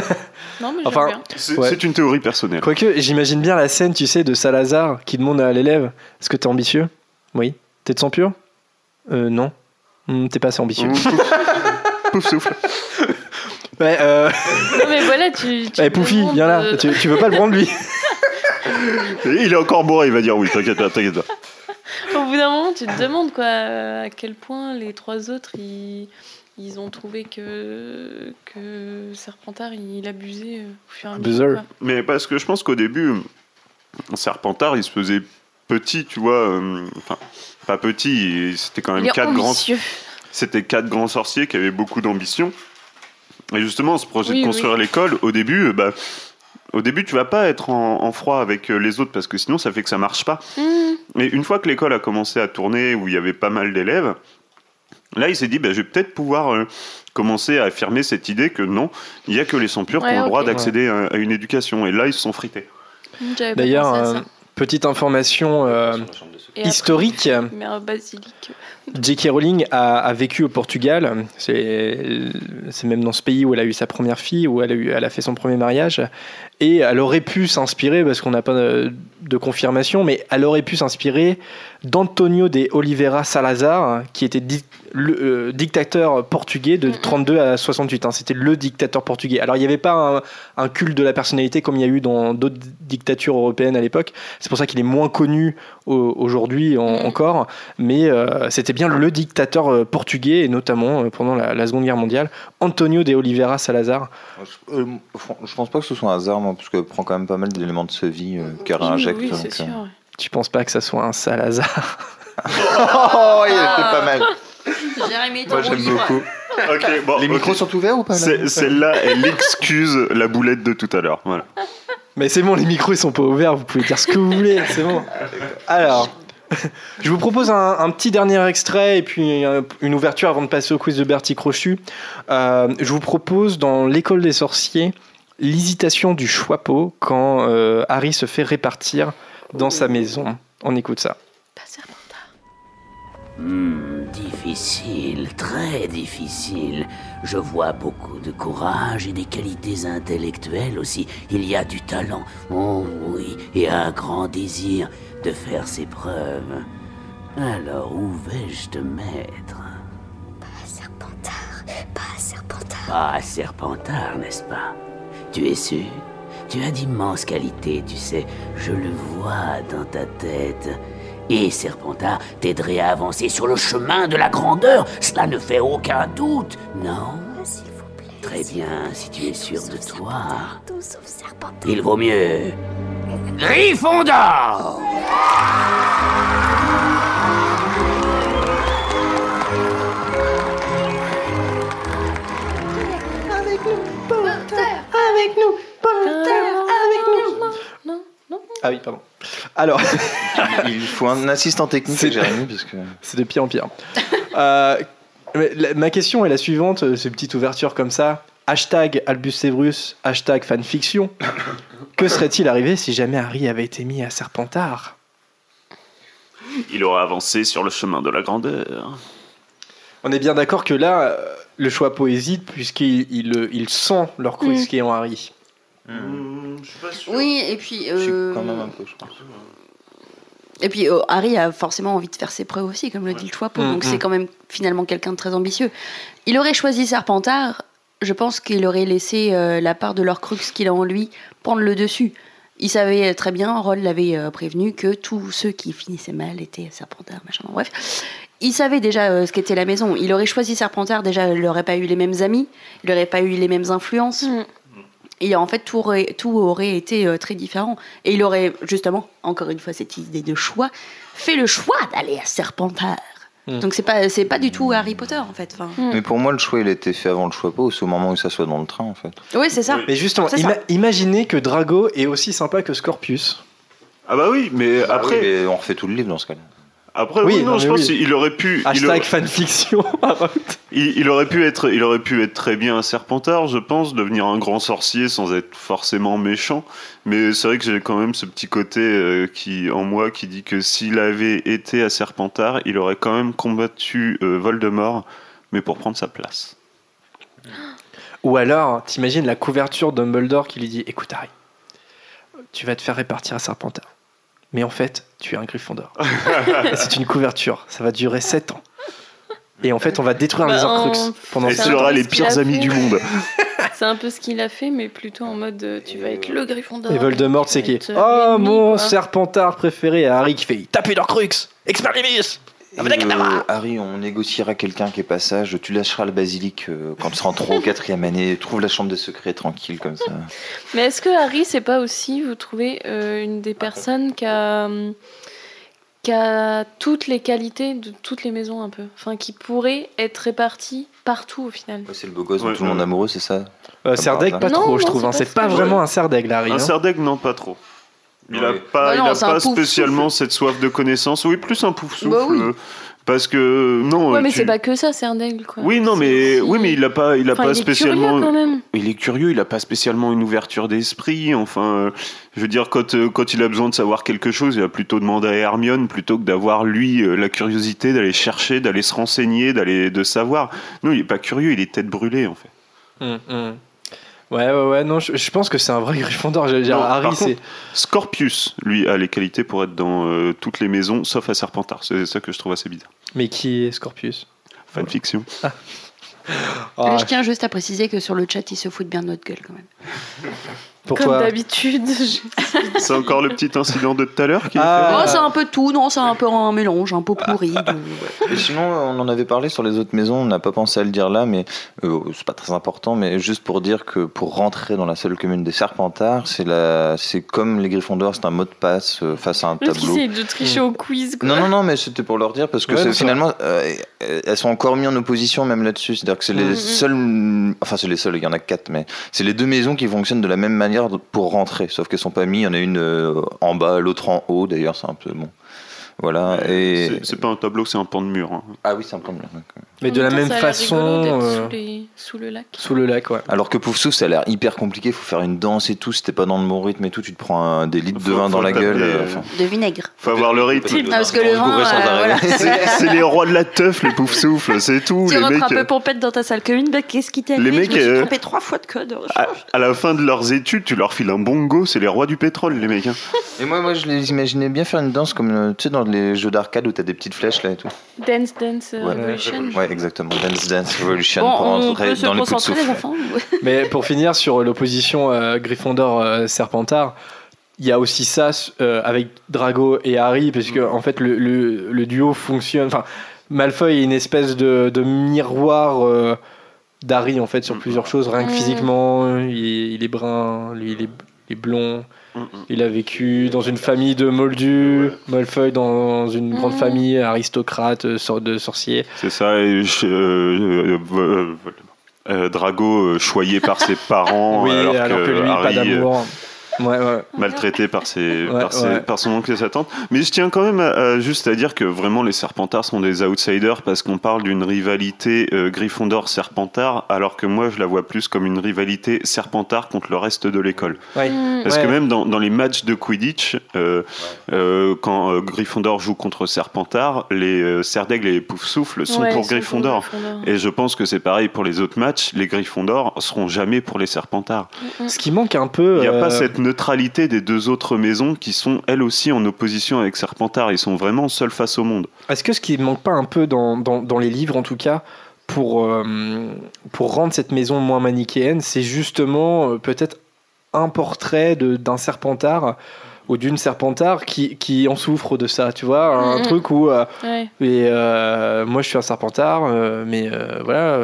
non, mais Enfin. C'est Ouais. c'est une théorie personnelle. Quoique, j'imagine bien la scène, tu sais, de Salazar qui demande à l'élève Est-ce que t'es ambitieux? Oui. T'es de sang pur? Euh, Non. Hmm, t'es pas assez ambitieux. Pouf souffle. Ouais, euh... Non, mais voilà, tu. tu eh, Poufi, viens là. Tu, tu veux pas le prendre lui? Il est encore bourré, il va dire oui, t'inquiète pas, t'inquiète pas. Au bout d'un moment, tu te demandes quoi, euh, à quel point les trois autres ils, ils ont trouvé que, que Serpentard il abusait euh, au fur et à mesure. Mais parce que je pense qu'au début, Serpentard, il se faisait petit, tu vois. euh, Enfin, pas petit, c'était quand même quatre grands. C'était quatre grands sorciers qui avaient beaucoup d'ambition. Et justement, ce projet Oui, de construire l'école, au début, euh, bah, au début, tu vas pas être en, en froid avec euh, les autres parce que sinon, ça fait que ça marche pas. Mmh. Mais une fois que l'école a commencé à tourner, où il y avait pas mal d'élèves, là, il s'est dit, bah, je vais peut-être pouvoir euh, commencer à affirmer cette idée que non, il y a que les sans-purs qui Ouais, ont le droit d'accéder à, à une éducation. Et là, ils se sont frités. Pas D'ailleurs, euh, petite information euh, historique Mère basilic. J.K. Rowling a, a vécu au Portugal. C'est même dans ce pays où elle a eu sa première fille, où elle a, eu, elle a fait son premier mariage. Et elle aurait pu s'inspirer, parce qu'on n'a pas de, de confirmation, mais elle aurait pu s'inspirer d'Antonio de Oliveira Salazar, qui était di- le euh, dictateur portugais de 32 à 68. hein. C'était le dictateur portugais. Alors il n'y avait pas un, un culte de la personnalité comme il y a eu dans d'autres dictatures européennes à l'époque. C'est pour ça qu'il est moins connu au- aujourd'hui en- encore. Mais euh, c'était bien le dictateur euh, portugais, et notamment euh, pendant la, la Seconde Guerre mondiale, Antonio de Oliveira Salazar. Je, euh, je pense pas que ce soit un hasard, moi, parce qu'elle prend quand même pas mal d'éléments de sa vie euh, qu'elle Oui, réinjecte. oui, donc, euh. sûr. Tu penses pas que ça soit un Salazar? Oh, il était pas mal. Jérémy, Moi, j'aime beaucoup. Bon, Les micros sont ouverts ou pas Celle-là, elle excuse la boulette de tout à l'heure. Voilà. Mais c'est bon, les micros ils sont pas ouverts, vous pouvez dire ce que vous voulez, c'est bon. Alors, je vous propose un, un petit dernier extrait et puis une ouverture avant de passer au quiz de Bertie Crochu. Euh, je vous propose dans l'école des sorciers l'hésitation du Choixpeau quand euh, Harry se fait répartir dans sa maison. On écoute ça. Hmm, difficile, très difficile. Je vois beaucoup de courage et des qualités intellectuelles aussi. Il y a du talent, oh oui, et un grand désir de faire ses preuves. Alors où vais-je te mettre? Pas Serpentard, pas Serpentard. Pas à Serpentard, n'est-ce pas? Tu es sûr? Tu as d'immenses qualités, tu sais. Je le vois dans ta tête. Et Serpentard t'aiderait à avancer sur le chemin de la grandeur. Cela ne fait aucun doute, non? Ah, S'il vous plaît. Très bien, si tu es sûr de toi. Tout sauf Serpentard. Il vaut mieux. Gryffondor Avec nous, Potter Avec nous, Potter Avec nous Non, non, Ah oui, pardon. Alors, il faut un assistant technique, C'est- Jérémy, parce que c'est de pire en pire. Euh, ma question est la suivante, euh, ces petites ouvertures comme ça. Hashtag Albus Severus, hashtag fanfiction. Que serait-il arrivé si jamais Harry avait été mis à Serpentard? Il aurait avancé sur le chemin de la grandeur. On est bien d'accord que là, euh, le choix poésite, puisqu'il il, euh, il sent leur crux Mm. qui est en Harry. je suis pas sûr. Oui, et puis. Je suis euh, quand même un peu, je pense. Et puis euh, Harry a forcément envie de faire ses preuves aussi, comme le dit le Choixpeau, Mm, donc c'est quand même finalement quelqu'un de très ambitieux. Il aurait choisi Serpentard, je pense qu'il aurait laissé euh, la part de leur crux qu'il a en lui prendre le dessus. Il savait très bien, Roll l'avait euh, prévenu, que tous ceux qui finissaient mal étaient Serpentard, machin, bref. Il savait déjà euh, ce qu'était la maison. Il aurait choisi Serpentard, déjà, il n'aurait pas eu les mêmes amis, il n'aurait pas eu les mêmes influences. Mm. Et en fait, tout aurait, tout aurait été euh, très différent. Et il aurait, justement, encore une fois, cette idée de choix, fait le choix d'aller à Serpentard. Mm. Donc c'est pas, c'est pas du tout Harry Potter, en fait. Enfin, Mm. Mais pour moi, le choix, il a été fait avant le choix pas, c'est au moment où ça soit dans le train, en fait. oui, c'est ça. Mais justement, ça. imaginez que Drago est aussi sympa que Scorpius. Ah bah oui, mais Ah après, oui, mais on refait tout le livre dans ce cas-là. Après Oui, oui, non, non, je pense oui. qu'il aurait pu, il, Hashtag fanfiction. il- il aurait pu être, il aurait pu être très bien un Serpentard, je pense, devenir un grand sorcier sans être forcément méchant. Mais c'est vrai que j'ai quand même ce petit côté euh, qui, en moi, qui dit que s'il avait été à Serpentard, il aurait quand même combattu euh, Voldemort, mais pour prendre sa place. Ou alors, t'imagines la couverture de Dumbledore qui lui dit Écoute, Harry, tu vas te faire répartir à Serpentard. Mais en fait, tu es un Gryffondor. C'est une couverture, ça va durer 7 ans. Et en fait, on va détruire Bah, les en- Horcruxes pendant Et tu auras les pires amis fait. du monde. C'est un peu ce qu'il a fait, mais plutôt en mode euh, tu vas être le Gryffondor. Et Voldemort, c'est qui Oh, mon quoi. Serpentard préféré, et Harry qui fait Tapez l'Horcrux Expelliarmus Et, euh, Harry, on négociera quelqu'un qui est passage, tu lâcheras le basilic euh, quand tu seras en 3 ou 4 année, trouve la chambre de secret tranquille comme ça. Mais est-ce que Harry, c'est pas aussi, vous trouvez, euh, une des personnes qui a, qui a toutes les qualités de toutes les maisons un peu? Enfin, qui pourrait être répartie partout au final? Ouais, c'est le beau gosse dont tout le monde amoureux, c'est ça? Euh, Serdaigle, pas Non, trop, non, je trouve. c'est hein. pas pas vraiment un Serdaigle, Harry. Un. Serdaigle, non, pas trop. Il a Ouais. pas, Bah non, il a pas spécialement cette soif de connaissance. Oui, plus un pouf souffle. Bah oui. euh, Parce que non. Ouais, mais tu- c'est pas que ça, c'est un aigle, quoi. Oui, non, mais aussi- oui, mais il a pas, il a Enfin, pas il est spécialement. curieux, quand même. Il est curieux, il a pas spécialement une ouverture d'esprit. Enfin, euh, je veux dire, quand, euh, quand il a besoin de savoir quelque chose, il va plutôt demander à Hermione plutôt que d'avoir lui euh, la curiosité d'aller chercher, d'aller se renseigner, d'aller de savoir. Non, il est pas curieux, il est tête brûlée en fait. Hum, hum. Ouais, ouais, ouais, non, je, je pense que c'est un vrai Gryffondor. J'allais dire, Non, Harry, c'est. Scorpius, lui, a les qualités pour être dans euh, toutes les maisons, sauf à Serpentard. C'est ça que je trouve assez bizarre. Mais qui est Scorpius? Fanfiction. Ah, je tiens juste à préciser que sur le chat, ils se foutent bien de notre gueule quand même. Pour Comme toi. d'habitude. C'est encore le petit incident de tout à l'heure qui Ah. Oh, c'est un peu tout, non, c'est un peu un mélange, un peu pourri. de- Et sinon, on en avait parlé sur les autres maisons, on n'a pas pensé à le dire là, mais euh, c'est pas très important, mais juste pour dire que pour rentrer dans la seule commune des Serpentards, c'est la, c'est comme les Griffondors, c'est un mot de passe euh, face à un L'autre qui tableau. essaye de tricher au quiz, quoi. Non, non, non, mais c'était pour leur dire parce que Ouais, c'est- non, c'est finalement, euh, elles sont encore mises en opposition même là-dessus. C'est-à-dire que c'est les Mhm. seules, enfin c'est les seules, il y en a quatre, mais c'est les deux maisons qui fonctionnent de la même manière pour rentrer, sauf qu'elles sont pas mises. Il y en a une euh, en bas, l'autre en haut. D'ailleurs, c'est un peu bon. Voilà. Et C'est- pas un tableau, c'est un pan de mur. hein. ah oui, c'est un plan blanc. d'accord. Mais En de la même façon. rigolo d'être euh, Sous, les- sous le lac. Sous le lac, ouais. Alors que Poufsouffle, ça a l'air hyper compliqué. Faut faire une danse et tout. Si t'es pas dans le bon rythme et tout, tu te prends un, des litres de vin dans la gueule. euh, enfin. De vinaigre. Faut avoir le rythme. Ah, parce que le vin, euh, arrêt. voilà. C'est les rois de la teuf, les poufs souffles, c'est tout. Tu les rentres mecs, un peu euh, pompette dans ta salle commune, bah, qu'est-ce qui t'est Les arrivé mecs, Je me suis euh, trompé trois fois de code. à, à la fin de leurs études, tu leur files un bongo, c'est les rois du pétrole, les mecs. hein. Et moi, moi, je les imaginais bien faire une danse comme tu sais dans les jeux d'arcade où t'as des petites flèches là et tout. Dance Dance euh, Ouais. Ouais, exactement. Dance Dance Revolution Bon, pour on entrer peut se dans de concentrer les enfants Mais pour finir sur l'opposition euh, Gryffondor-Serpentard, il y a aussi ça euh, avec Drago et Harry, parce que en fait le, le- le duo fonctionne. Enfin, Malfoy est une espèce de, de miroir euh, d'Harry en fait sur plusieurs choses, rien que Mm. physiquement. Il, est- il est brun, lui il est, il est blond. Mm, mm. Il a vécu dans une famille de moldus, Malfoy dans une grande Mm. famille aristocrate, euh, de sorcier. C'est ça, et je- euh, euh, euh, euh, Drago choyé par ses parents, oui, alors, alors, que, lui, Harry, pas d'amour. Ouais, ouais. maltraité par, ses, Ouais, par, ses- ouais. par son oncle et sa tante. Mais je tiens quand même à- à- juste à dire que vraiment les Serpentards sont des outsiders parce qu'on parle d'une rivalité euh, Gryffondor-Serpentard, alors que moi je la vois plus comme une rivalité Serpentard contre le reste de l'école. Ouais. Mm. Parce Ouais. que même dans, dans les matchs de Quidditch, euh, euh, quand euh, Gryffondor joue contre Serpentard, les euh, Serdaigle et les Poufsouffle sont Ouais, pour Gryffondor. Et je pense que c'est pareil pour les autres matchs. Les Gryffondor seront jamais pour les Serpentards. Ce qui manque un peu. Il n'y a euh, pas cette neutralité des deux autres maisons qui sont elles aussi en opposition avec Serpentard. Ils sont vraiment seuls face au monde. Est-ce que ce qui manque pas un peu dans, dans, dans les livres, en tout cas, pour, euh, pour rendre cette maison moins manichéenne, c'est justement euh, peut-être un portrait de- d'un serpentard ou d'une serpentard qui, qui en souffre de ça, tu vois, un truc où euh, Ouais. et, euh, moi je suis un serpentard, euh, mais euh, voilà,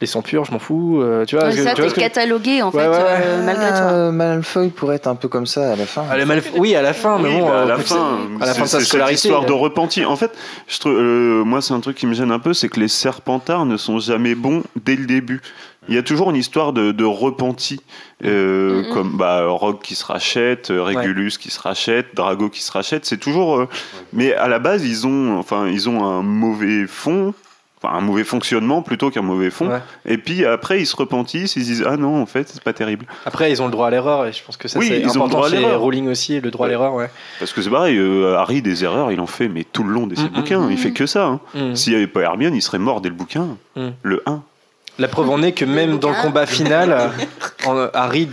euh, les sangs purs, je m'en fous, euh, tu vois. Ouais, que- ça, tu t'es que- catalogué en Ouais, fait, ouais, ouais. euh, malgré toi. Euh, Malfoy pourrait être un peu comme ça à la fin. Ah, le mal- Oui, à la fin, mais Oui, bon, bah, à euh, la fin, à la fin de sa cette histoire de euh, repenti. En fait, je trouve, euh, moi, c'est un truc qui me gêne un peu, c'est que les Serpentards ne sont jamais bons dès le début. Il y a toujours une histoire de, de repenti, euh, comme bah, Rogue qui se rachète, euh, Régulus qui se rachète, Drago qui se rachète. C'est toujours. euh, Mais à la base, ils ont, enfin, ils ont un mauvais fond. Enfin, un mauvais fonctionnement plutôt qu'un mauvais fond. Ouais. Et puis après, ils se repentissent, ils se disent Ah non, en fait, c'est pas terrible. Après, ils ont le droit à l'erreur, et je pense que ça Oui, c'est ils ont le important droit à chez l'erreur. Rowling aussi, le droit à l'erreur, ouais. Parce que c'est pareil, euh, Harry, des erreurs, il en fait, mais tout le long de ses Mhm. bouquins. Il fait que ça. hein. S'il n'y avait pas Hermione, il serait mort dès le bouquin. Mm. Le 1. La preuve en est que même dans le combat final, en- Harry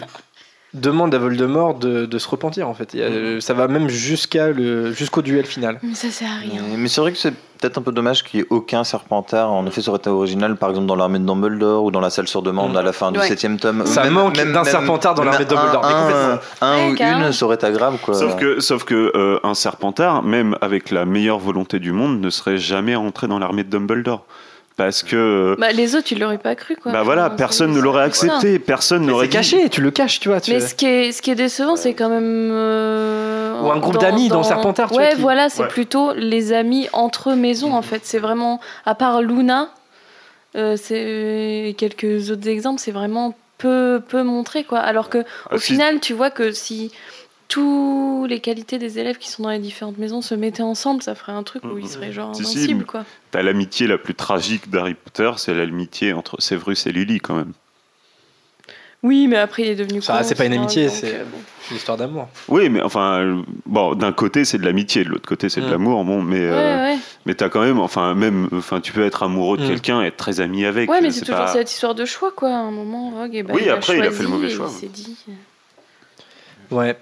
demande à Voldemort de, de se repentir en fait. A- Mm. Ça va même jusqu'à le jusqu'au duel final. Mais ça sert à rien. Mais, mais c'est vrai que c'est peut-être un peu dommage qu'il n'y ait aucun serpentard. En effet, ça aurait été original, par exemple, dans l'armée de Dumbledore ou dans la salle sur demande Mm. à la fin du Ouais. septième tome. Ça manque d'un serpentard dans l'armée de Dumbledore, mais Un, un Ouais, ou une, ça aurait été. Quoi. Sauf que, sauf que euh, un Serpentard, même avec la meilleure volonté du monde, ne serait jamais rentré dans l'armée de Dumbledore. Parce que. Bah, les autres, tu l'aurais pas cru, quoi. Bah voilà, Enfin, personne ne l'aurait accepté, personne n'aurait caché, tu le caches, tu vois. tu- Mais ce qui est, ce qui est décevant, c'est quand même. euh, Ou un groupe d'amis dans Serpentard, tu vois, Ouais, qui- voilà, c'est Ouais. plutôt les amis entre maisons, en fait. C'est vraiment. À part Luna, euh, c'est quelques autres exemples, c'est vraiment peu, peu montré, quoi. Alors que, Ah, au si- final, tu vois que si. Toutes les qualités des élèves qui sont dans les différentes maisons se mettaient ensemble, ça ferait un truc où ils seraient genre Si, si, invincibles, quoi. T'as l'amitié la plus tragique d'Harry Potter, c'est l'amitié entre Severus et Lily, quand même. Oui, mais après, il est devenu. Ça, c'est pas une amitié, donc, c'est euh, bon. une histoire d'amour. Oui, mais enfin, bon, d'un côté c'est de l'amitié, de l'autre côté c'est de Mm. l'amour, bon, mais, euh, Ouais, mais t'as quand même, enfin, même, enfin, tu peux être amoureux de Mm. quelqu'un et être très ami avec. Ouais, mais euh, c'est toujours pas- cette histoire de choix, quoi. À un moment, Rogue, eh ben, Oui, il après, il a fait le mauvais et choix. Il s'est dit. Ouais.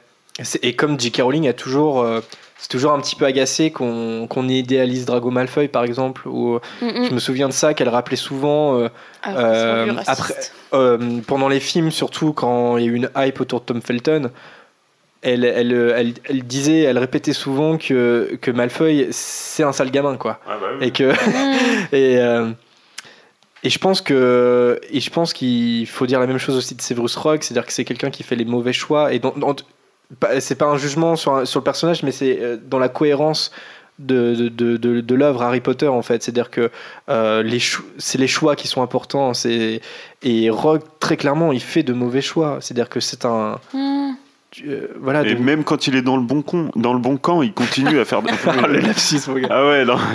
Et comme J.K. Rowling a toujours, euh, c'est toujours un petit peu agacé qu'on qu'on idéalise Drago Malfoy, par exemple. Ou Mm, mm. je me souviens de ça qu'elle rappelait souvent. euh, Ah, Euh, après-. Euh, pendant les films, surtout quand il y a eu une hype autour de Tom Felton, elle, elle, elle, elle disait, elle répétait souvent que, que Malfoy, c'est un sale gamin, quoi. Ah bah oui. Et que. Mm. et, euh, et je pense que et je pense qu'il faut dire la même chose aussi de Severus Rogue, c'est-à-dire que c'est quelqu'un qui fait les mauvais choix et dans, dans- c'est pas un jugement sur, un- sur le personnage, mais c'est euh, dans la cohérence de, de, de, l'œuvre Harry Potter en fait. C'est-à-dire que euh, les c'est les choix qui sont importants. C'est et Rogue très clairement il fait de mauvais choix. C'est-à-dire que c'est un Mm. euh, voilà. Et de- même quand il est dans le bon con, dans le bon camp, il continue à faire. Ah, le lapsus, mon gars. Ah ouais, non.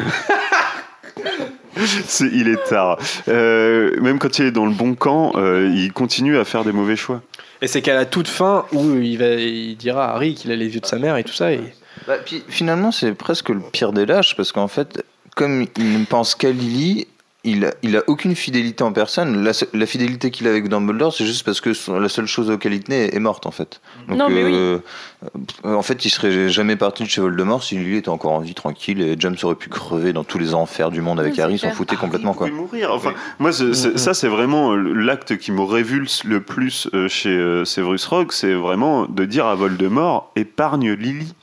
Il est tard. Euh, même quand il est dans le bon camp, euh, il continue à faire des mauvais choix. Et c'est qu'à la toute fin où il va il dira à Harry qu'il a les yeux de sa mère et tout ça. Et... Bah, finalement, c'est presque le pire des lâches parce qu'en fait, comme il ne pense qu'à Lily, il a, il a aucune fidélité en personne. La, fidélité qu'il a avec Dumbledore, c'est juste parce que son- la seule chose auquel il tenait est morte en fait. Donc, Non, mais oui. euh, en fait, il serait jamais parti de chez Voldemort si Lily était encore en vie tranquille et James aurait pu crever dans tous les enfers du monde avec Oui, Harry, s'en foutait complètement quoi. Il pouvait mourir. Enfin, moi, Mhm. ça, c'est vraiment euh, l'acte qui me révulse le plus euh, chez Severus Rogue, c'est vraiment de dire à Voldemort épargne Lily.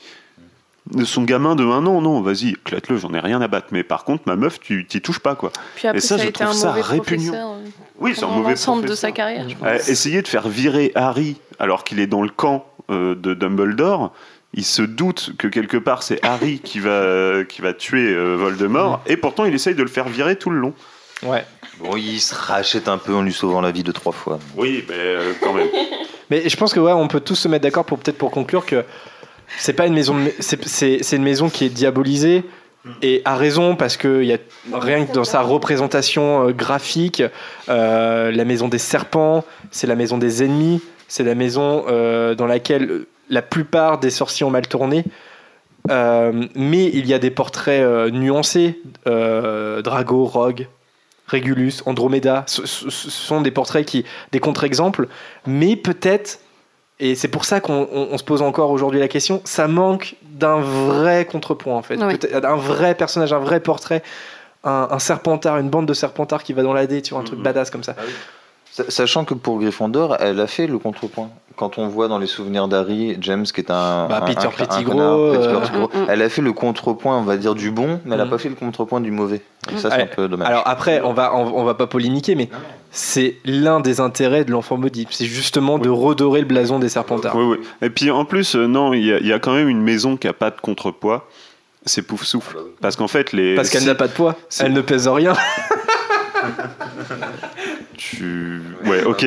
De son gamin de un an, non, vas-y, éclate-le, j'en ai rien à battre. Mais par contre, ma meuf, tu t'y touches pas, quoi. Puis après, Et ça, ça, a je été un trouve ça répugnant. professeur. euh, Oui, c'est un mauvais l'ensemble de professeur. sa carrière, je pense. Euh, essayer de faire virer Harry alors qu'il est dans le camp euh, de Dumbledore, il se doute que quelque part c'est Harry qui va, qui va tuer euh, Voldemort, et pourtant il essaye de le faire virer tout le long. Ouais. Bon, il se rachète un peu en lui sauvant la vie deux trois fois. Oui, mais euh, quand même. Mais je pense que ouais, on peut tous se mettre d'accord pour peut-être pour conclure que c'est pas une maison, c'est une maison qui est diabolisée et à raison parce que y a rien que dans sa représentation euh, graphique, euh, la maison des serpents, c'est la maison des ennemis, c'est la maison euh, dans laquelle la plupart des sorciers ont mal tourné. Mais il y a des portraits nuancés, Drago, Rogue, Regulus, Andromeda, ce- ce sont des portraits qui, des contre-exemples, mais peut-être, et c'est pour ça qu'on on- on se pose encore aujourd'hui la question, ça manque d'un vrai contrepoint en fait, Ouais. Peut-être un vrai personnage, un vrai portrait, un, un serpentard, une bande de serpentards qui va dans la dé, tu vois, un truc badass comme ça. Sa- Sachant que pour Gryffondor, elle a fait le contrepoint. Quand on voit dans les souvenirs d'Harry, James qui est un, Bah, un- Peter Pettigrew, euh, Mm, mm. elle a fait le contrepoint, on va dire du bon, mais elle n'a Mm. pas fait le contrepoint du mauvais. Et ça, c'est un peu dommage. Alors après, on va, on, on va pas polémiquer, mais c'est l'un des intérêts de l'enfant maudit, c'est justement de redorer le blason des serpentards. Oui, oui. Et puis en plus, euh, non, il y, a- il y a quand même une maison qui a pas de contrepoids. C'est Pouf Souffle. Parce qu'en fait, les. Parce qu'elle n'a pas de poids, elle ne pèse rien. Tu... Ouais, ok.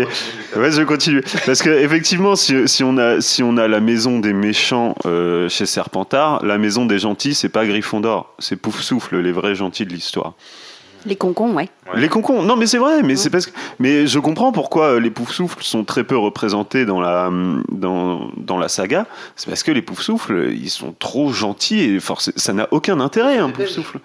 Ouais, je continue. Parce que effectivement, si, si on a si on a la maison des méchants euh, chez Serpentard, la maison des gentils, c'est pas Gryffondor, c'est Pouf Souffle, les vrais gentils de l'histoire. Les concons, ouais. Les concons, non mais c'est vrai, mais c'est parce que, mais je comprends pourquoi euh, les pouf souffles sont très peu représentés dans la hum, dans, dans la saga. C'est parce que les pouf souffles, ils sont trop gentils et forcément, ça n'a aucun intérêt un pouf souffle.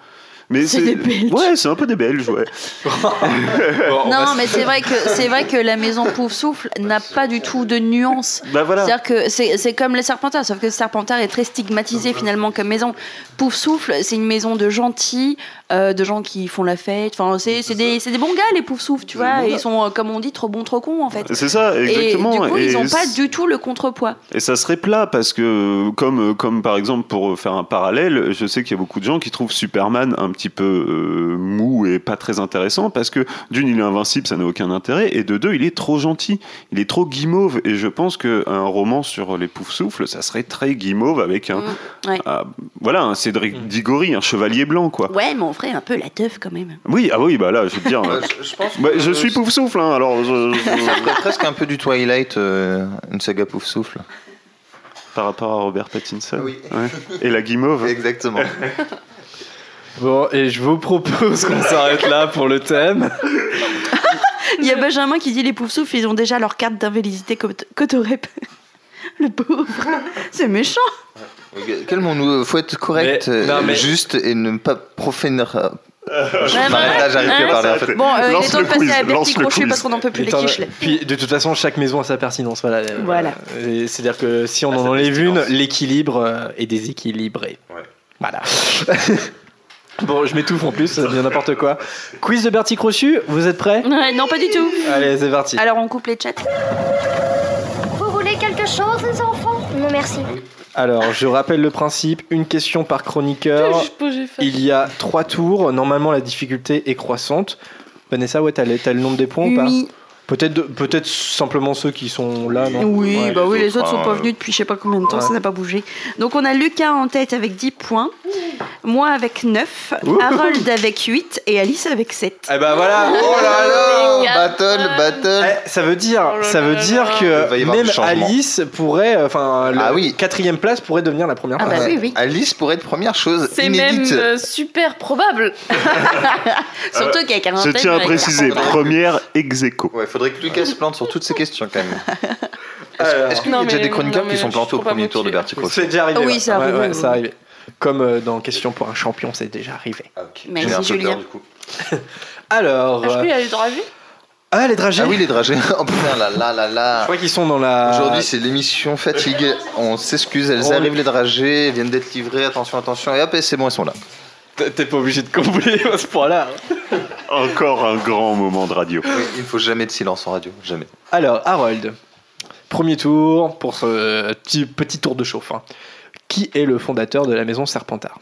Mais C'est des Belges. Ouais, c'est un peu des Belges, ouais. Non, mais c'est vrai que c'est vrai que la maison Pouf Souffle n'a pas du tout de nuance. Bah voilà. C'est-à-dire que c'est c'est comme les Serpentards, sauf que Serpentard est très stigmatisé finalement comme maison. Pouf Souffle, c'est une maison de gentils, euh, de gens qui font la fête. Enfin, c'est c'est des, c'est des bons gars les Pouf Souffle, tu vois. Ils sont, euh, comme on dit, trop bons, trop cons en fait. C'est ça, exactement. Et du coup, ils n'ont pas du tout le contrepoids. Et ça serait plat parce que, comme, comme par exemple, pour faire un parallèle, je sais qu'il y a beaucoup de gens qui trouvent Superman un petit peu euh, mou et pas très intéressant parce que, d'une, il est invincible, ça n'a aucun intérêt, et de deux, il est trop gentil, il est trop guimauve. Et je pense qu'un roman sur les poufs souffles, ça serait très guimauve avec un. Mm, ouais. ah, voilà, un Cédric Diggory, un chevalier blanc, quoi. Ouais, mais ferait un peu la teuf quand même. Oui, ah oui, bah là, je veux dire. Euh, je, je pense bah, je suis pouf souffle, hein, alors. je- je- Ça ferait presque un peu du Twilight, euh, une saga pouf souffle. par rapport à Robert Pattinson. Oui. Ouais. Et la guimauve. Exactement. Bon, et je vous propose qu'on s'arrête là pour le thème. Il y a Benjamin qui dit les Pouf Souffle, ils ont déjà leur carte d'invalidité cot- cotorep. Le pauvre. C'est méchant. Calmons-nous, faut être correct, Mais- non, euh, mais- juste et ne pas profaner. Je Ouais, m'arrête ouais. là, j'arrive plus à Ouais. parler en fait. Bon, euh, il Lance est temps de le passer quiz, à lance Bertie le Crochet parce qu'on n'en peut plus les quiches. Puis de toute façon, chaque maison a sa pertinence. Voilà. Euh, Voilà. C'est-à-dire que si on en enlève une, l'équilibre euh, est déséquilibré. Voilà. bon, je m'étouffe en plus, ça devient n'importe quoi. Quiz de Bertie Crochu, vous êtes prêts? Ouais, non, pas du tout. Allez, c'est parti. Alors on coupe les chats. Vous voulez quelque chose, les enfants Non, merci. Alors, je rappelle le principe une question par chroniqueur. Il y a trois tours. Normalement, la difficulté est croissante. Vanessa, ouais, t'as le, t'as le nombre des points ou pas? Oui, Peut-être peut-être simplement ceux qui sont là, non oui, Ouais, bah les oui, les autres, autres sont pas euh, venus depuis je sais pas combien de temps, Ouais. ça n'a pas bougé. Donc on a Lucas en tête avec 10 points, moi avec 9, Ouh. Harold avec 8 et Alice avec 7. Eh ben voilà Oh là là Les Battle, battle Eh, ça veut dire, Oh là ça veut là dire là. Que même. Alice pourrait, enfin, la Ah oui. quatrième place pourrait devenir la première Ah place. bah oui, oui. Alice pourrait être première chose C'est même inédite. euh, super probable. Surtout qu'avec un Je tiens à préciser, première ex aequo. Ouais, faudrait que Lucas se plante sur toutes ces questions quand même. Alors. Est-ce qu'il y a déjà mais- des chroniqueurs qui mais sont plantés au premier tour de Crochet C'est déjà arrivé. Oui, c'est arrivé, c'est arrivé. Comme euh, dans Question pour un champion, c'est déjà arrivé. Ah, ok. Merci, J'ai un peu Julien. peur, du coup. Alors, Ah, je peux euh, y aller dragées ah les dragées. Ah oui, les dragées. Oh putain, là là là Je là. crois qu'ils sont dans la. Aujourd'hui, c'est l'émission fatigue. On s'excuse, elles arrivent les dragées, elles viennent d'être livrées. Attention, attention. Et hop, et c'est bon, elles sont là. T'es pas obligé de combler à ce point-là. Encore un grand moment de radio. Oui, il ne faut jamais de silence en radio, jamais. Alors, Harold, premier tour pour ce petit, petit tour de chauffe. hein. Qui est le fondateur de la maison Serpentard?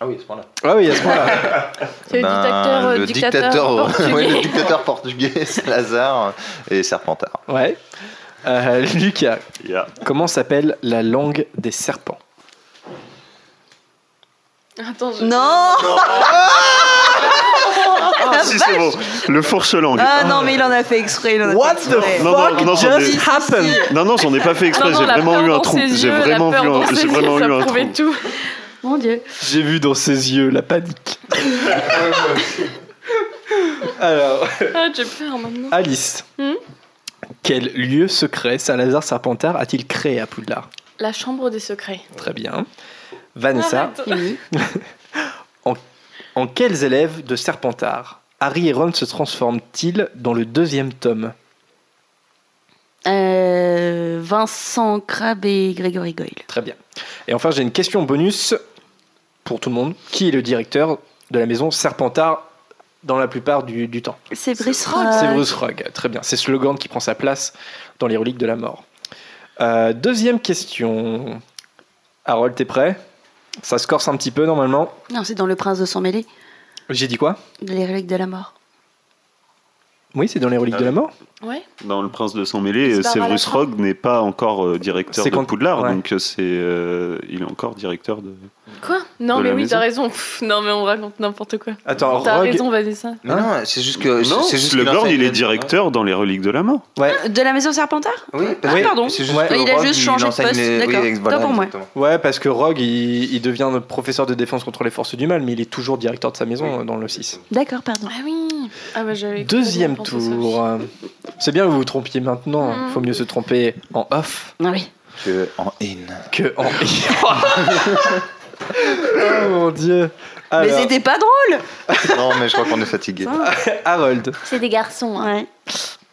Ah oui, à ce point-là. Ah oui, à ce point-là. C'est le dictateur, euh, le dictateur dictateur, portugais. ouais, le dictateur portugais, Salazar et Serpentard. ouais. Euh, Lucas, Yeah. comment s'appelle la langue des serpents? Attends, je... Non Ah, si, c'est bon. Le fourche-langue. Ah non, mais il en a fait exprès. Il en a What fait the exprès. Non, non, fuck non, j'en ai- just happened Non, non, j'en ai pas fait exprès. J'ai vraiment eu un trou. J'ai vraiment vu un. ses J'ai vraiment eu un trou. tout. Mon Dieu. J'ai vu dans ses yeux la panique. Alors, Ah, j'ai peur maintenant. Alice. Hmm? Quel lieu secret Salazar Serpentard a-t-il créé à Poudlard? La chambre des secrets. Très bien. Vanessa, en quels élèves de Serpentard Harry et Ron se transforment-ils dans le deuxième tome? Euh, Vincent Crabbe et Grégory Goyle. Très bien. Et enfin, j'ai une question bonus pour tout le monde. Qui est le directeur de la maison Serpentard dans la plupart du, du temps? C'est Bruce C'est Rock. Bruce Rogg. Très bien. C'est Slogan qui prend sa place dans les reliques de la mort. Euh, deuxième question. Harold, t'es prêt? Ça se corse un petit peu normalement. Non, c'est dans Le Prince de sang mêlé, J'ai dit quoi? Les reliques de la mort. Oui, c'est dans les reliques Ah de la oui. mort. Ouais. Dans Le Prince de Sang Mêlé, Severus. Rogue n'est pas encore euh, directeur de quand- Poudlard, ouais. donc euh, c'est, euh, il est encore directeur de. Quoi? Non, De mais la oui, maison. t'as raison. Pff, non, mais on raconte n'importe quoi. Attends, T'as Rogue. raison, Vanessa. Mais non, c'est juste que. Non, c'est juste Slughorn, enseigne il est directeur dans les Reliques de la Mort. Ouais, De la maison Serpentard? Oui, parce Oui, que pardon. juste Il a Rogue, juste changé de poste, les- oui, d'accord. voilà, Tant pour moi. ouais, parce que Rogue, il, il devient professeur de défense contre les forces du mal, mais il est toujours directeur de sa maison dans le 6. D'accord, pardon. Ah oui. Ah bah Deuxième tour. C'est bien que vous vous trompiez maintenant. Il Mm. faut mieux se tromper en off Ah oui. Que en in. que en. oh mon dieu. Mais c'était pas drôle. non, mais je crois qu'on est fatigué. Harold, C'est des garçons. Ouais.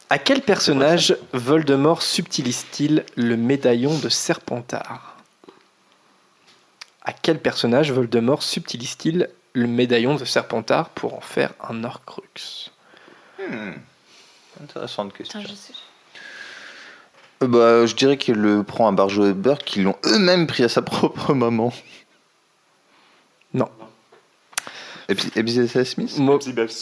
à quel personnage Voldemort subtilise-t-il le médaillon de Serpentard? À quel personnage Voldemort subtilise-t-il le médaillon de Serpentard pour en faire un Horcrux Hmm. Intéressante question. Je sais. Euh, Bah, je dirais qu'il le prend à Barjo et Burke, qui l'ont eux-mêmes pris à sa propre maman. Non. Ebzia Smith?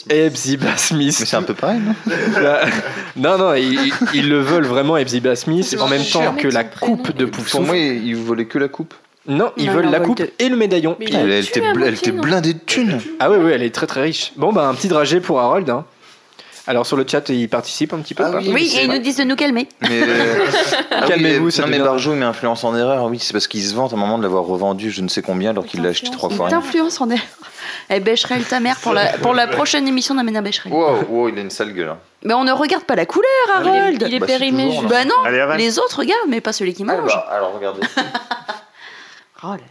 Hebzibah Smith. Mais c'est un peu pareil, non? Non, non, ils, ils le veulent vraiment, Hebzibah Smith, en même temps que la coupe de Pour Poufsouffle. moi, il volait que la coupe. Non, ils Non, veulent la coupe et le médaillon. Mais elle, était, elle blindée de thunes. Ah oui, oui, elle est très très riche. Bon, bah un petit dragé pour Harold. hein. Alors sur le chat, il participe un petit peu Ah oui, Oui, et ils nous disent de nous calmer. Mais euh, ah oui, Calmez-vous, ça Non, mais devient- Barjo il met influence en erreur. Oui, c'est parce qu'il se vante à un moment de l'avoir revendu je ne sais combien alors qu'il l'a acheté trois fois. T'influence en erreur. Eh, Becherel, ta mère, pour la, pour la prochaine émission d'Amena Becherel. Wow, wow, il a une sale gueule. hein. Mais on ne regarde pas la couleur, Il est, Harold. il est Bah, périmé. toujours, là. Bah non, Allez, les autres, regarde, mais pas celui qui mange. Ah, bah, alors regardez. Oh là là.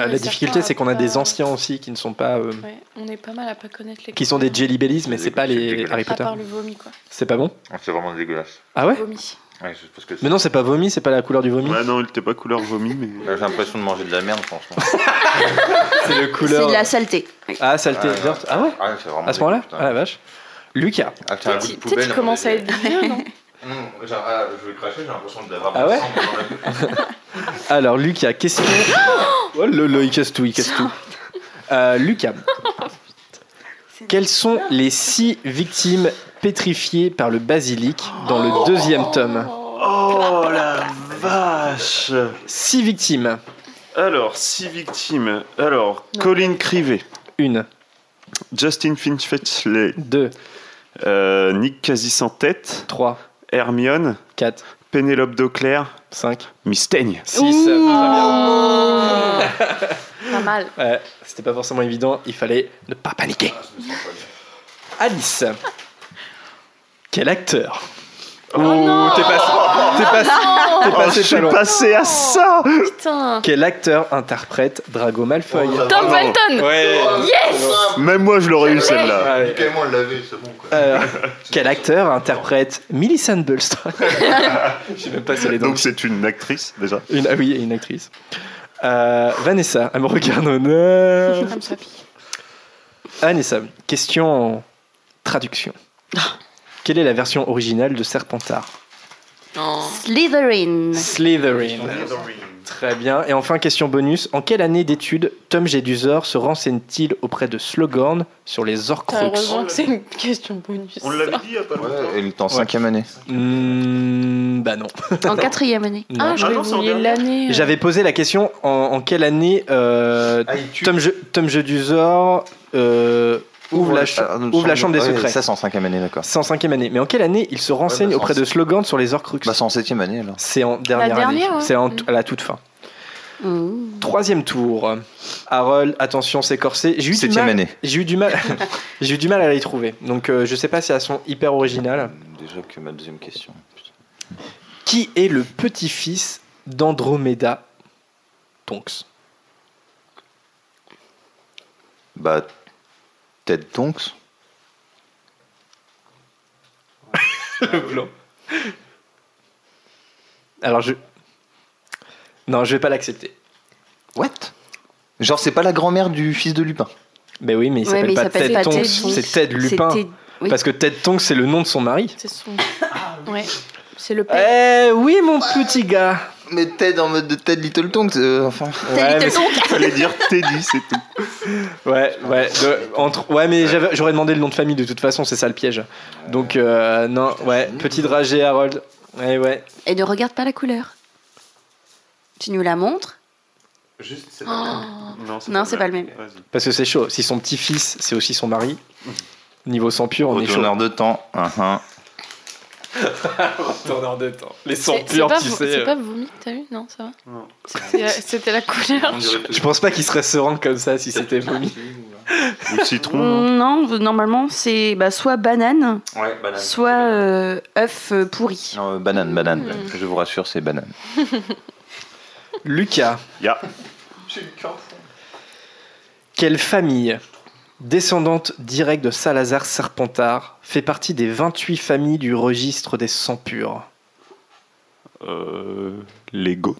Euh, la difficulté, c'est qu'on a des anciens aussi qui ne sont pas, euh, Ouais, on est pas mal à pas connaître les qui sont des. Jelly Bellies, mais c'est pas les. Harry À Potter. part le vomi, quoi. C'est pas bon c'est vraiment dégueulasse. Ah ouais Vomi. Ouais, c'est parce que Mais non, c'est pas vomi, c'est pas la couleur du vomi. Ouais, non, il était pas couleur vomi, mais. J'ai l'impression de manger de la merde, franchement. C'est le C'est couleur. de la saleté. Oui. Ah, saleté. Ouais, ouais. Ah ouais Ah, c'est vraiment À ce moment-là. Ah la vache. Lucas. Ah, un goût Tu de poubelle. tu commences à être vieux, non? Mmh, genre, ah, je vais cracher, j'ai l'impression d'avoir Ah ouais la. Alors Lucas, question. Oh le le, il casse tout, il casse tout. Euh, Lucas. Quelles sont les six victimes pétrifiées par le basilic dans le deuxième tome? Oh la vache Six victimes. Alors, six victimes. Alors, Colin Crivet, Une, Justin Finchfletchley, deux, euh, Nick quasi sans tête, trois, Hermione, quatre, Pénélope Dauclair, cinq, Mistaigne. six. Pas mal. Ouais, C'était pas forcément évident, il fallait ne pas paniquer. Alice. Quel acteur? Oh non t'es passé, t'es passé, t'es Oh, passé je suis passé à ça Putain. Quel acteur interprète Drago Malfoy Tom Felton Ouais. Yes Même moi, je l'aurais eu celle-là. Ouais. On l'avait, c'est bon quoi. Euh, quel acteur interprète Millicent Bulstrode Je sais même pas si elle est dans Donc, c'est une actrice, déjà. une, ah oui, une actrice. Euh, Vanessa, elle me regarde en honneur. Vanessa, question en traduction. Quelle est la version originale de Serpentard Slytherin. Slytherin. Très bien. Et enfin, question bonus. En quelle année d'études Tom Jedusor se renseigne-t-il auprès de Slughorn sur les Horcruxes Heureusement que c'est une question bonus. On l'avait dit il y a pas longtemps. Ouais, il est en cinquième année. Hmm, Bah non. En quatrième année. Non. Ah, Ah l'année. euh. J'avais posé la question en, en quelle année euh, Ah. Tom, Je- Tom Jedusor euh, ouvre, la, cha- une ouvre la chambre des ouais, secrets. Ça, c'est en cinquième année, d'accord. C'est en cinquième année. Mais en quelle année il se renseigne bah, auprès de Slogan sur les Horcruxes Bah, c'est en septième année, alors. C'est en dernière, dernière, année. ouais. C'est à la toute fin. Mmh. Troisième tour. Harold, attention, c'est corsé. J'ai eu du mal. année. J'ai eu du mal. J'ai eu du mal à les trouver. Donc euh, je sais pas si elles sont hyper originales. Déjà que ma deuxième question. Putain. Qui est le petit-fils d'Andromeda Tonks? Bah, Ted Tonks Le blanc. Alors je. Non, je vais pas l'accepter. What? Genre, c'est pas la grand-mère du fils de Lupin. Mais oui, mais il Ouais, s'appelle mais il pas s'appelle Ted pas Tonks, Ted c'est. Ted Lupin. C'était- oui. Parce que Ted Tonks, c'est le nom de son mari. C'est son. Ouais. C'est le père. Eh oui, mon petit gars. Mais Ted en mode de Ted Little Tonks, euh, enfin. Ouais, mais- Fallait dire Teddy, c'est tout. Ouais, ouais, de- entre, ouais, mais j'avais- j'aurais demandé le nom de famille de toute façon, c'est ça le piège. Donc, euh, non, ouais, petit dragé, Harold. Ouais, ouais. Et ne regarde pas la couleur. Tu nous la montres Juste, c'est Oh. Non, Non, c'est pas le même. Vas-y. Parce que c'est chaud. Si son petit-fils, c'est aussi son mari, niveau sang pur, on est chaud. De temps. hein, hein. Retourneur de temps. Les purs, pas, tu sais. c'est euh. pas vomi que t'as eu Non, ça va Non. C'était la couleur. Je pense pas qu'il serait serein comme ça si c'était vomi. Ou citron, non Non, normalement, c'est bah, soit banane, Ouais, banane. soit euh, œuf euh, pourri. Non, euh, banane, banane. Mm. Je vous rassure, c'est banane. Lucas, Ya. quelle famille, descendante directe de Salazar Serpentard, fait partie des 28 familles du registre des sangs purs Euh, les Gaunt.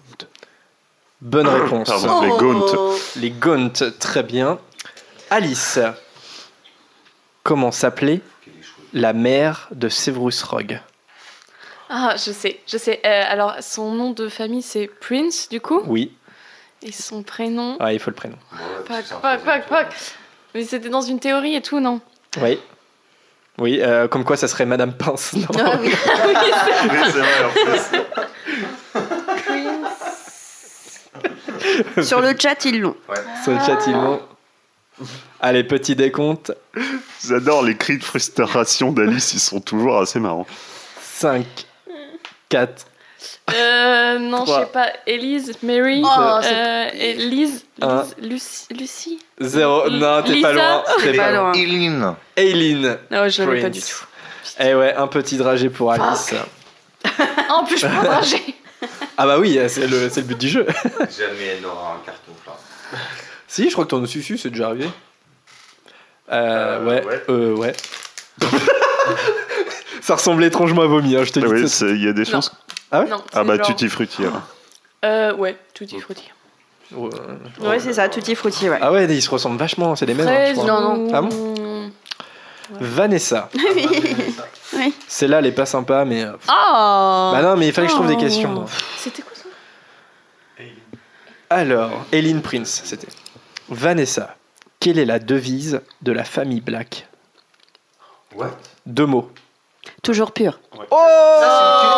Bonne réponse. Pardon, les Gaunt. Les Gaunt, très bien. Alice, comment s'appelait la mère de Severus Rogue? Ah, je sais, je sais. Euh, alors, son nom de famille, c'est Prince, du coup? Oui, Et son prénom? ah, il faut le prénom. Pac, pac, pac, pac. Mais c'était dans une théorie et tout, non Oui. Oui, euh, comme quoi ça serait Madame Pince. non Ah oui. Oui, c'est vrai, en plus. Sur le chat, ils l'ont. Sur le chat, ils l'ont. Allez, petit décompte. J'adore les cris de frustration d'Alice, ils sont toujours assez marrants. 5, 4, Euh, non, je sais pas. Élise, Mary, Oh, euh, et Lise, Un. Lise- Lucie, Lucie 0. Non, t'es pas loin. T'es Pas loin. Eileen. Aileen. Non, je l'avais pas du tout. Eh ouais, un petit dragé pour Alice. Ah, en plus, je peux ranger. Ah bah oui, c'est le, c'est le but du jeu. Jamais elle n'aura un carton plat. si, je crois que t'en as su, c'est déjà arrivé. Euh, Euh, ouais, ouais. euh, ouais. Ça ressemble étrangement à vomi, hein, je te dis. Ah oui, tout- c'est- il y a des chances. Ah ouais Non, Ah c'est bah, genre- tutti frutti alors. Euh, ouais, tutti frutti. Ouais. Ouais, c'est ça, tutti frutti, ouais. Ah ouais, ils se ressemblent vachement, c'est les mêmes. hein, je Fraise, crois. Non, non. Ah bon Vanessa. oui. Celle-là, elle est pas sympa, mais. euh, Oh Bah non, mais il fallait que je trouve des Oh. questions. C'était quoi ça? Alors, Eileen Prince, c'était. Vanessa, quelle est la devise de la famille Black? What? Deux mots. Toujours pur.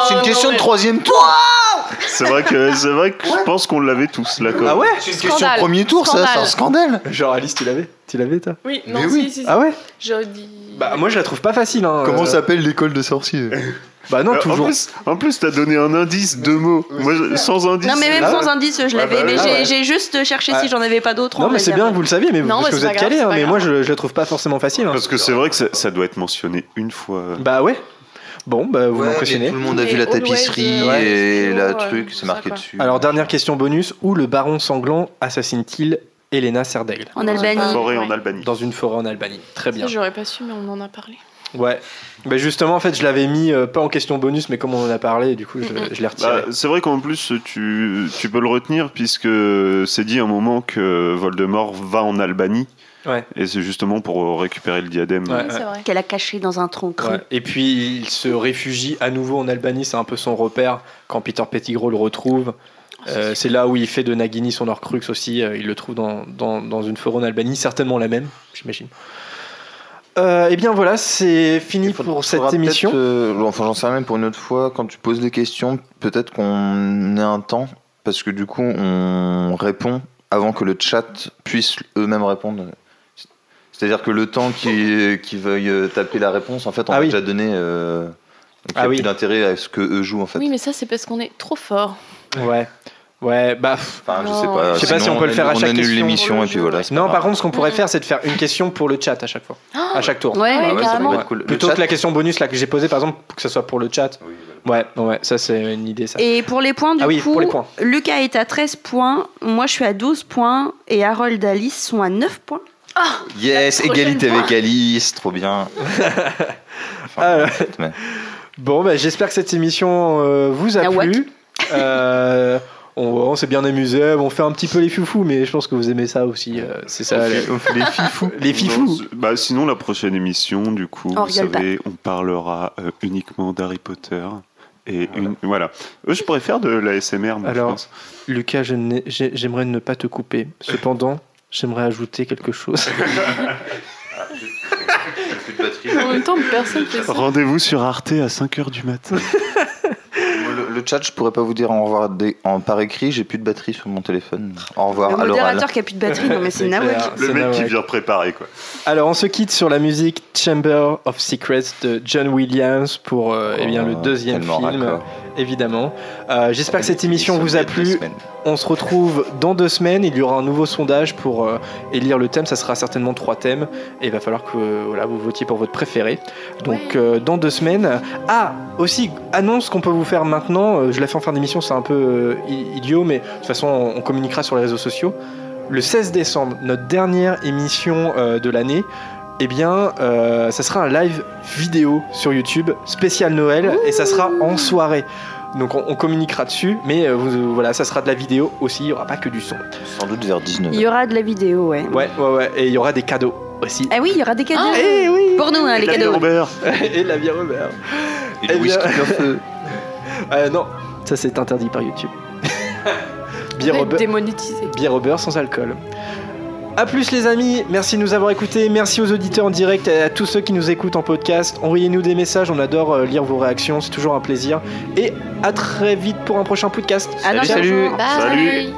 C'est une question de troisième tour C'est vrai que, c'est vrai que je pense qu'on l'avait tous là. quand Ah ouais C'est une question Scandale. de premier tour, ça, c'est un scandale Genre Alice, tu l'avais Tu l'avais, toi Oui, non, Mais si, oui. si, si. Ah ouais J'aurais dit. Bah, moi, je la trouve pas facile. Hein. Comment Euh, s'appelle l'école de sorciers? Bah, non, Euh, en toujours. plus, en plus, t'as donné un indice, deux mots. Moi, sans indice. Non, mais même Ah sans ouais. indice, je l'avais, bah mais j'ai Ah ouais. j'ai juste cherché Ah. si j'en avais pas d'autres. Non, on mais c'est bien que vous le saviez, mais Non, parce mais que vous êtes calé, hein, mais grave. moi, je, je la trouve pas forcément facile. hein. Parce que c'est vrai que ça, ça doit être mentionné une fois. Bah, ouais. Bon, bah, vous Ouais, m'impressionnez. Tout le monde a Et vu la tapisserie euh, et ouais, la truc, euh, c'est marqué dessus. Alors, dernière question bonus où le baron sanglant assassine-t-il Elena Serdaigle En Albanie. Forêt en Ouais. Albanie. Dans une forêt en Albanie. Très bien. J'aurais pas su, mais on en a parlé. Ouais. Bah justement, en fait, je l'avais mis euh, pas en question bonus, mais comme on en a parlé, du coup, je, je l'ai retiré. Bah, c'est vrai qu'en plus, tu, tu peux le retenir puisque c'est dit un moment que Voldemort va en Albanie. Ouais. Et c'est justement pour récupérer le diadème. Ouais. Vrai. Qu'elle a caché dans un tronc creux. Ouais. Et puis, il se réfugie à nouveau en Albanie, c'est un peu son repère. Quand Peter Pettigrew le retrouve, euh, c'est là où il fait de Nagini son Horcrux aussi. euh, il le trouve dans, dans, dans une forêt en Albanie, certainement la même, j'imagine. Euh, et bien voilà, c'est fini pour cette émission. euh, enfin, j'en sais rien, mais pour une autre fois, quand tu poses des questions, peut-être qu'on ait un temps, parce que du coup, on répond avant que le chat puisse eux-mêmes répondre. C'est-à-dire que le temps qu'ils qu'ils veuillent euh, taper la réponse, en fait, on Ah a oui. déjà donné. euh, donc il Ah n'y a oui. plus d'intérêt à ce que eux jouent, en fait. Oui, mais ça, c'est parce qu'on est trop fort. Ouais. Ouais, bah. Enfin, je sais pas. Je sais pas si on peut le faire à on chaque annule question. l'émission et puis voilà. Non, par contre, ce qu'on pourrait Mhm. faire, c'est de faire une question pour le chat à chaque fois. À chaque tour. Ouais, Ah Ouais, ouais, ça carrément. pourrait être cool. Le Plutôt chat- que la question bonus là que j'ai posée, par exemple, pour que ça soit pour le chat. Ouais, ouais, ça c'est une idée ça. Et pour les points, du Ah oui, coup, pour les points. Lucas est à 13 points, moi je suis à 12 points et Harold et Alice sont à 9 points. Yes, La prochaine égalité avec Alice, trop bien. Enfin, Ah, en fait, mais- Bon, bah, j'espère que cette émission euh, vous a plu. Euh, on on s'est bien amusé, on fait un petit peu les foufous, mais je pense que vous aimez ça aussi. euh, c'est ça. On le- fait- on fait les fifous. Les fifous. Non, bah, sinon, la prochaine émission, du coup, On vous rigole savez, on parlera euh, uniquement d'Harry Potter. Et une, voilà. Euh, je pourrais faire de l'ASMR, moi, Alors, je pense. Lucas, je n'ai- j'ai- j'aimerais ne pas te couper. Cependant, j'aimerais ajouter quelque chose. En même temps, personne fait ça. Rendez-vous sur Arte à 5h du matin. Le, chat, je pourrais pas vous dire au revoir des- en, par écrit, j'ai plus de batterie sur mon téléphone. Au revoir Le à l'oral. modérateur qui a plus de batterie, non mais c'est nawak. Le mec qui vient préparer, quoi. Alors, on se quitte sur la musique Chamber of Secrets de John Williams pour euh, eh bien, le Oh, deuxième film, raccord. Évidemment. Euh, J'espère que cette émission vous a plu. On se retrouve dans deux semaines. Il y aura un nouveau sondage pour euh, élire le thème. Ça sera certainement trois thèmes. Et il va falloir que euh, voilà, vous votiez pour votre préféré. Donc, euh, dans deux semaines. Ah, aussi, annonce qu'on peut vous faire maintenant. Euh, je l'ai fait en fin d'émission, c'est un peu euh, idiot, mais de toute façon, on, on communiquera sur les réseaux sociaux. Le 16 décembre, notre dernière émission euh, de l'année. Eh bien, euh, ça sera un live vidéo sur YouTube spécial Noël et ça sera en soirée. Donc on, on communiquera dessus, mais euh, vous- voilà, ça sera de la vidéo aussi, il n'y aura pas que du son. Sans doute vers 19 Il y aura de la vidéo, ouais. Ouais, ouais, ouais, et il y aura des cadeaux aussi. Ah oui, il y aura des cadeaux. Eh oui Pour nous, hein, les La cadeaux. Robert. Et de la bière Robert. Et Eh le whisky bien- feu. Euh, non, ça c'est interdit par YouTube. Bière beurre- démonétisé. bière au beurre sans alcool. A plus les amis, merci de nous avoir écoutés, merci aux auditeurs en direct et à tous ceux qui nous écoutent en podcast. Envoyez-nous des messages, on adore euh, lire vos réactions, c'est toujours un plaisir. Et à très vite pour un prochain podcast. À Salut, salut. Salut.